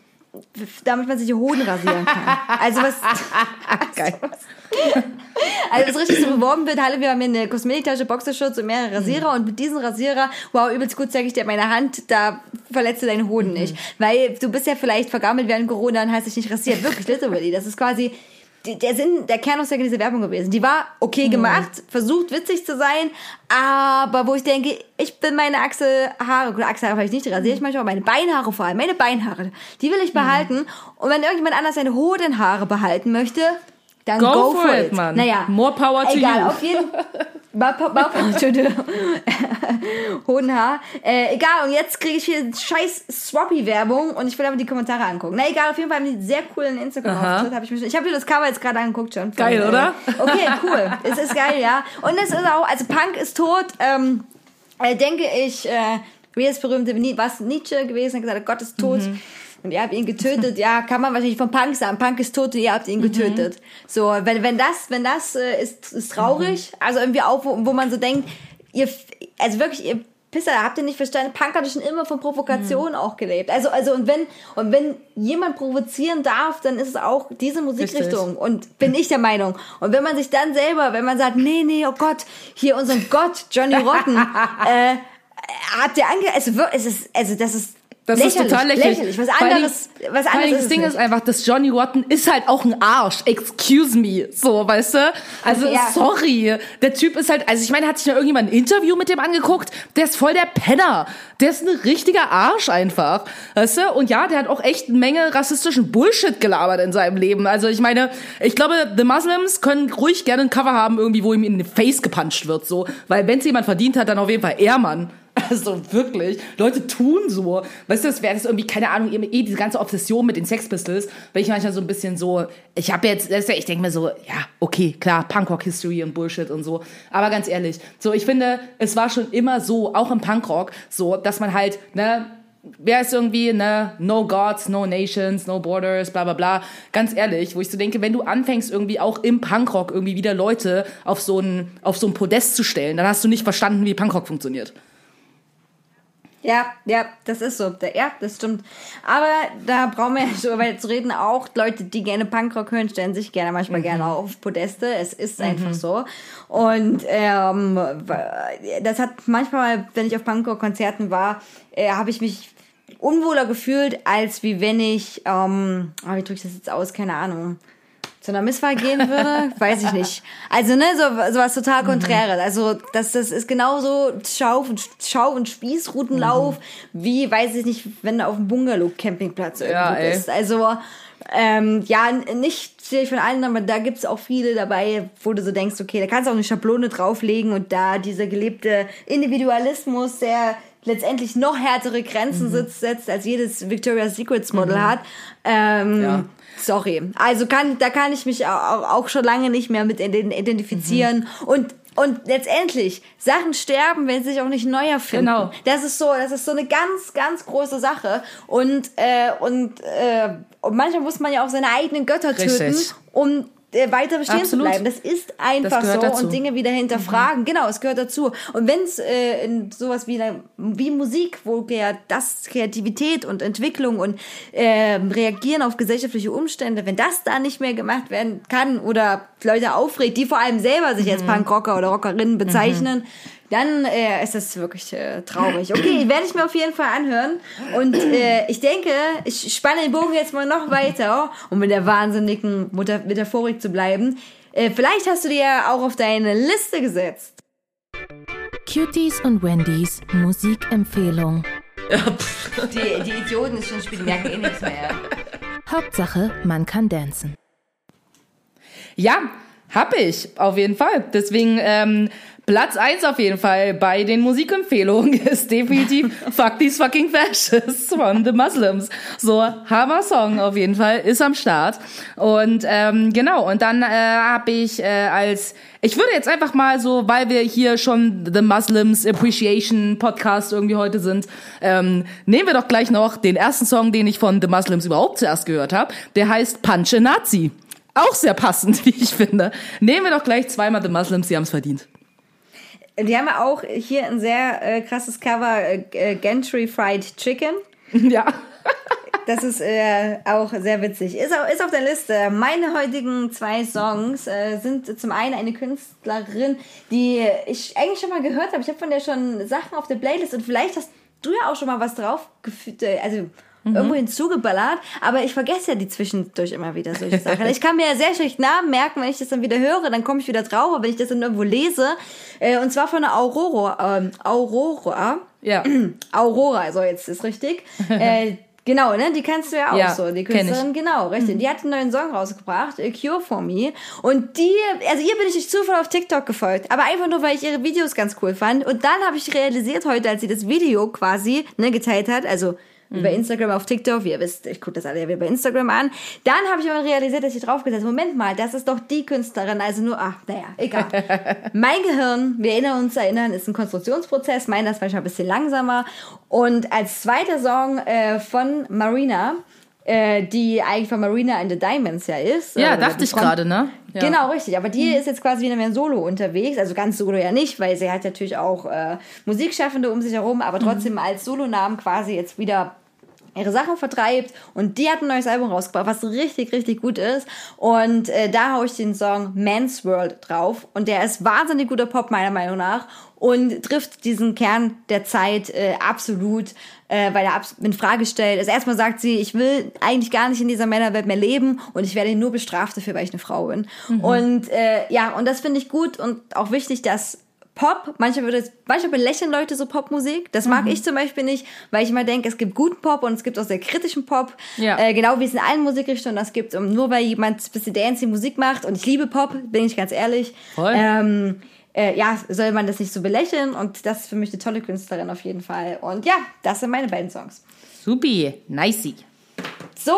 damit man sich die Hoden rasieren kann. [LAUGHS] Also was, [LAUGHS] Geil. [LAUGHS] also was richtig so beworben wird, Halle, wir haben hier eine Kosmetiktasche, Boxershorts und mehrere Rasierer und mit diesen Rasierer, wow, übelst gut zeige ich dir meine Hand, da verletzt du deine Hoden nicht. Weil du bist ja vielleicht vergammelt während Corona und hast dich nicht rasiert. Wirklich, literally. Das ist quasi der Sinn, der Kernaussage dieser Werbung gewesen. Die war okay gemacht, versucht witzig zu sein, aber wo ich denke, ich bin meine Achselhaare, gut, Achselhaare vielleicht nicht rasiere ich manchmal, aber meine Beinhaare vor allem, meine Beinhaare, die will ich behalten. Und wenn irgendjemand anders seine Hodenhaare behalten möchte, dann Go go, for it, it, Mann. Naja, More power to egal, you. auf jeden More po- more power [LAUGHS] to [LAUGHS] the Hodenhaar. Äh, egal, und jetzt kriege ich hier scheiß Swappy-Werbung und ich will aber die Kommentare angucken. Na egal, auf jeden Fall haben die sehr coolen Instagram-Auftritt. Hab ich ich habe dir das Cover jetzt gerade angeguckt schon. Von, Geil, äh, oder? Okay, cool. es ist geil, ja. Und es ist auch, also Punk ist tot, ähm, äh, denke ich, äh, wie das berühmte, was Nietzsche gewesen, hat gesagt, Gott ist tot. Mhm. Und ihr habt ihn getötet, ja, kann man wahrscheinlich von Punk sagen. Punk ist tot und ihr habt ihn Mhm. getötet. So, wenn, wenn das, wenn das äh, ist, ist traurig, Mhm. also irgendwie auch, wo, wo man so denkt, ihr, also wirklich, ihr Pisser, habt ihr nicht verstanden, Punk hat schon immer von Provokation Mhm. auch gelebt. Also, also, und wenn, und wenn jemand provozieren darf, dann ist es auch diese Musikrichtung. Und bin ich der Meinung. Und wenn man sich dann selber, wenn man sagt, nee, nee, oh Gott, hier unseren Gott, Johnny Rotten, [LAUGHS] äh, habt ihr ange, also, es ist, also, das ist, Das lächerlich, ist total lächerlich. Was Vor allen anderes, Dingen- was anderes ist Das Ding es ist nicht. einfach, dass Johnny Rotten ist halt auch ein Arsch. Excuse me. So, weißt du? Also, Ja. sorry. Der Typ ist halt, also ich meine, hat sich noch irgendjemand ein Interview mit dem angeguckt? Der ist voll der Penner. Der ist ein richtiger Arsch einfach. Weißt du? Und ja, der hat auch echt eine Menge rassistischen Bullshit gelabert in seinem Leben. Also ich meine, ich glaube, The Muslims können ruhig gerne ein Cover haben, irgendwie, wo ihm in den Face gepuncht wird, so. Weil wenn es jemand verdient hat, dann auf jeden Fall er, Mann. Also wirklich, Leute tun so. Weißt du, das wäre das irgendwie, keine Ahnung, eh diese ganze Obsession mit den Sex Pistols, wenn ich manchmal so ein bisschen so, ich habe jetzt, ich denke mir so, ja, okay, klar, Punkrock History und Bullshit und so. Aber ganz ehrlich, so, ich finde, es war schon immer so, auch im Punkrock, so, dass man halt, ne, wer ist irgendwie, ne, no gods, no nations, no borders, bla bla bla. Ganz ehrlich, wo ich so denke, wenn du anfängst irgendwie auch im Punkrock irgendwie wieder Leute auf so ein, auf so ein Podest zu stellen, dann hast du nicht verstanden, wie Punkrock funktioniert. Ja, ja, das ist so. Ja, das stimmt. Aber da brauchen wir ja schon weiter zu reden. Auch Leute, die gerne Punkrock hören, stellen sich gerne manchmal gerne auf Podeste. Es ist einfach so. Und ähm, das hat manchmal, wenn ich auf Punkrock-Konzerten war, äh, habe ich mich unwohler gefühlt, als wie wenn ich, ähm, oh, wie drücke ich das jetzt aus? Keine Ahnung zu einer Misswahl gehen würde, [LAUGHS] weiß ich nicht. Also, ne, so, so was total Konträres. Also, das, das ist genauso Schau- und, Schau- und Spießrutenlauf, wie, weiß ich nicht, wenn du auf dem Bungalow-Campingplatz irgendwo Ja, ey. bist. Also, ähm, ja, nicht ich von allen, aber da gibt's auch viele dabei, wo du so denkst, okay, da kannst du auch eine Schablone drauflegen und da dieser gelebte Individualismus, der letztendlich noch härtere Grenzen sitzt, setzt, als jedes Victoria's Secrets Model hat. Ähm, Ja. Sorry. Also kann, da kann ich mich auch, schon lange nicht mehr mit ident- identifizieren. Und, und letztendlich, Sachen sterben, wenn sie sich auch nicht neu erfinden. Genau. Das ist so, das ist so eine ganz, ganz große Sache. Und, äh, und, äh, und manchmal muss man ja auch seine eigenen Götter töten, Richtig. um äh, weiter bestehen Absolut. zu bleiben. Das ist einfach Das so dazu. und Dinge wieder hinterfragen. Genau, es gehört dazu. Und wenn es äh, in sowas wie, wie Musik, wo ja das Kreativität und Entwicklung und äh, Reagieren auf gesellschaftliche Umstände, wenn das da nicht mehr gemacht werden kann oder Leute aufregt, die vor allem selber sich Mhm. als Punkrocker oder Rockerinnen bezeichnen, dann äh, ist das wirklich äh, traurig. Okay, [CLEARS THROAT] werde ich mir auf jeden Fall anhören. Und äh, ich denke, ich spanne den Bogen jetzt mal noch weiter, um mit der wahnsinnigen Mutter Metaphorik zu bleiben. Äh, vielleicht hast du dir ja auch auf deine Liste gesetzt. Cuties und Wendys Musikempfehlung. Die, die Idioten ist schon spielen, merken eh nichts mehr. Hauptsache, man kann dancen. Ja, hab ich, auf jeden Fall. Deswegen, ähm, Platz eins auf jeden Fall bei den Musikempfehlungen [LAUGHS] ist definitiv Fuck These Fucking Fascists von The Muslims. So, Hammer Song auf jeden Fall, ist am Start. Und ähm, genau, und dann äh, habe ich äh, als, ich würde jetzt einfach mal so, weil wir hier schon The Muslims Appreciation Podcast irgendwie heute sind, ähm, nehmen wir doch gleich noch den ersten Song, den ich von The Muslims überhaupt zuerst gehört habe. Der heißt Punch a Nazi. Auch sehr passend, [LAUGHS] wie ich finde. Nehmen wir doch gleich zweimal The Muslims, die haben es verdient. Die haben ja auch hier ein sehr äh, krasses Cover, äh, äh, Gentry Fried Chicken. [LAUGHS] ja. Das ist äh, auch sehr witzig. Ist, au- ist auf der Liste. Meine heutigen zwei Songs äh, sind zum einen eine Künstlerin, die ich eigentlich schon mal gehört habe. Ich habe von der schon Sachen auf der Playlist und vielleicht hast du ja auch schon mal was drauf gefühlt, also irgendwo hinzugeballert, aber ich vergesse ja die zwischendurch immer wieder solche Sachen. [LAUGHS] Ich kann mir ja sehr schlecht Namen merken, wenn ich das dann wieder höre, dann komme ich wieder drauf, aber wenn ich das dann irgendwo lese, äh, und zwar von der Aurora, ähm, Aurora, Ja. [CLEARS THROAT] Aurora, so jetzt ist richtig. [LAUGHS] äh, genau, ne? Die kennst du ja auch Ja, so, die. Künstlerin, genau, richtig. Die hat einen neuen Song rausgebracht, A Cure for Me. Und die, also ihr bin ich durch Zufall auf TikTok gefolgt, aber einfach nur, weil ich ihre Videos ganz cool fand. Und dann habe ich realisiert heute, als sie das Video quasi ne, geteilt hat, also Mhm. über Instagram auf TikTok, ihr wisst, ich gucke das alle ja wieder bei Instagram an. Dann habe ich aber realisiert, dass ich draufgesetzt habe, Moment mal, das ist doch die Künstlerin, also nur, ach, naja, egal. [LAUGHS] mein Gehirn, wir erinnern uns erinnern, ist ein Konstruktionsprozess, meiner ist manchmal ein bisschen langsamer. Und als zweiter Song äh, von Marina, äh, die eigentlich von Marina and the Diamonds ja ist. Ja, oder dachte ich gerade, ne? Ja. Genau, richtig. Aber die ist jetzt quasi wieder mehr solo unterwegs. Also ganz solo ja nicht, weil sie hat natürlich auch äh, Musikschaffende um sich herum, aber trotzdem als Solonamen quasi jetzt wieder ihre Sachen vertreibt und die hat ein neues Album rausgebracht, was richtig, richtig gut ist und äh, da hau ich den Song Man's World drauf und der ist wahnsinnig guter Pop meiner Meinung nach und trifft diesen Kern der Zeit äh, absolut, äh, weil er in Frage stellt. Also erstmal sagt sie, ich will eigentlich gar nicht in dieser Männerwelt mehr leben und ich werde nur bestraft dafür, weil ich eine Frau bin. Und äh, ja, und das finde ich gut und auch wichtig, dass Pop, manchmal würde es, manchmal belächeln Leute so Popmusik. Das mag ich zum Beispiel nicht, weil ich immer denke, es gibt guten Pop und es gibt auch sehr kritischen Pop. Ja. Äh, genau wie es in allen Musikrichtungen das gibt. Und nur weil jemand ein bisschen dancey Musik macht und ich liebe Pop, bin ich ganz ehrlich. Voll. Ähm, äh, ja, soll man das nicht so belächeln und das ist für mich eine tolle Künstlerin auf jeden Fall. Und ja, das sind meine beiden Songs. Supi, nicey. So,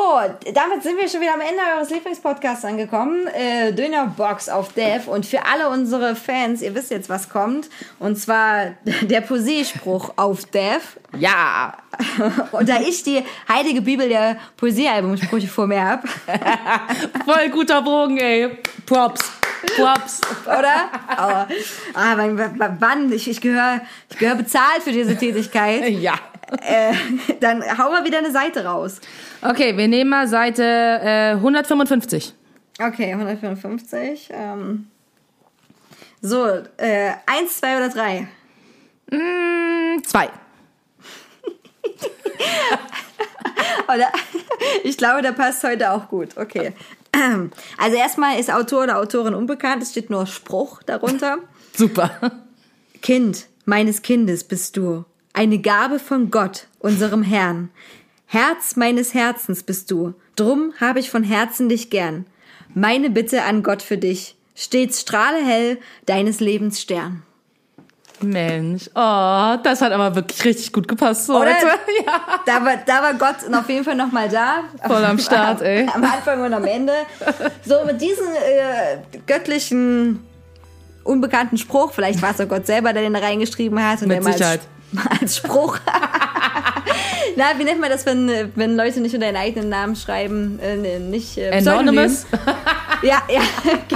damit sind wir schon wieder am Ende eures Lieblingspodcasts angekommen. Äh, Dönerbox auf Dev. Und für alle unsere Fans, ihr wisst jetzt, was kommt. Und zwar [LAUGHS] der Poesiespruch auf Dev. Ja. [LAUGHS] Und da ich die heilige Bibel der Poesiealbumsprüche vor mir habe, [LAUGHS] Voll guter Bogen, ey. Props. Props. oder? Aber, ah, wann, wann- wann? Ich, ich gehöre ich gehör bezahlt für diese Tätigkeit. Ja. Äh, [LAUGHS] dann hau mal wieder eine Seite raus. Okay, wir nehmen mal Seite äh, 155. Okay, 155. Ähm. So, äh, eins, zwei oder drei? Hm, zwei. [LAUGHS] Oder? Ich glaube, der passt heute auch gut. Okay. Also erstmal ist Autor oder Autorin unbekannt. Es steht nur Spruch darunter. [LAUGHS] Super. Kind meines Kindes bist du, eine Gabe von Gott, unserem Herrn. Herz meines Herzens bist du, drum habe ich von Herzen dich gern. Meine Bitte an Gott für dich, stets strahle hell deines Lebens Stern. Mensch, oh, das hat aber wirklich richtig gut gepasst so Oder? [LAUGHS] Ja. Da war, da war Gott auf jeden Fall nochmal da. Voll am Start, ey. Am Anfang und am Ende. So, mit diesem äh, göttlichen, unbekannten Spruch, vielleicht war es auch Gott selber, der den da reingeschrieben hat. Und Mit der mal Sicherheit. Als, [LAUGHS] als Spruch. [LAUGHS] Na, wie nennt man das, wenn, wenn Leute nicht unter ihren eigenen Namen schreiben? Äh, nee, nicht äh, Anonymous. [LAUGHS] Ja, ja,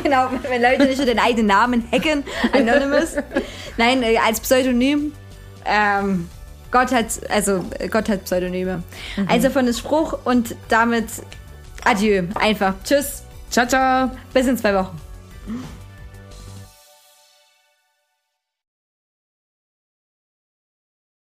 genau. Wenn Leute nicht unter den eigenen Namen hacken. Anonymous. Nein, äh, als Pseudonym. Ähm, Gott hat, also Gott hat Pseudonyme. Also von dem Spruch und damit Adieu. Einfach. Tschüss. Ciao, ciao. Bis in zwei Wochen.